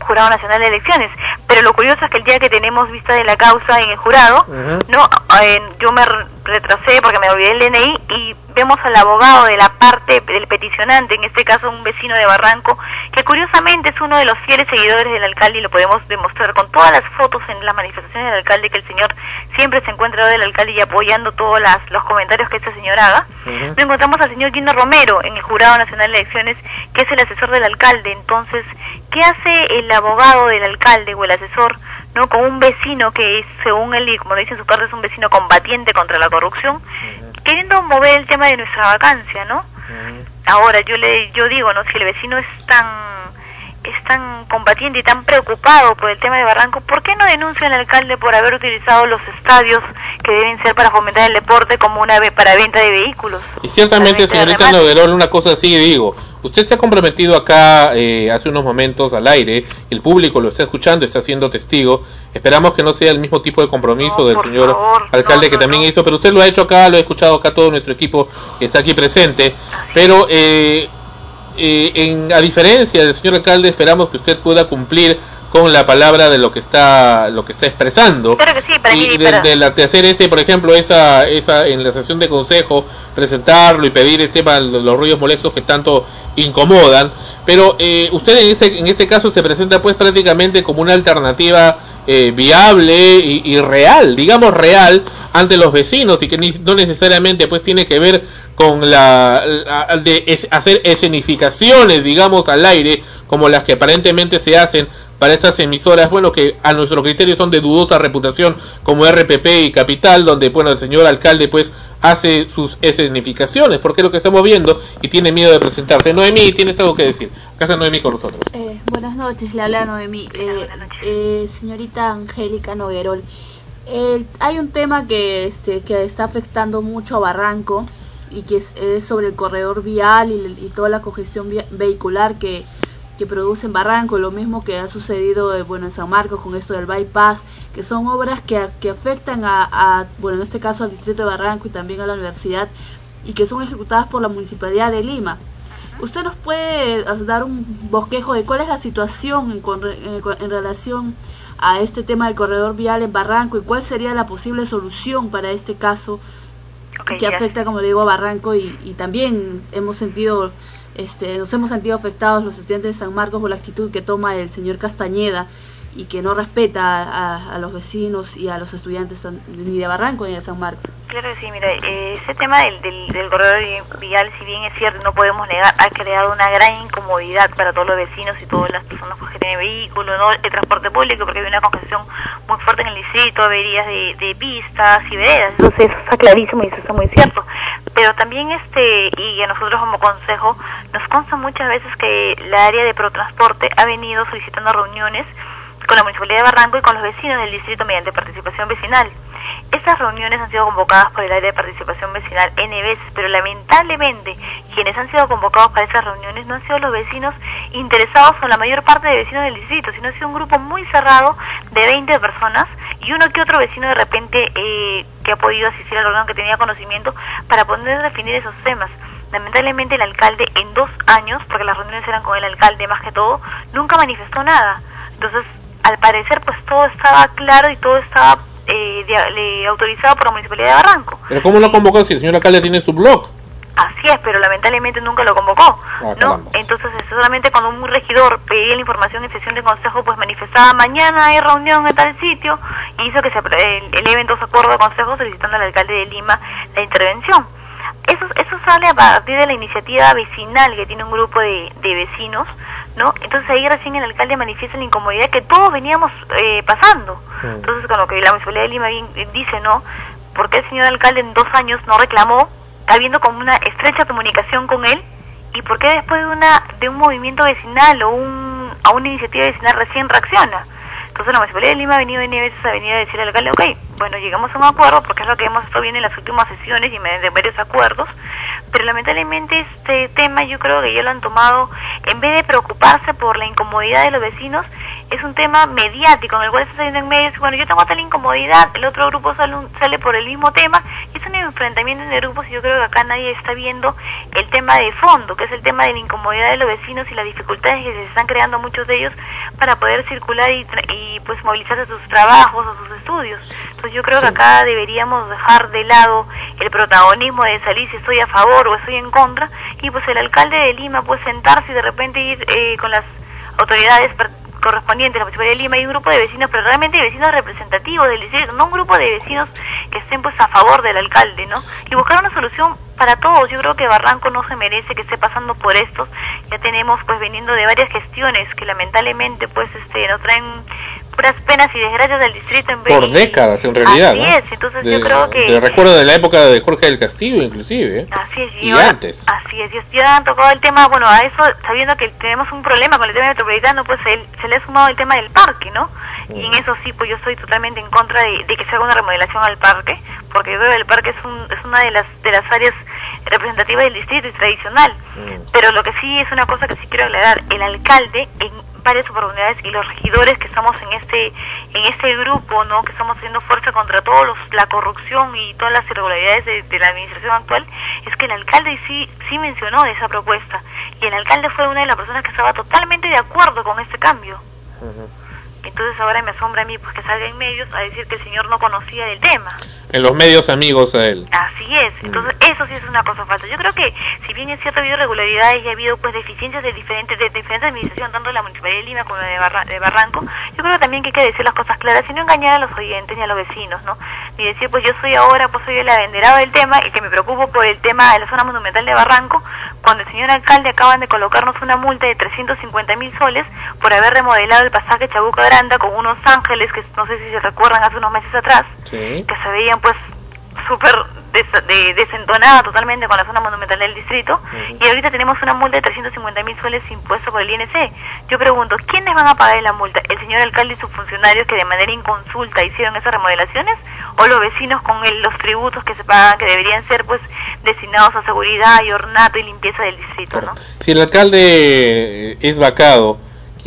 [SPEAKER 15] Jurado Nacional de Elecciones. Pero lo curioso es que el día que tenemos vista de la causa en el jurado, no, eh, yo me retrasé porque me olvidé el DNI y vemos al abogado de la parte del peticionante, en este caso un vecino de Barranco, que curiosamente es uno de los fieles seguidores del alcalde y lo podemos demostrar con todas las fotos en las manifestaciones del alcalde, que el señor siempre se encuentra del alcalde y apoyando todos las, los comentarios que este señor haga. Lo encontramos al señor Gino Romero en el Jurado Nacional de Elecciones, que es el asesor del alcalde. Entonces, ¿qué hace el abogado del alcalde o el asesor no con un vecino que es, según él y como lo dice en su carta, es un vecino combatiente contra la corrupción, queriendo mover el tema de nuestra vacancia, ¿no? Ahora, yo le yo digo, ¿no? Si el vecino es tan es tan combatiente y tan preocupado por el tema de Barranco, ¿por qué no denuncia al alcalde por haber utilizado los estadios que deben ser para fomentar el deporte como una para venta de vehículos?
[SPEAKER 1] Y ciertamente, señorita. Noguerol, una cosa así digo. Usted se ha comprometido acá eh, hace unos momentos al aire, el público lo está escuchando, está siendo testigo. Esperamos que no sea el mismo tipo de compromiso del señor alcalde que también hizo, pero usted lo ha hecho acá, lo ha escuchado acá todo nuestro equipo que está aquí presente. Pero eh, eh, en, a diferencia del señor alcalde, esperamos que usted pueda cumplir con la palabra de lo que está lo que está expresando.
[SPEAKER 15] Claro que sí, para
[SPEAKER 1] y
[SPEAKER 15] mí,
[SPEAKER 1] de, la- de hacer ese por ejemplo esa esa en la sesión de consejo presentarlo y pedir el tema de los ruidos molestos que tanto incomodan. Pero eh, usted en este en este caso se presenta pues prácticamente como una alternativa eh, viable y, y real digamos real ante los vecinos y que ni- no necesariamente pues tiene que ver con la, la- de es- hacer escenificaciones digamos al aire como las que aparentemente se hacen para estas emisoras, bueno, que a nuestro criterio son de dudosa reputación, como RPP y Capital, donde, bueno, el señor alcalde, pues, hace sus escenificaciones, porque es lo que estamos viendo, y tiene miedo de presentarse. Noemí, ¿tienes algo que decir? Acá está Noemí con nosotros.
[SPEAKER 16] Eh, buenas noches, le habla Noemí. Eh, eh, señorita Angélica Noguerol, eh, hay un tema que, este, que está afectando mucho a Barranco y que es, es sobre el corredor vial y, y toda la congestión via- vehicular que, que produce en Barranco, lo mismo que ha sucedido bueno, en San Marcos con esto del bypass, que son obras que, que afectan a, a, bueno, en este caso al distrito de Barranco y también a la universidad y que son ejecutadas por la Municipalidad de Lima. ¿Usted nos puede eh, dar un bosquejo de cuál es la situación en, eh, en relación a este tema del corredor vial en Barranco y cuál sería la posible solución para este caso que afecta, como le digo, a Barranco y, y también hemos sentido, este, nos hemos sentido afectados los estudiantes de San Marcos por la actitud que toma el señor Castañeda y que no respeta a, los vecinos y a los estudiantes ni de Barranco ni de San Marcos.
[SPEAKER 15] Claro que sí, mira, eh, ese tema del, del, del corredor vial, si bien es cierto, no podemos negar, ha creado una gran incomodidad para todos los vecinos y todas las personas que tienen vehículos, ¿no? el transporte público, porque hay una congestión muy fuerte en el distrito, averías de, de pistas y veredas, sí, eso está clarísimo y eso está muy cierto. pero también este y a nosotros como consejo nos consta muchas veces que la área de protransporte ha venido solicitando reuniones con la Municipalidad de Barranco y con los vecinos del distrito mediante participación vecinal. Estas reuniones han sido convocadas por el área de participación vecinal N veces, pero lamentablemente quienes han sido convocados para esas reuniones no han sido los vecinos interesados o la mayor parte de vecinos del distrito, sino ha sido un grupo muy cerrado de 20 personas y uno que otro vecino de repente eh, que ha podido asistir a la reunión, que tenía conocimiento, para poder definir esos temas. Lamentablemente el alcalde en dos años, porque las reuniones eran con el alcalde más que todo, nunca manifestó nada. Entonces, al parecer, pues todo estaba claro y todo estaba eh, de- autorizado por la Municipalidad de Barranco.
[SPEAKER 1] Pero ¿cómo lo convocó si el señor alcalde tiene su blog?
[SPEAKER 15] Así es, pero lamentablemente nunca lo convocó.
[SPEAKER 1] Ah,
[SPEAKER 15] ¿no? Entonces, eh, solamente cuando un regidor pedía la información en sesión de consejo, pues manifestaba mañana hay reunión en tal sitio y hizo que se el- eleven dos acuerdos de consejo solicitando al alcalde de Lima la intervención. Eso, eso sale a partir de la iniciativa vecinal que tiene un grupo de, de vecinos, ¿no? Entonces ahí recién el alcalde manifiesta la incomodidad que todos veníamos eh, pasando. Entonces, con lo que la Municipalidad de Lima bien- eh, dice, ¿no? ¿Por qué el señor alcalde en dos años no reclamó, habiendo como una estrecha comunicación con él? ¿Y por qué después de, una, de un movimiento vecinal o un, a una iniciativa vecinal recién reacciona? Entonces la Municipalidad de Lima ha venido N veces a venir a decirle al alcalde, ok, bueno, llegamos a un acuerdo porque es lo que hemos estado viendo en las últimas sesiones y mediante varios acuerdos, pero lamentablemente este tema yo creo que ya lo han tomado, en vez de preocuparse por la incomodidad de los vecinos, es un tema mediático en el cual está saliendo en medios, bueno, yo tengo tal incomodidad, el otro grupo sale, sale por el mismo tema, y es un enfrentamiento de grupos y yo creo que acá nadie está viendo el tema de fondo, que es el tema de la incomodidad de los vecinos y las dificultades que se están creando muchos de ellos para poder circular y, y pues movilizarse a sus trabajos o sus estudios. Yo creo que acá deberíamos dejar de lado el protagonismo de salir si estoy a favor o estoy en contra y pues el alcalde de Lima pues sentarse y de repente ir eh, con las autoridades correspondientes, la Municipalidad de Lima y un grupo de vecinos, pero realmente vecinos representativos del distrito, no un grupo de vecinos que estén pues a favor del alcalde, ¿no? Y buscar una solución para todos. Yo creo que Barranco no se merece que esté pasando por esto. Ya tenemos pues viniendo de varias gestiones que lamentablemente pues este no traen puras penas y desgracias del distrito en vez
[SPEAKER 1] Por décadas, en realidad,
[SPEAKER 15] Así
[SPEAKER 1] ¿no?
[SPEAKER 15] es, entonces
[SPEAKER 1] De-
[SPEAKER 15] yo creo que
[SPEAKER 1] recuerdo de la época de Jorge del Castillo, inclusive. ¿eh?
[SPEAKER 15] Así es,
[SPEAKER 1] Y
[SPEAKER 15] ahora-
[SPEAKER 1] antes.
[SPEAKER 15] Así es, y ya han tocado el tema, bueno, a eso, sabiendo que tenemos un problema con el tema metropolitano, pues se le ha sumado el tema del parque, ¿no? Y en eso sí, pues yo estoy totalmente en contra de, de que se haga una remodelación al parque, porque yo creo que el parque es, un, es una de las, de las áreas representativas del distrito y tradicional. Pero lo que sí es una cosa que sí quiero aclarar, el alcalde en varias oportunidades y los regidores que estamos en este en este grupo, ¿no? Que estamos haciendo fuerza contra todos los, la corrupción y todas las irregularidades de, de la administración actual, es que el alcalde sí sí mencionó esa propuesta y el alcalde fue una de las personas que estaba totalmente de acuerdo con este cambio. Entonces ahora me asombra a mí pues que salga en medios a decir que el señor no conocía del tema.
[SPEAKER 1] En los medios amigos a él.
[SPEAKER 15] Así es, entonces eso sí es una cosa falsa. Yo creo que si bien es cierto ha habido irregularidades y ha habido pues deficiencias de diferentes de diferentes administraciones, tanto de la Municipalidad de Lima como de, Barra- de Barranco, yo creo que también que hay que decir las cosas claras y no engañar a los oyentes ni a los vecinos, ¿no? Ni decir pues yo soy ahora, pues soy el abanderado del tema y que me preocupo por el tema de la zona monumental de Barranco, cuando el señor alcalde acaban de colocarnos una multa de 350 mil soles por haber remodelado el pasaje Chabuca Granda con unos ángeles que no sé si se recuerdan hace unos meses atrás,
[SPEAKER 1] Sí.
[SPEAKER 15] que se veían pues súper des- de- desentonada totalmente con la zona monumental del distrito y ahorita tenemos una multa de 350 mil soles impuesto por el INC. Yo pregunto, ¿quiénes van a pagar la multa? ¿El señor alcalde y sus funcionarios que de manera inconsulta hicieron esas remodelaciones? ¿O los vecinos con el- los tributos que se pagan que deberían ser pues destinados a seguridad y ornato y limpieza del distrito? ¿no?
[SPEAKER 1] Si el alcalde es vacado,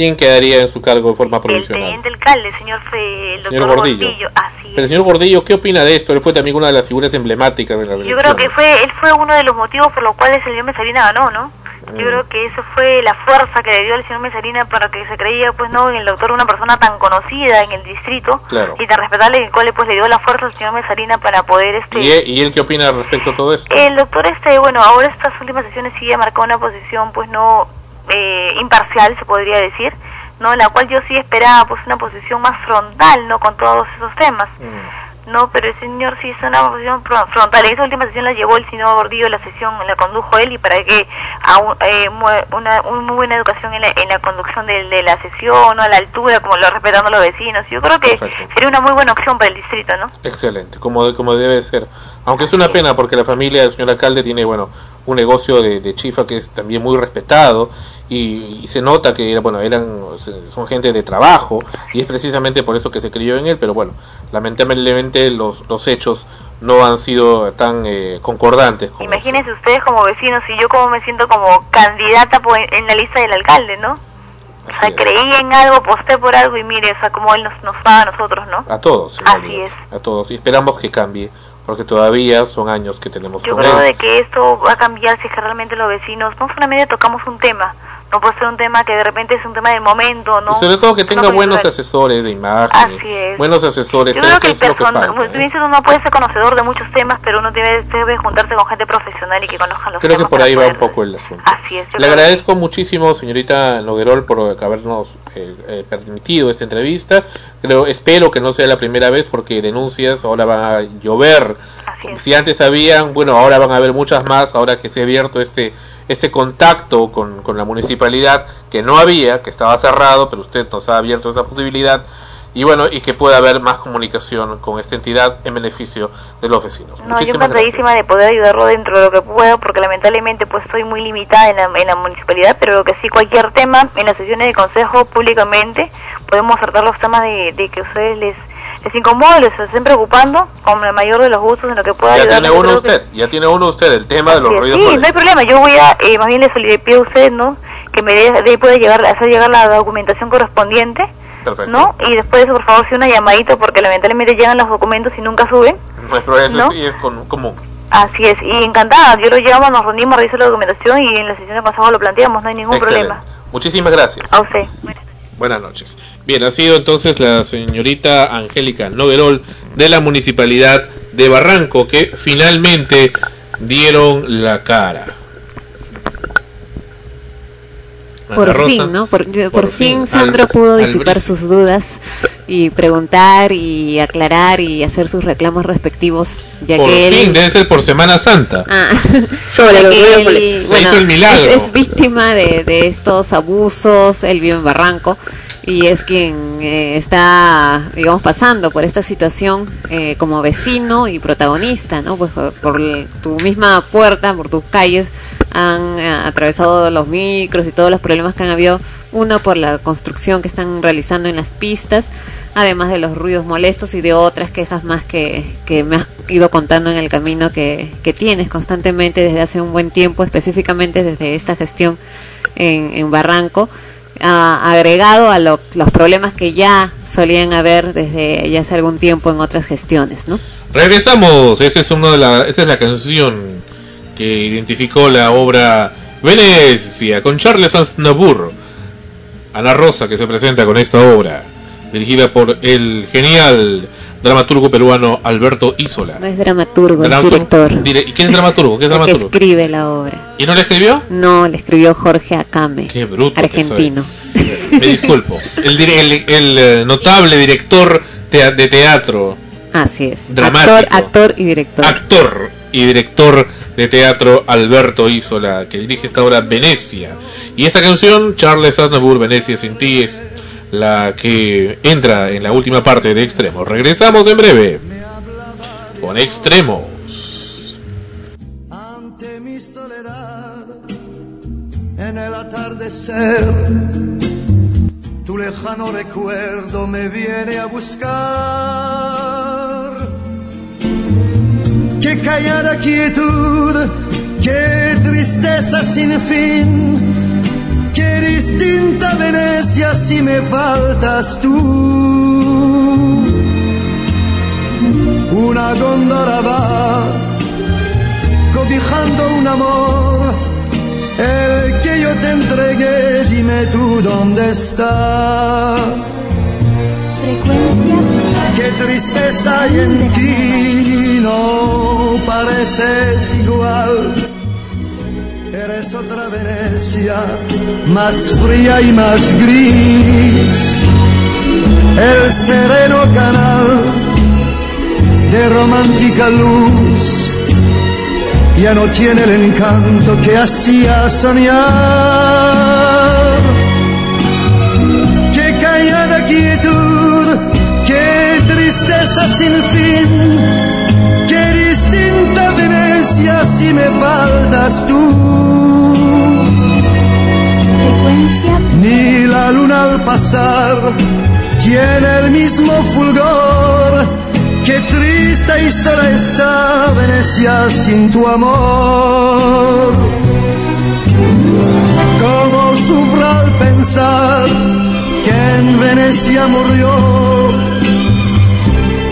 [SPEAKER 1] ¿quién quedaría en su cargo de forma
[SPEAKER 15] El
[SPEAKER 1] provisional?
[SPEAKER 15] teniente alcalde, el señor, fe, el doctor
[SPEAKER 1] Señor Gordillo.
[SPEAKER 15] Gordillo, así
[SPEAKER 1] Pero el señor Gordillo, ¿qué opina de esto? Él fue también una de las figuras emblemáticas de la
[SPEAKER 15] Yo creo que fue, él fue uno de los motivos por los cuales el señor Mesarina ganó, ¿no? Yo creo que eso fue la fuerza que le dio al señor Mesarina para que se creía, pues, no, en el doctor una persona tan conocida en el distrito
[SPEAKER 1] Claro.
[SPEAKER 15] y tan respetable, el cual pues le dio la fuerza al señor Mesarina para poder, este...
[SPEAKER 1] ¿Y él, y él qué opina respecto a todo esto?
[SPEAKER 15] El doctor, este, bueno, ahora estas últimas sesiones sí ha marcado una posición, pues, no eh, imparcial, se podría decir, ¿no? La cual yo sí esperaba, pues, una posición más frontal, ¿no? Con todos esos temas. No, pero el señor sí hizo una posición fron- frontal. En esa última sesión la llevó el señor Gordillo, la sesión la condujo él y para que a un- eh, una, una muy buena educación en la, en la conducción de, de la sesión, ¿no? a la altura, como lo respetando a los vecinos. Yo creo que
[SPEAKER 1] Perfecto.
[SPEAKER 15] sería una muy buena opción para el distrito, ¿no?
[SPEAKER 1] Excelente, como, como debe ser. Aunque es una pena porque la familia del señor alcalde tiene, bueno, un negocio de, de chifa que es también muy respetado y, y se nota que, bueno, eran, son gente de trabajo y es precisamente por eso que se creyó en él, pero bueno, lamentablemente los, los hechos no han sido tan eh, concordantes con
[SPEAKER 15] Imagínense ustedes como vecinos y yo como me siento como candidata por- en la lista del alcalde, ¿no? O sea, creí en algo, aposté por algo y mire, o sea, como él nos, nos paga a nosotros, ¿no?
[SPEAKER 1] a todos,
[SPEAKER 15] Así
[SPEAKER 1] realidad,
[SPEAKER 15] es.
[SPEAKER 1] a todos y esperamos que cambie porque todavía son años que tenemos
[SPEAKER 15] Yo
[SPEAKER 1] con
[SPEAKER 15] creo
[SPEAKER 1] él.
[SPEAKER 15] de que esto va a cambiar si es que realmente los vecinos, no solamente tocamos un tema, no puede ser un tema que de repente es un tema del momento, ¿no?
[SPEAKER 1] Y sobre todo que tenga buenos asesores de imagen,
[SPEAKER 15] Así es.
[SPEAKER 1] buenos asesores,
[SPEAKER 15] Yo
[SPEAKER 1] creo que
[SPEAKER 15] que
[SPEAKER 1] es lo que
[SPEAKER 15] persona-
[SPEAKER 1] falta.
[SPEAKER 15] dices, uno puede ser conocedor de muchos temas, pero uno debe, debe juntarse con gente profesional y que conozcan los
[SPEAKER 1] Creo que
[SPEAKER 15] temas.
[SPEAKER 1] por
[SPEAKER 15] para
[SPEAKER 1] ahí va un poco el asunto.
[SPEAKER 15] Así es.
[SPEAKER 1] Le
[SPEAKER 15] que
[SPEAKER 1] agradezco muchísimo, señorita Noguerol, por habernos eh, eh, permitido esta entrevista. Creo, espero que no sea la primera vez porque denuncias ahora van a llover. Si antes habían, bueno, ahora van a haber muchas más, ahora que se ha abierto este este contacto con, con la municipalidad que no había, que estaba cerrado, pero usted nos ha abierto esa posibilidad y bueno, y que pueda haber más comunicación con esta entidad en beneficio de los vecinos.
[SPEAKER 15] No, yo
[SPEAKER 1] Muchísimas
[SPEAKER 15] encantadísima de poder ayudarlo dentro de lo que puedo, porque lamentablemente pues estoy muy limitada en la, en la municipalidad, pero lo que sí, cualquier tema en las sesiones de consejo públicamente podemos tratar los temas de, de que ustedes les, les incomoda, les estén preocupando con el mayor de los gustos en lo que pueda
[SPEAKER 1] Ya
[SPEAKER 15] ayudar.
[SPEAKER 1] tiene uno usted, ya tiene uno usted el tema de los ruidos
[SPEAKER 15] Sí, no hay problema, yo voy a, eh, más bien le, le pido a usted, ¿no? Que me dé, de, pueda llegar, hacer llegar la documentación correspondiente,
[SPEAKER 1] Perfecto.
[SPEAKER 15] ¿no? Y después de eso, por favor, si una llamadita, porque lamentablemente llegan los documentos y nunca suben.
[SPEAKER 1] No sí es común.
[SPEAKER 15] Así es, y encantada, yo lo llamo, nos reunimos, reviso la documentación y en la sesión de consejo lo planteamos, no hay ningún
[SPEAKER 1] Excelente.
[SPEAKER 15] problema.
[SPEAKER 1] Muchísimas gracias.
[SPEAKER 15] A usted.
[SPEAKER 1] Buenas noches. Bien, ha sido entonces la señorita Angélica Noguerol de la Municipalidad de Barranco que finalmente dieron la cara. Ana
[SPEAKER 7] Por
[SPEAKER 1] Rosa.
[SPEAKER 7] fin, ¿no? Por, por
[SPEAKER 1] Por
[SPEAKER 7] fin
[SPEAKER 1] fin,
[SPEAKER 7] Sandro
[SPEAKER 1] al-
[SPEAKER 7] pudo disipar sus dudas y preguntar y aclarar y hacer sus reclamos respectivos, ya
[SPEAKER 1] Por
[SPEAKER 7] que
[SPEAKER 1] fin,
[SPEAKER 7] él...
[SPEAKER 1] debe ser por Semana Santa.
[SPEAKER 7] Ah,
[SPEAKER 10] Sobre
[SPEAKER 7] que él,
[SPEAKER 1] hizo el milagro.
[SPEAKER 7] Es, es víctima de, de estos abusos, él vive en Barranco y es quien eh, está, digamos, pasando por esta situación eh, como vecino y protagonista, ¿no? Pues por, por tu misma puerta, por tus calles, han eh, atravesado los micros y todos los problemas que han habido, uno por la construcción que están realizando en las pistas, además de los ruidos molestos y de otras quejas más que, que me has ido contando en el camino que, que tienes constantemente desde hace un buen tiempo, específicamente desde esta gestión en, Barranco, ah, agregado a lo- los problemas que ya solían haber desde ya hace algún tiempo en otras gestiones, ¿no?
[SPEAKER 1] Regresamos, esa es, una de la, esa es la canción que identificó la obra Venecia con Charles Aznavour. Ana Rosa que se presenta con esta obra, dirigida por el genial dramaturgo peruano Alberto Isola.
[SPEAKER 7] No es dramaturgo, es director.
[SPEAKER 1] dire- ¿Y quién es dramaturgo? ¿Qué es
[SPEAKER 7] El que
[SPEAKER 1] dramaturgo?
[SPEAKER 7] escribe la obra.
[SPEAKER 1] ¿Y no la escribió?
[SPEAKER 7] No, le escribió Jorge Acame,
[SPEAKER 1] Qué bruto. que
[SPEAKER 7] argentino.
[SPEAKER 1] soy. Me disculpo. El, dire- el, el, eh, notable director de teatro,
[SPEAKER 7] Así es.
[SPEAKER 1] Dramático.
[SPEAKER 7] Actor, actor y director.
[SPEAKER 1] actor y director de teatro Alberto Isola, que dirige esta obra Venecia. Y esta canción, Charles Aznavour, Venecia sin ti, es la que entra en la última parte de Extremos. Regresamos en breve con Extremos.
[SPEAKER 17] ante mi soledad en el atardecer tu lejano recuerdo me viene a buscar qué callada quietud qué tristeza sin fin. Qué distinta Venecia si me faltas tú. Una góndola va cobijando un amor, el que yo te entregué, dime tú dónde está.
[SPEAKER 6] Frecuencia
[SPEAKER 17] Qué tristeza hay en ti, no pareces igual. Eres otra Venecia, más fría y más gris. El sereno canal de romántica luz ya no tiene el encanto que hacía soñar. Sin fin, qué distinta Venecia si me faltas tú. Ni la luna al pasar tiene el mismo fulgor. Qué triste y sola está Venecia sin tu amor. Cómo sufro al pensar que en Venecia murió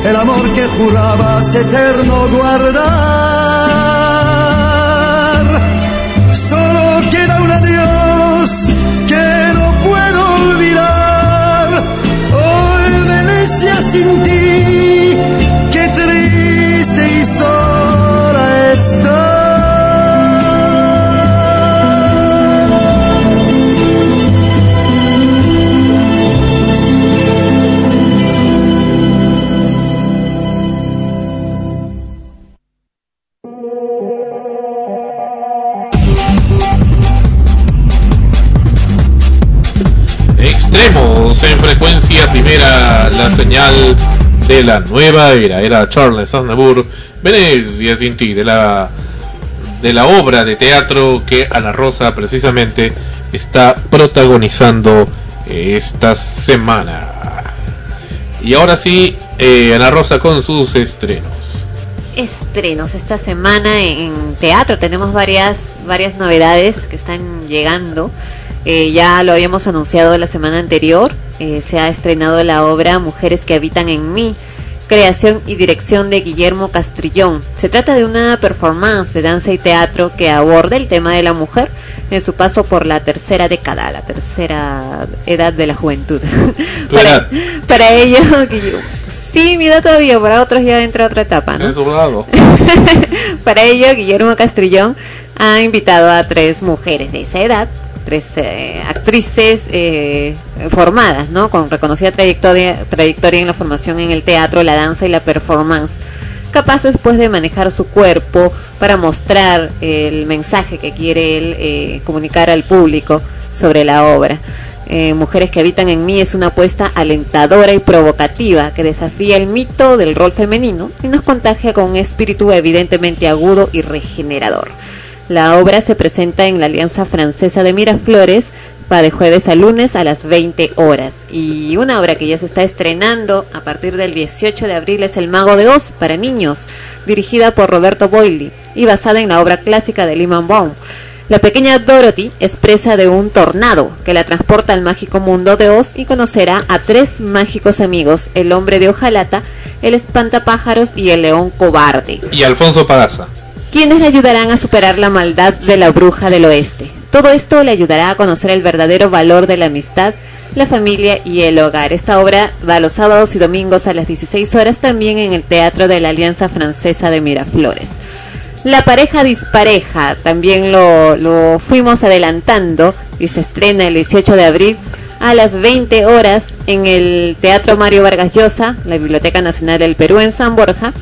[SPEAKER 17] el amor que jurabas eterno guardar.
[SPEAKER 1] Señal de la nueva era. Era Charles Aznavour, Venecia sin ti, de la, de la obra de teatro que Ana Rosa precisamente está protagonizando esta semana. Y ahora sí, eh, Ana Rosa con sus estrenos.
[SPEAKER 7] Estrenos esta semana en teatro tenemos varias varias novedades que están llegando. Eh, ya lo habíamos anunciado la semana anterior. Eh, se ha estrenado la obra Mujeres que habitan en mí, creación y dirección de Guillermo Castrillón. Se trata de una performance de danza y teatro que aborda el tema de la mujer en su paso por la tercera década, la tercera edad de la juventud. Para ello, Guillermo- sí, mi edad todavía, para otros ya entra otra etapa, ¿no?
[SPEAKER 1] Lado.
[SPEAKER 7] Para ello, Guillermo Castrillón ha invitado a tres mujeres de esa edad, tres eh, actrices eh, formadas, ¿no? Con reconocida trayectoria, trayectoria en la formación en el teatro, la danza y la performance, capaces pues de manejar su cuerpo para mostrar el mensaje que quiere él eh, comunicar al público sobre la obra. Eh, Mujeres que habitan en mí es una apuesta alentadora y provocativa que desafía el mito del rol femenino y nos contagia con un espíritu evidentemente agudo y regenerador. La obra se presenta en la Alianza Francesa de Miraflores va de jueves a lunes a las 20 horas. Y una obra que ya se está estrenando a partir del 18 de abril es El Mago de Oz para niños, dirigida por Roberto Boilly y basada en la obra clásica de Lyman Baum. La pequeña Dorothy es presa de un tornado que la transporta al mágico mundo de Oz y conocerá a tres mágicos amigos, el hombre de hojalata, el espantapájaros y el león cobarde
[SPEAKER 1] Y Alfonso Pagaza.
[SPEAKER 7] Quienes le ayudarán a superar la maldad de la bruja del oeste. Todo esto le ayudará a conocer el verdadero valor de la amistad, la familia y el hogar. Esta obra va los sábados y domingos a las 16 horas también en el Teatro de la Alianza Francesa de Miraflores. La pareja dispareja también lo, lo fuimos adelantando y se estrena el 18 de abril a las 20 horas en el Teatro Mario Vargas Llosa, la Biblioteca Nacional del Perú en San Borja.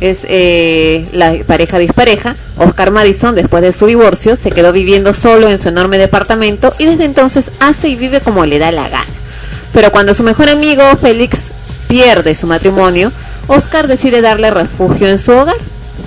[SPEAKER 7] Es eh, la pareja dispareja. Oscar Madison, después de su divorcio, se quedó viviendo solo en su enorme departamento y desde entonces hace y vive como le da la gana. Pero cuando su mejor amigo Félix pierde su matrimonio, Oscar decide darle refugio en su hogar.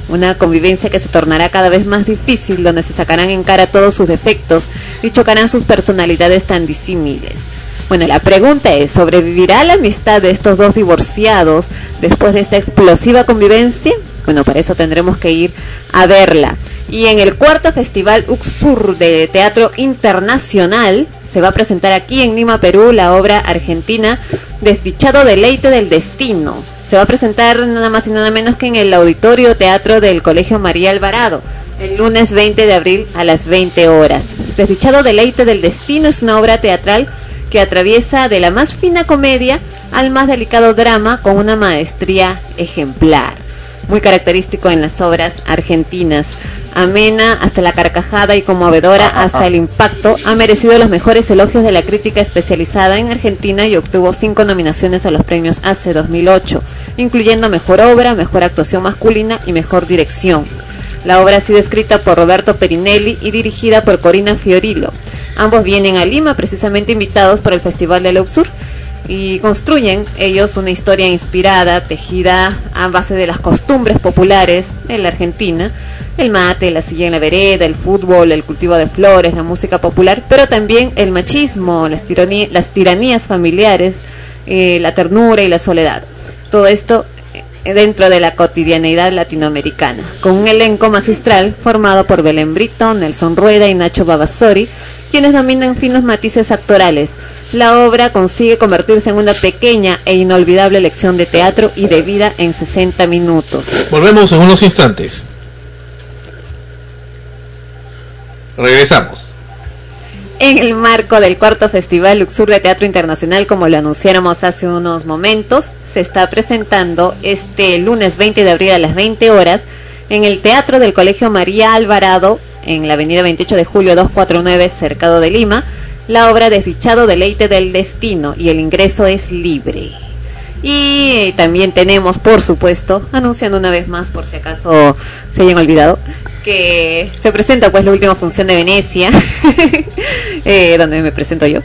[SPEAKER 7] Una convivencia que se tornará cada vez más difícil, donde se sacarán en cara todos sus defectos y chocarán sus personalidades tan disímiles. Bueno, la pregunta es, ¿sobrevivirá la amistad de estos dos divorciados después de esta explosiva convivencia? Bueno, para eso tendremos que ir a verla. Y en el cuarto Festival Uxur de Teatro Internacional se va a presentar aquí en Lima, Perú, la obra argentina Desdichado Deleite del Destino. Se va a presentar nada más y nada menos que en el Auditorio Teatro del Colegio María Alvarado, el lunes 20 de abril a las 20 horas. Desdichado Deleite del Destino es una obra teatral que atraviesa de la más fina comedia al más delicado drama con una maestría ejemplar. muy característico en las obras argentinas. Amena hasta la carcajada y conmovedora hasta el impacto, ha merecido los mejores elogios de la crítica especializada en Argentina y obtuvo cinco nominaciones a los premios ACE 2008, incluyendo Mejor Obra, Mejor Actuación Masculina y Mejor Dirección. La obra ha sido escrita por Roberto Perinelli y dirigida por Corina Fiorillo. Ambos vienen a Lima precisamente invitados por el Festival de Luxur y construyen ellos una historia inspirada, tejida a base de las costumbres populares de la Argentina, el mate, la silla en la vereda, el fútbol, el cultivo de flores, la música popular, pero también el machismo, las, tiraní- las tiranías familiares, eh, la ternura y la soledad. Todo esto eh, dentro de la cotidianeidad latinoamericana, con un elenco magistral formado por Belén Brito, Nelson Rueda y Nacho Babasori, quienes dominan finos matices actorales. La obra consigue convertirse en una pequeña e inolvidable lección de teatro y de vida en 60 minutos.
[SPEAKER 1] Volvemos en unos instantes. Regresamos.
[SPEAKER 7] En el marco del cuarto Festival Luxur de Teatro Internacional, como lo anunciáramos hace unos momentos, se está presentando este lunes 20 de abril a las 20 horas en el Teatro del Colegio María Alvarado, en la avenida 28 de julio 249, cercado de Lima, la obra Desdichado Deleite del Destino y el ingreso es libre. Y también tenemos, por supuesto, anunciando una vez más, por si acaso se hayan olvidado, que se presenta pues la última función de Venecia, eh, donde me presento yo.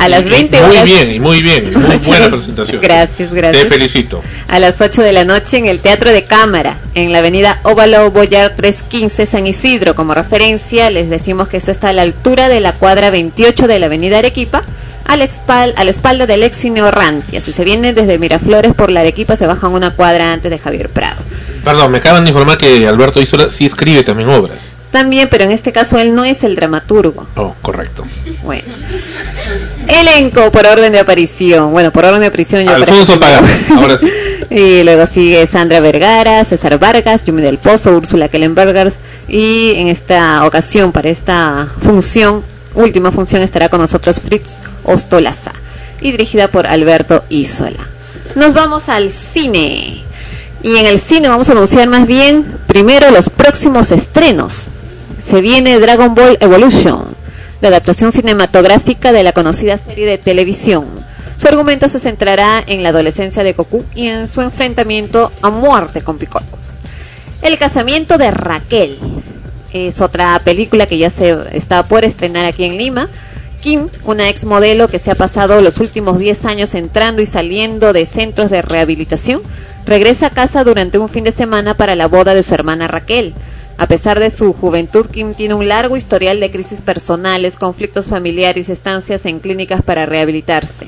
[SPEAKER 7] A las 20
[SPEAKER 1] Muy
[SPEAKER 7] horas.
[SPEAKER 1] bien, y muy bien, muy buena presentación.
[SPEAKER 7] Gracias, gracias.
[SPEAKER 1] Te felicito.
[SPEAKER 7] A las 8 de la noche en el Teatro de Cámara, en la avenida Óvalo Boyar 315 San Isidro. Como referencia, les decimos que esto está a la altura de la cuadra 28 de la avenida Arequipa, a la, espal- a la espalda del ex cine Orrantia. Si se vienen desde Miraflores por la Arequipa, se bajan una cuadra antes de Javier Prado.
[SPEAKER 1] Perdón, me acaban de informar que Alberto Isola sí escribe también obras.
[SPEAKER 7] También, pero en este caso él no es el dramaturgo.
[SPEAKER 1] Oh, correcto.
[SPEAKER 7] Bueno. Elenco por orden de aparición. Bueno, por orden de aparición yo
[SPEAKER 1] Alfonso
[SPEAKER 7] primero.
[SPEAKER 1] ahora sí.
[SPEAKER 7] Y luego sigue Sandra Vergara, César Vargas, Yumi del Pozo, Úrsula Kellenbergers. Y en esta ocasión, para esta función, última función, estará con nosotros Fritz Ostolaza. Y dirigida por Alberto Isola. Nos vamos al cine. Y en el cine vamos a anunciar más bien primero los próximos estrenos. Se viene Dragon Ball Evolution, la adaptación cinematográfica de la conocida serie de televisión. Su argumento se centrará en la adolescencia de Goku y en su enfrentamiento a muerte con Piccolo. El casamiento de Raquel es otra película que ya se está por estrenar aquí en Lima. Kim, una ex modelo que se ha pasado los últimos 10 años entrando y saliendo de centros de rehabilitación, regresa a casa durante un fin de semana para la boda de su hermana Raquel. A pesar de su juventud, Kim tiene un largo historial de crisis personales, conflictos familiares y estancias en clínicas para rehabilitarse.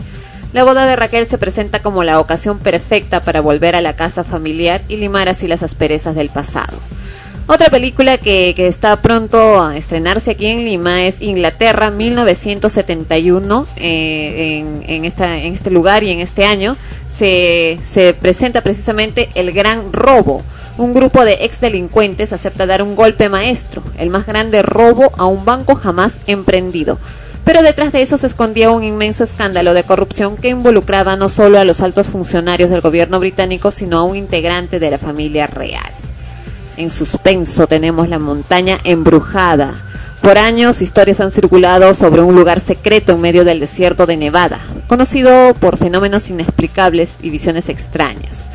[SPEAKER 7] La boda de Raquel se presenta como la ocasión perfecta para volver a la casa familiar y limar así las asperezas del pasado. Otra película que, está pronto a estrenarse aquí en Lima es Inglaterra 1971. eh, en este lugar y en este año se, se presenta precisamente El Gran Robo. Un grupo de ex delincuentes acepta dar un golpe maestro, el más grande robo a un banco jamás emprendido. Pero detrás de eso se escondía un inmenso escándalo de corrupción que involucraba no solo a los altos funcionarios del gobierno británico, sino a un integrante de la familia real. En suspenso tenemos la montaña embrujada. Por años historias han circulado sobre un lugar secreto en medio del desierto de Nevada, conocido por fenómenos inexplicables y visiones extrañas.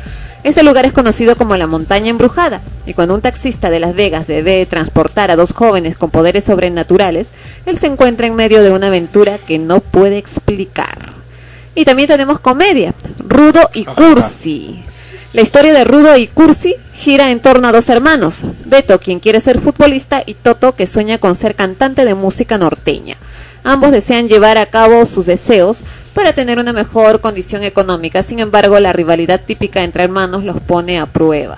[SPEAKER 7] Ese lugar es conocido como la montaña embrujada, y cuando un taxista de Las Vegas debe transportar a dos jóvenes con poderes sobrenaturales, él se encuentra en medio de una aventura que no puede explicar. Y también tenemos comedia, Rudo y Cursi. La historia de Rudo y Cursi gira en torno a dos hermanos, Beto, quien quiere ser futbolista, y Toto, que sueña con ser cantante de música norteña. Ambos desean llevar a cabo sus deseos para tener una mejor condición económica, sin embargo la rivalidad típica entre hermanos los pone a prueba.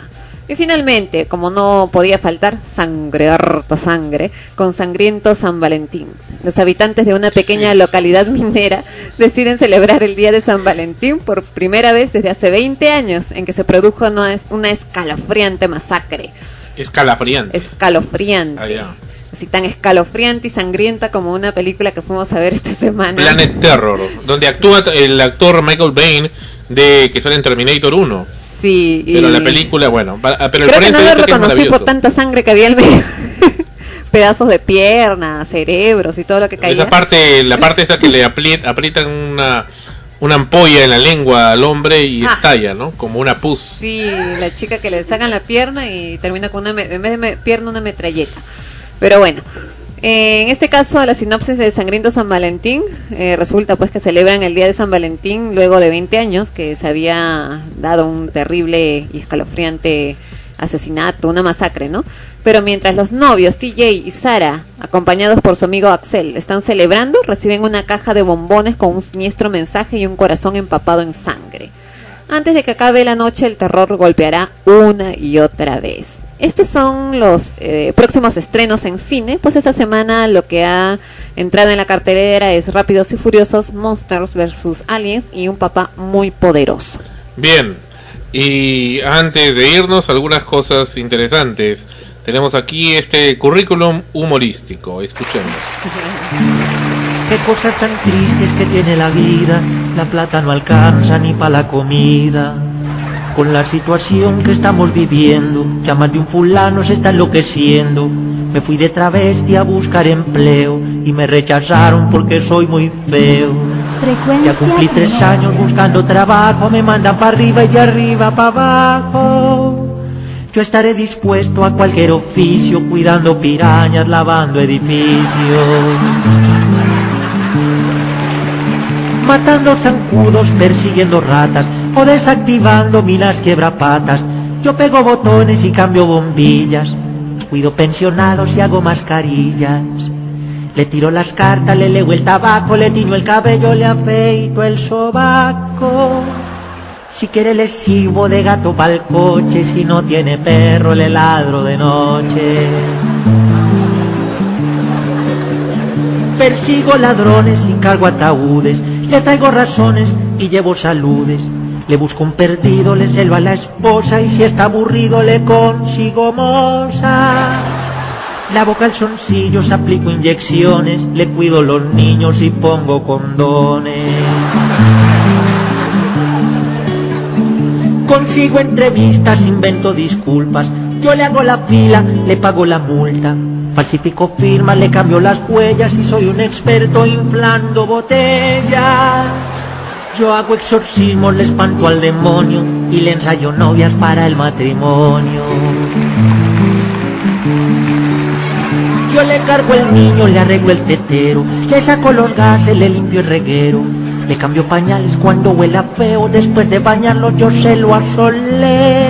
[SPEAKER 7] Y finalmente, como no podía faltar, sangre, harta sangre, con sangriento San Valentín. Los habitantes de una pequeña localidad minera deciden celebrar el Día de San Valentín por primera vez desde hace 20 años, en que se produjo una, una escalofriante masacre.
[SPEAKER 1] Escalafriante.
[SPEAKER 7] Escalofriante.
[SPEAKER 1] Ah.
[SPEAKER 7] Así tan escalofriante y sangrienta como una película que fuimos a ver esta semana.
[SPEAKER 1] Planet Terror, donde actúa el actor Michael Bain de que sale en Terminator 1.
[SPEAKER 7] Sí, y
[SPEAKER 1] Pero la película, bueno, ah, pero el
[SPEAKER 7] que no lo
[SPEAKER 1] dice que es
[SPEAKER 7] reconocí por tanta sangre que había en medio. Pedazos de piernas, cerebros y todo lo que caía.
[SPEAKER 1] Esa parte, la parte esa que le aprietan una, una ampolla en la lengua al hombre y
[SPEAKER 7] Ah.
[SPEAKER 1] estalla, ¿no? Como una pus.
[SPEAKER 7] Sí, la chica que le sacan la pierna y termina con una, en vez de me- pierna una metralleta. Pero bueno, en este caso la sinopsis de Sangriento San Valentín eh, resulta pues que celebran el día de San Valentín luego de 20 años que se había dado un terrible y escalofriante asesinato, una masacre, ¿no? Pero mientras los novios TJ y Sara, acompañados por su amigo Axel, están celebrando, reciben una caja de bombones con un siniestro mensaje y un corazón empapado en sangre. Antes de que acabe la noche, el terror golpeará una y otra vez. Estos son los eh, próximos estrenos en cine. Pues esta semana lo que ha entrado en la cartelera es Rápidos y Furiosos, Monsters vs. Aliens y un papá muy poderoso.
[SPEAKER 1] Bien, y antes de irnos, algunas cosas interesantes. Tenemos aquí este currículum humorístico. Escuchemos.
[SPEAKER 18] Qué cosas tan tristes que tiene la vida, la plata no alcanza ni para la comida. Con la situación que estamos viviendo, ya más de un fulano se está enloqueciendo. Me fui de travesti a buscar empleo y me rechazaron porque soy muy feo. Ya cumplí tres años buscando trabajo, me mandan para arriba y de arriba para abajo. Yo estaré dispuesto a cualquier oficio, cuidando pirañas, lavando edificios. Matando zancudos, persiguiendo ratas o desactivando minas quiebrapatas. Yo pego botones y cambio bombillas. Cuido pensionados y hago mascarillas. Le tiro las cartas, le leo el tabaco, le tiño el cabello, le afeito el sobaco. Si quiere le sirvo de gato pa'l coche, si no tiene perro le ladro de noche. Persigo ladrones y cargo ataúdes, le traigo razones y llevo saludes. Le busco un perdido, le selva a la esposa y si está aburrido le consigo moza. Lavo calzoncillos, aplico inyecciones, le cuido los niños y pongo condones. Consigo entrevistas, invento disculpas, yo le hago la fila, le pago la multa. Falsifico firmas, le cambio las huellas y soy un experto inflando botellas. Yo hago exorcismos, le espanto al demonio y le ensayo novias para el matrimonio. Yo le cargo el niño, le arreglo el tetero, le saco los gases, le limpio el reguero. Le cambio pañales cuando huela feo, después de bañarlo yo se lo asoleo.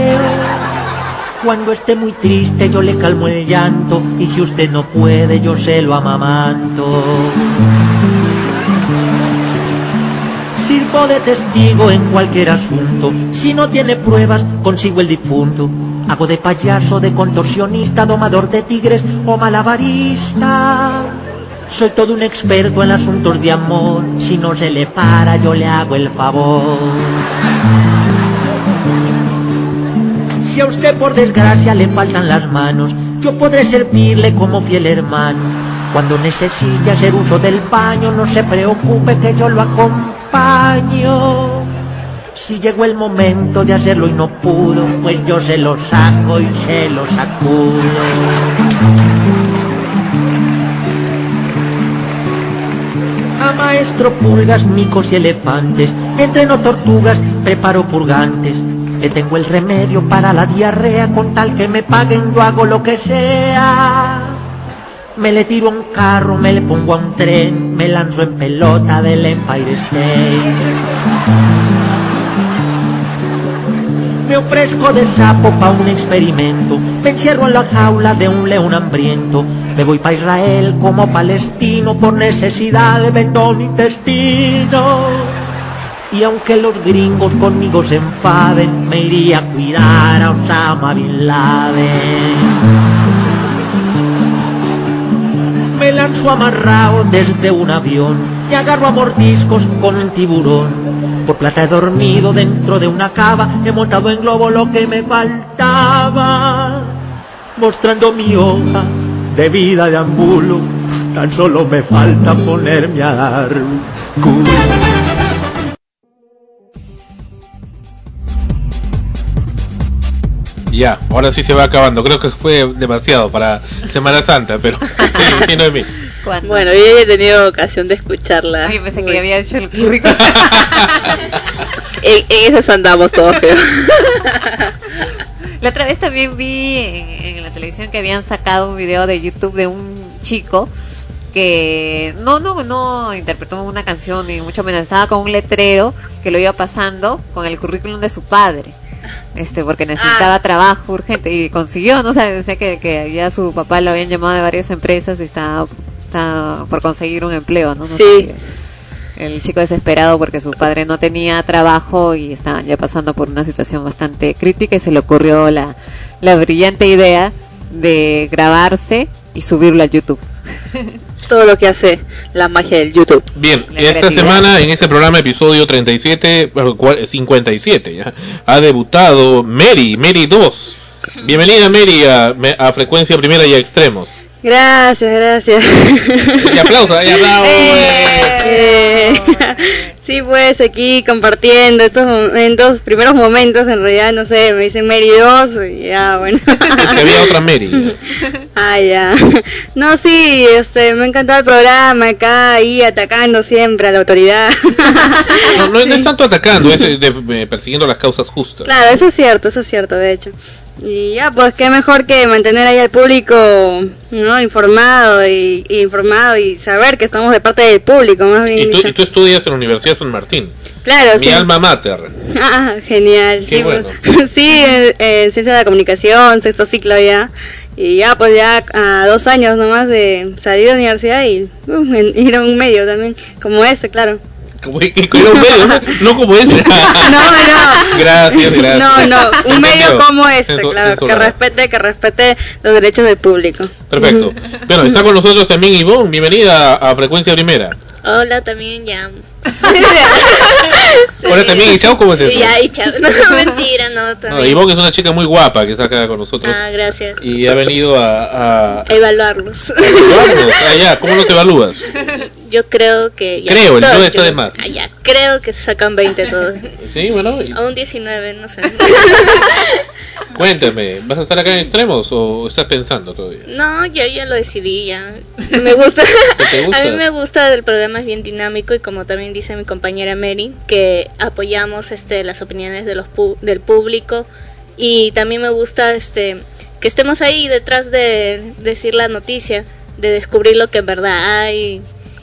[SPEAKER 18] Cuando esté muy triste yo le calmo el llanto y si usted no puede yo se lo amamanto. Sirvo de testigo en cualquier asunto, si no tiene pruebas consigo el difunto. Hago de payaso, de contorsionista, domador de tigres o malabarista. Soy todo un experto en asuntos de amor, si no se le para yo le hago el favor. Si a usted por desgracia le faltan las manos, yo podré servirle como fiel hermano. Cuando necesite hacer uso del baño, no se preocupe que yo lo acompaño. Si llegó el momento de hacerlo y no pudo, pues yo se lo saco y se lo sacudo. A maestro pulgas, micos y elefantes, entreno tortugas, preparo purgantes. Le tengo el remedio para la diarrea, con tal que me paguen yo hago lo que sea. Me le tiro a un carro, me le pongo a un tren, me lanzo en pelota del Empire State. Me ofrezco de sapo pa' un experimento, me encierro en la jaula de un león hambriento, me voy pa' Israel como palestino, por necesidad de vendo mi intestino. Y aunque los gringos conmigo se enfaden, me iría a cuidar a Osama Bin Laden. Me lanzo amarrado desde un avión y agarro a mordiscos con tiburón. Por plata he dormido dentro de una cava, he montado en globo lo que me faltaba. Mostrando mi hoja de vida de ambulo, tan solo me falta ponerme a dar culo.
[SPEAKER 1] Ya, ahora sí se va acabando. Creo que fue demasiado para Semana Santa, pero sí, sí, Noemí.
[SPEAKER 8] Bueno, yo ya he tenido ocasión de escucharla.
[SPEAKER 7] Ay, pensé que había hecho el currículum.
[SPEAKER 8] en, en esas andamos todos, pero.
[SPEAKER 7] La otra vez también vi en, en la televisión que habían sacado un video de YouTube de un chico que no no no interpretó una canción ni mucho menos estaba con un letrero que lo iba pasando con el currículum de su padre este porque necesitaba trabajo urgente y consiguió no o sea decía que, que ya su papá lo habían llamado de varias empresas y estaba, estaba por conseguir un empleo no, No
[SPEAKER 8] Sí.
[SPEAKER 7] sé, el chico desesperado porque su padre no tenía trabajo y estaban ya pasando por una situación bastante crítica y se le ocurrió la, la brillante idea de grabarse y subirlo a YouTube.
[SPEAKER 8] Todo lo que hace la magia del YouTube.
[SPEAKER 1] Bien,
[SPEAKER 7] La
[SPEAKER 1] esta semana en este programa episodio 37, bueno, cua- 57 ya, ha debutado Mary, Mary 2. Bienvenida Mary a, a Frecuencia Primera y a Extremos.
[SPEAKER 10] Gracias, gracias.
[SPEAKER 1] Y aplausos, y aplausos.
[SPEAKER 10] Eh, sí, pues aquí compartiendo estos momentos, primeros momentos, en realidad, no sé, me dicen Mary 2 y ya, bueno.
[SPEAKER 1] Es que había otra Mary.
[SPEAKER 10] Ah, ya. No, sí, este, me ha encantado el programa acá, ahí atacando siempre a la autoridad.
[SPEAKER 1] No, no, no es tanto atacando, es eh, de- eh, persiguiendo las causas justas.
[SPEAKER 10] Claro, eso es cierto, eso es cierto, de hecho. Y ya, pues qué mejor que mantener ahí al público, ¿no? Informado y, y informado y saber que estamos de parte del público, más bien
[SPEAKER 1] Y tú,
[SPEAKER 10] dicho.
[SPEAKER 1] y tú estudias en la Universidad de San Martín.
[SPEAKER 10] Claro,
[SPEAKER 1] Mi
[SPEAKER 10] sí.
[SPEAKER 1] alma mater.
[SPEAKER 10] Ah, genial.
[SPEAKER 1] Qué
[SPEAKER 10] sí,
[SPEAKER 1] bueno.
[SPEAKER 10] pues, sí, en, en Ciencia de la Comunicación, sexto ciclo ya. Y ya, pues ya a dos años nomás de salir de la universidad y uh, ir a un medio también, como este, claro.
[SPEAKER 1] Como que- que era un medio, ¿no? no como este.
[SPEAKER 10] No, no.
[SPEAKER 1] Gracias, gracias.
[SPEAKER 10] No, no, un medio como este, claro, que
[SPEAKER 1] censurado.
[SPEAKER 10] respete, que respete los derechos del público.
[SPEAKER 1] Perfecto. Bueno, está con nosotros también Ivonne. Bienvenida a Frecuencia Primera.
[SPEAKER 19] Hola, también ya.
[SPEAKER 1] Hola también, y chao, ¿cómo es eso?
[SPEAKER 19] Ya, y chao. No, mentira, no,
[SPEAKER 1] No,
[SPEAKER 19] también.
[SPEAKER 1] Ivonne es una chica muy guapa que está acá con nosotros.
[SPEAKER 19] Ah, gracias.
[SPEAKER 1] Y ha venido a... a...
[SPEAKER 19] Evaluarlos.
[SPEAKER 1] evaluarnos. Ah, ya, ¿Cómo nos evalúas?
[SPEAKER 19] Yo creo que. ya
[SPEAKER 1] Creo, el
[SPEAKER 19] todos,
[SPEAKER 1] yo está de más.
[SPEAKER 19] Ah, ya, creo que se sacan 20 todos.
[SPEAKER 1] Sí, bueno, y-
[SPEAKER 19] A un 19, no sé.
[SPEAKER 1] cuéntame, ¿vas a estar acá en extremos o estás pensando todavía?
[SPEAKER 19] No, yo ya lo decidí, ya. Me gusta.
[SPEAKER 1] te gusta?
[SPEAKER 19] A mí me gusta, el programa es bien dinámico y como también dice mi compañera Mary, que apoyamos este las opiniones de los pu- del público y también me gusta este que estemos ahí detrás de decir la noticia, de descubrir lo que en verdad hay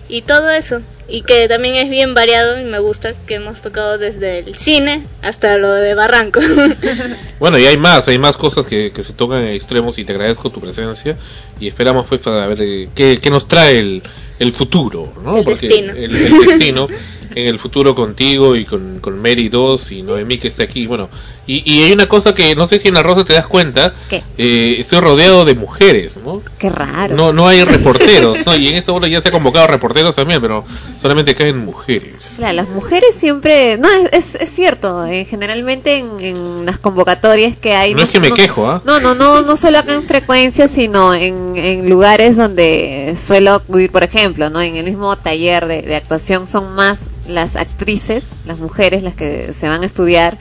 [SPEAKER 19] y todo eso. Y que también es bien variado y me gusta que hemos tocado desde el cine hasta lo de Barranco.
[SPEAKER 1] Bueno, y hay más, hay más cosas que, que se tocan en extremos y te agradezco tu presencia y esperamos pues para ver eh, qué, qué nos trae el, el futuro, ¿no?
[SPEAKER 19] El destino.
[SPEAKER 1] El, el destino en el futuro contigo y con, con Mary 2 y Noemí que está aquí. Bueno, y, y hay una cosa que no sé si en la Rosa te das cuenta,
[SPEAKER 7] ¿Qué?
[SPEAKER 1] eh, estoy rodeado de mujeres, ¿no?
[SPEAKER 7] Qué raro.
[SPEAKER 1] No, no hay reporteros, ¿no? Y en esta hora ya se ha convocado reporteros también, pero solamente caen mujeres.
[SPEAKER 7] Claro, las mujeres siempre, no, es, es, es cierto, eh, generalmente en, en las convocatorias que hay...
[SPEAKER 1] No es que me quejo, ¿ah?
[SPEAKER 7] No, no, no, no solo acá en frecuencia, sino en, en lugares donde suelo acudir, por ejemplo, ¿no? En el mismo taller de, de actuación son más las actrices, las mujeres, las que se van a estudiar,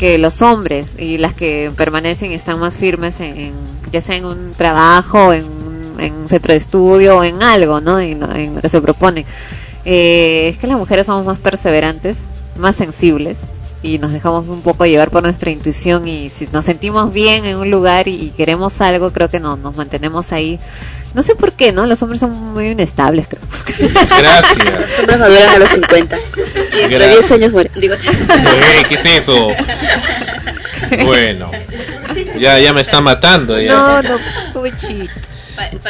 [SPEAKER 7] que los hombres y las que permanecen están más firmes en, ya sea en un trabajo, en un, en un centro de estudio o en algo, ¿no? En, en lo que se propone. Eh, es que las mujeres somos más perseverantes, más sensibles y nos dejamos un poco llevar por nuestra intuición y si nos sentimos bien en un lugar y, y queremos algo, creo que no, nos mantenemos ahí. No sé por qué, ¿no? Los hombres son muy inestables, creo.
[SPEAKER 1] Gracias.
[SPEAKER 8] Los hombres maduran a los 50. Y dentro de
[SPEAKER 1] Gracias.
[SPEAKER 8] 10 años mueren. Digo,
[SPEAKER 1] ¿Qué es eso? Bueno, ya, ya me está matando. Ya.
[SPEAKER 7] No, no, pobrecito.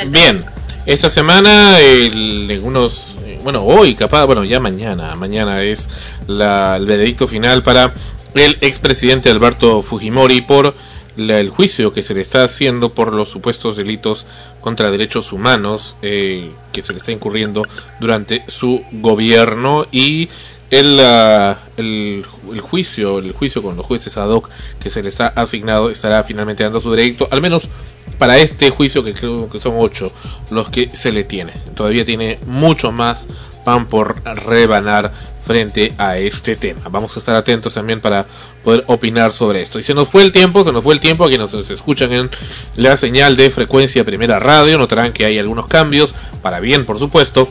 [SPEAKER 1] Bien, esta semana, el, en unos, eh, bueno, hoy capaz, bueno, ya mañana, mañana es la, el veredicto final para el expresidente Alberto Fujimori por la- el juicio que se le está haciendo por los supuestos delitos contra derechos humanos eh, que se le está incurriendo durante su gobierno y el, el, juicio el juicio con los jueces ad hoc que se le está asignado estará finalmente dando su veredicto al menos para este juicio que creo que son ocho los que se le tiene. Todavía tiene mucho más van por rebanar frente a este tema. Vamos a estar atentos también para poder opinar sobre esto. Y se nos fue el tiempo, se nos fue el tiempo a quienes nos escuchan en la señal de frecuencia primera radio. Notarán que hay algunos cambios, para bien por supuesto,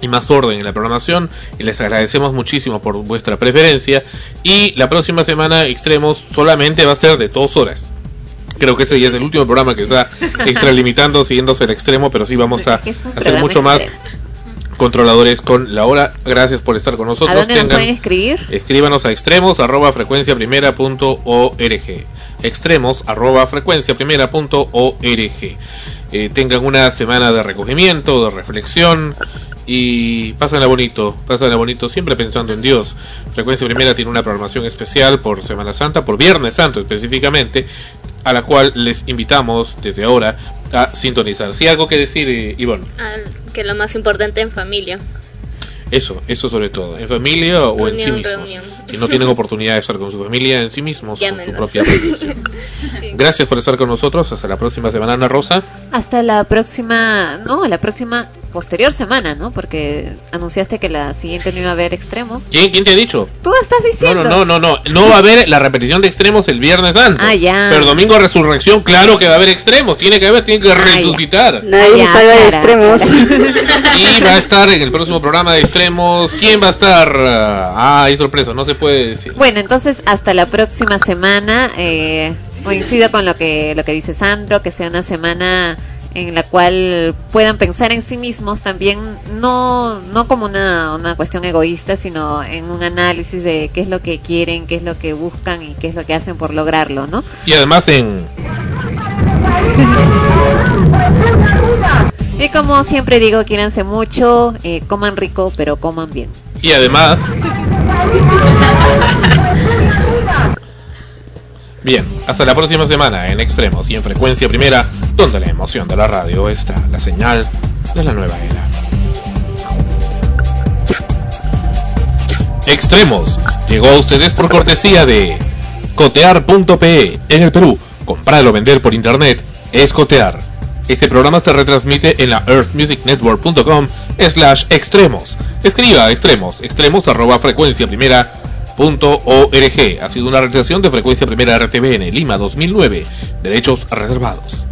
[SPEAKER 1] y más orden en la programación. Y les agradecemos muchísimo por vuestra preferencia. Y la próxima semana Extremos solamente va a ser de dos horas. Creo que ese ya es el último programa que está extralimitando, siguiéndose el extremo, pero sí vamos a hacer mucho más controladores con la hora. Gracias por estar con nosotros.
[SPEAKER 7] ¿A dónde nos pueden escribir?
[SPEAKER 1] Escríbanos a extremos arroba frecuencia primera punto org. Extremos arroba frecuencia primera punto org. Eh, tengan una semana de recogimiento, de reflexión y pásenla bonito, pásenla bonito, siempre pensando en Dios. Frecuencia Primera tiene una programación especial por Semana Santa, por Viernes Santo específicamente, a la cual les invitamos desde ahora a sintonizar. Si algo que decir, eh, Ivonne.
[SPEAKER 19] Ah, que lo más importante en familia.
[SPEAKER 1] Eso, eso sobre todo, en familia o en sí mismos.
[SPEAKER 19] reunión.
[SPEAKER 1] Si no tienen oportunidad de estar con su familia, en sí mismos, con su propia producción. Gracias por estar con nosotros. Hasta la próxima semana, Ana Rosa.
[SPEAKER 7] Hasta la próxima, no, la próxima posterior semana, ¿no? Porque anunciaste que la siguiente no iba a haber extremos.
[SPEAKER 1] ¿Quién, quién te ha dicho?
[SPEAKER 7] Tú estás diciendo.
[SPEAKER 1] no, no, no, no. No va a haber la repetición de extremos el Viernes Santo.
[SPEAKER 7] Ah, ya.
[SPEAKER 1] Pero domingo resurrección, claro que va a haber extremos. Tiene que haber, tiene que resucitar.
[SPEAKER 10] Nadie salga de extremos.
[SPEAKER 1] Y va a estar en el próximo programa de extremos. ¿Quién va a estar? Ah, hay sorpresa, no se puede decir.
[SPEAKER 7] Bueno, entonces hasta la próxima semana. Eh, coincido con lo que lo que dice Sandro, que sea una semana en la cual puedan pensar en sí mismos también, no, no como una, una cuestión egoísta, sino en un análisis de qué es lo que quieren, qué es lo que buscan y qué es lo que hacen por lograrlo, ¿no?
[SPEAKER 1] Y además en
[SPEAKER 7] Y como siempre digo, quiéranse mucho, eh, coman rico, pero coman bien.
[SPEAKER 1] Y además Bien, hasta la próxima semana en Extremos y en Frecuencia Primera, donde la emoción de la radio está la señal de la nueva era. Extremos llegó a ustedes por cortesía de cotear.pe en el Perú. Comprar o vender por internet es cotear. Este programa se retransmite en la earthmusicnetwork.com slash extremos. Escriba extremos, extremos arroba frecuencia primera. Ha sido una realización de frecuencia primera RTBN Lima 2009. Derechos reservados.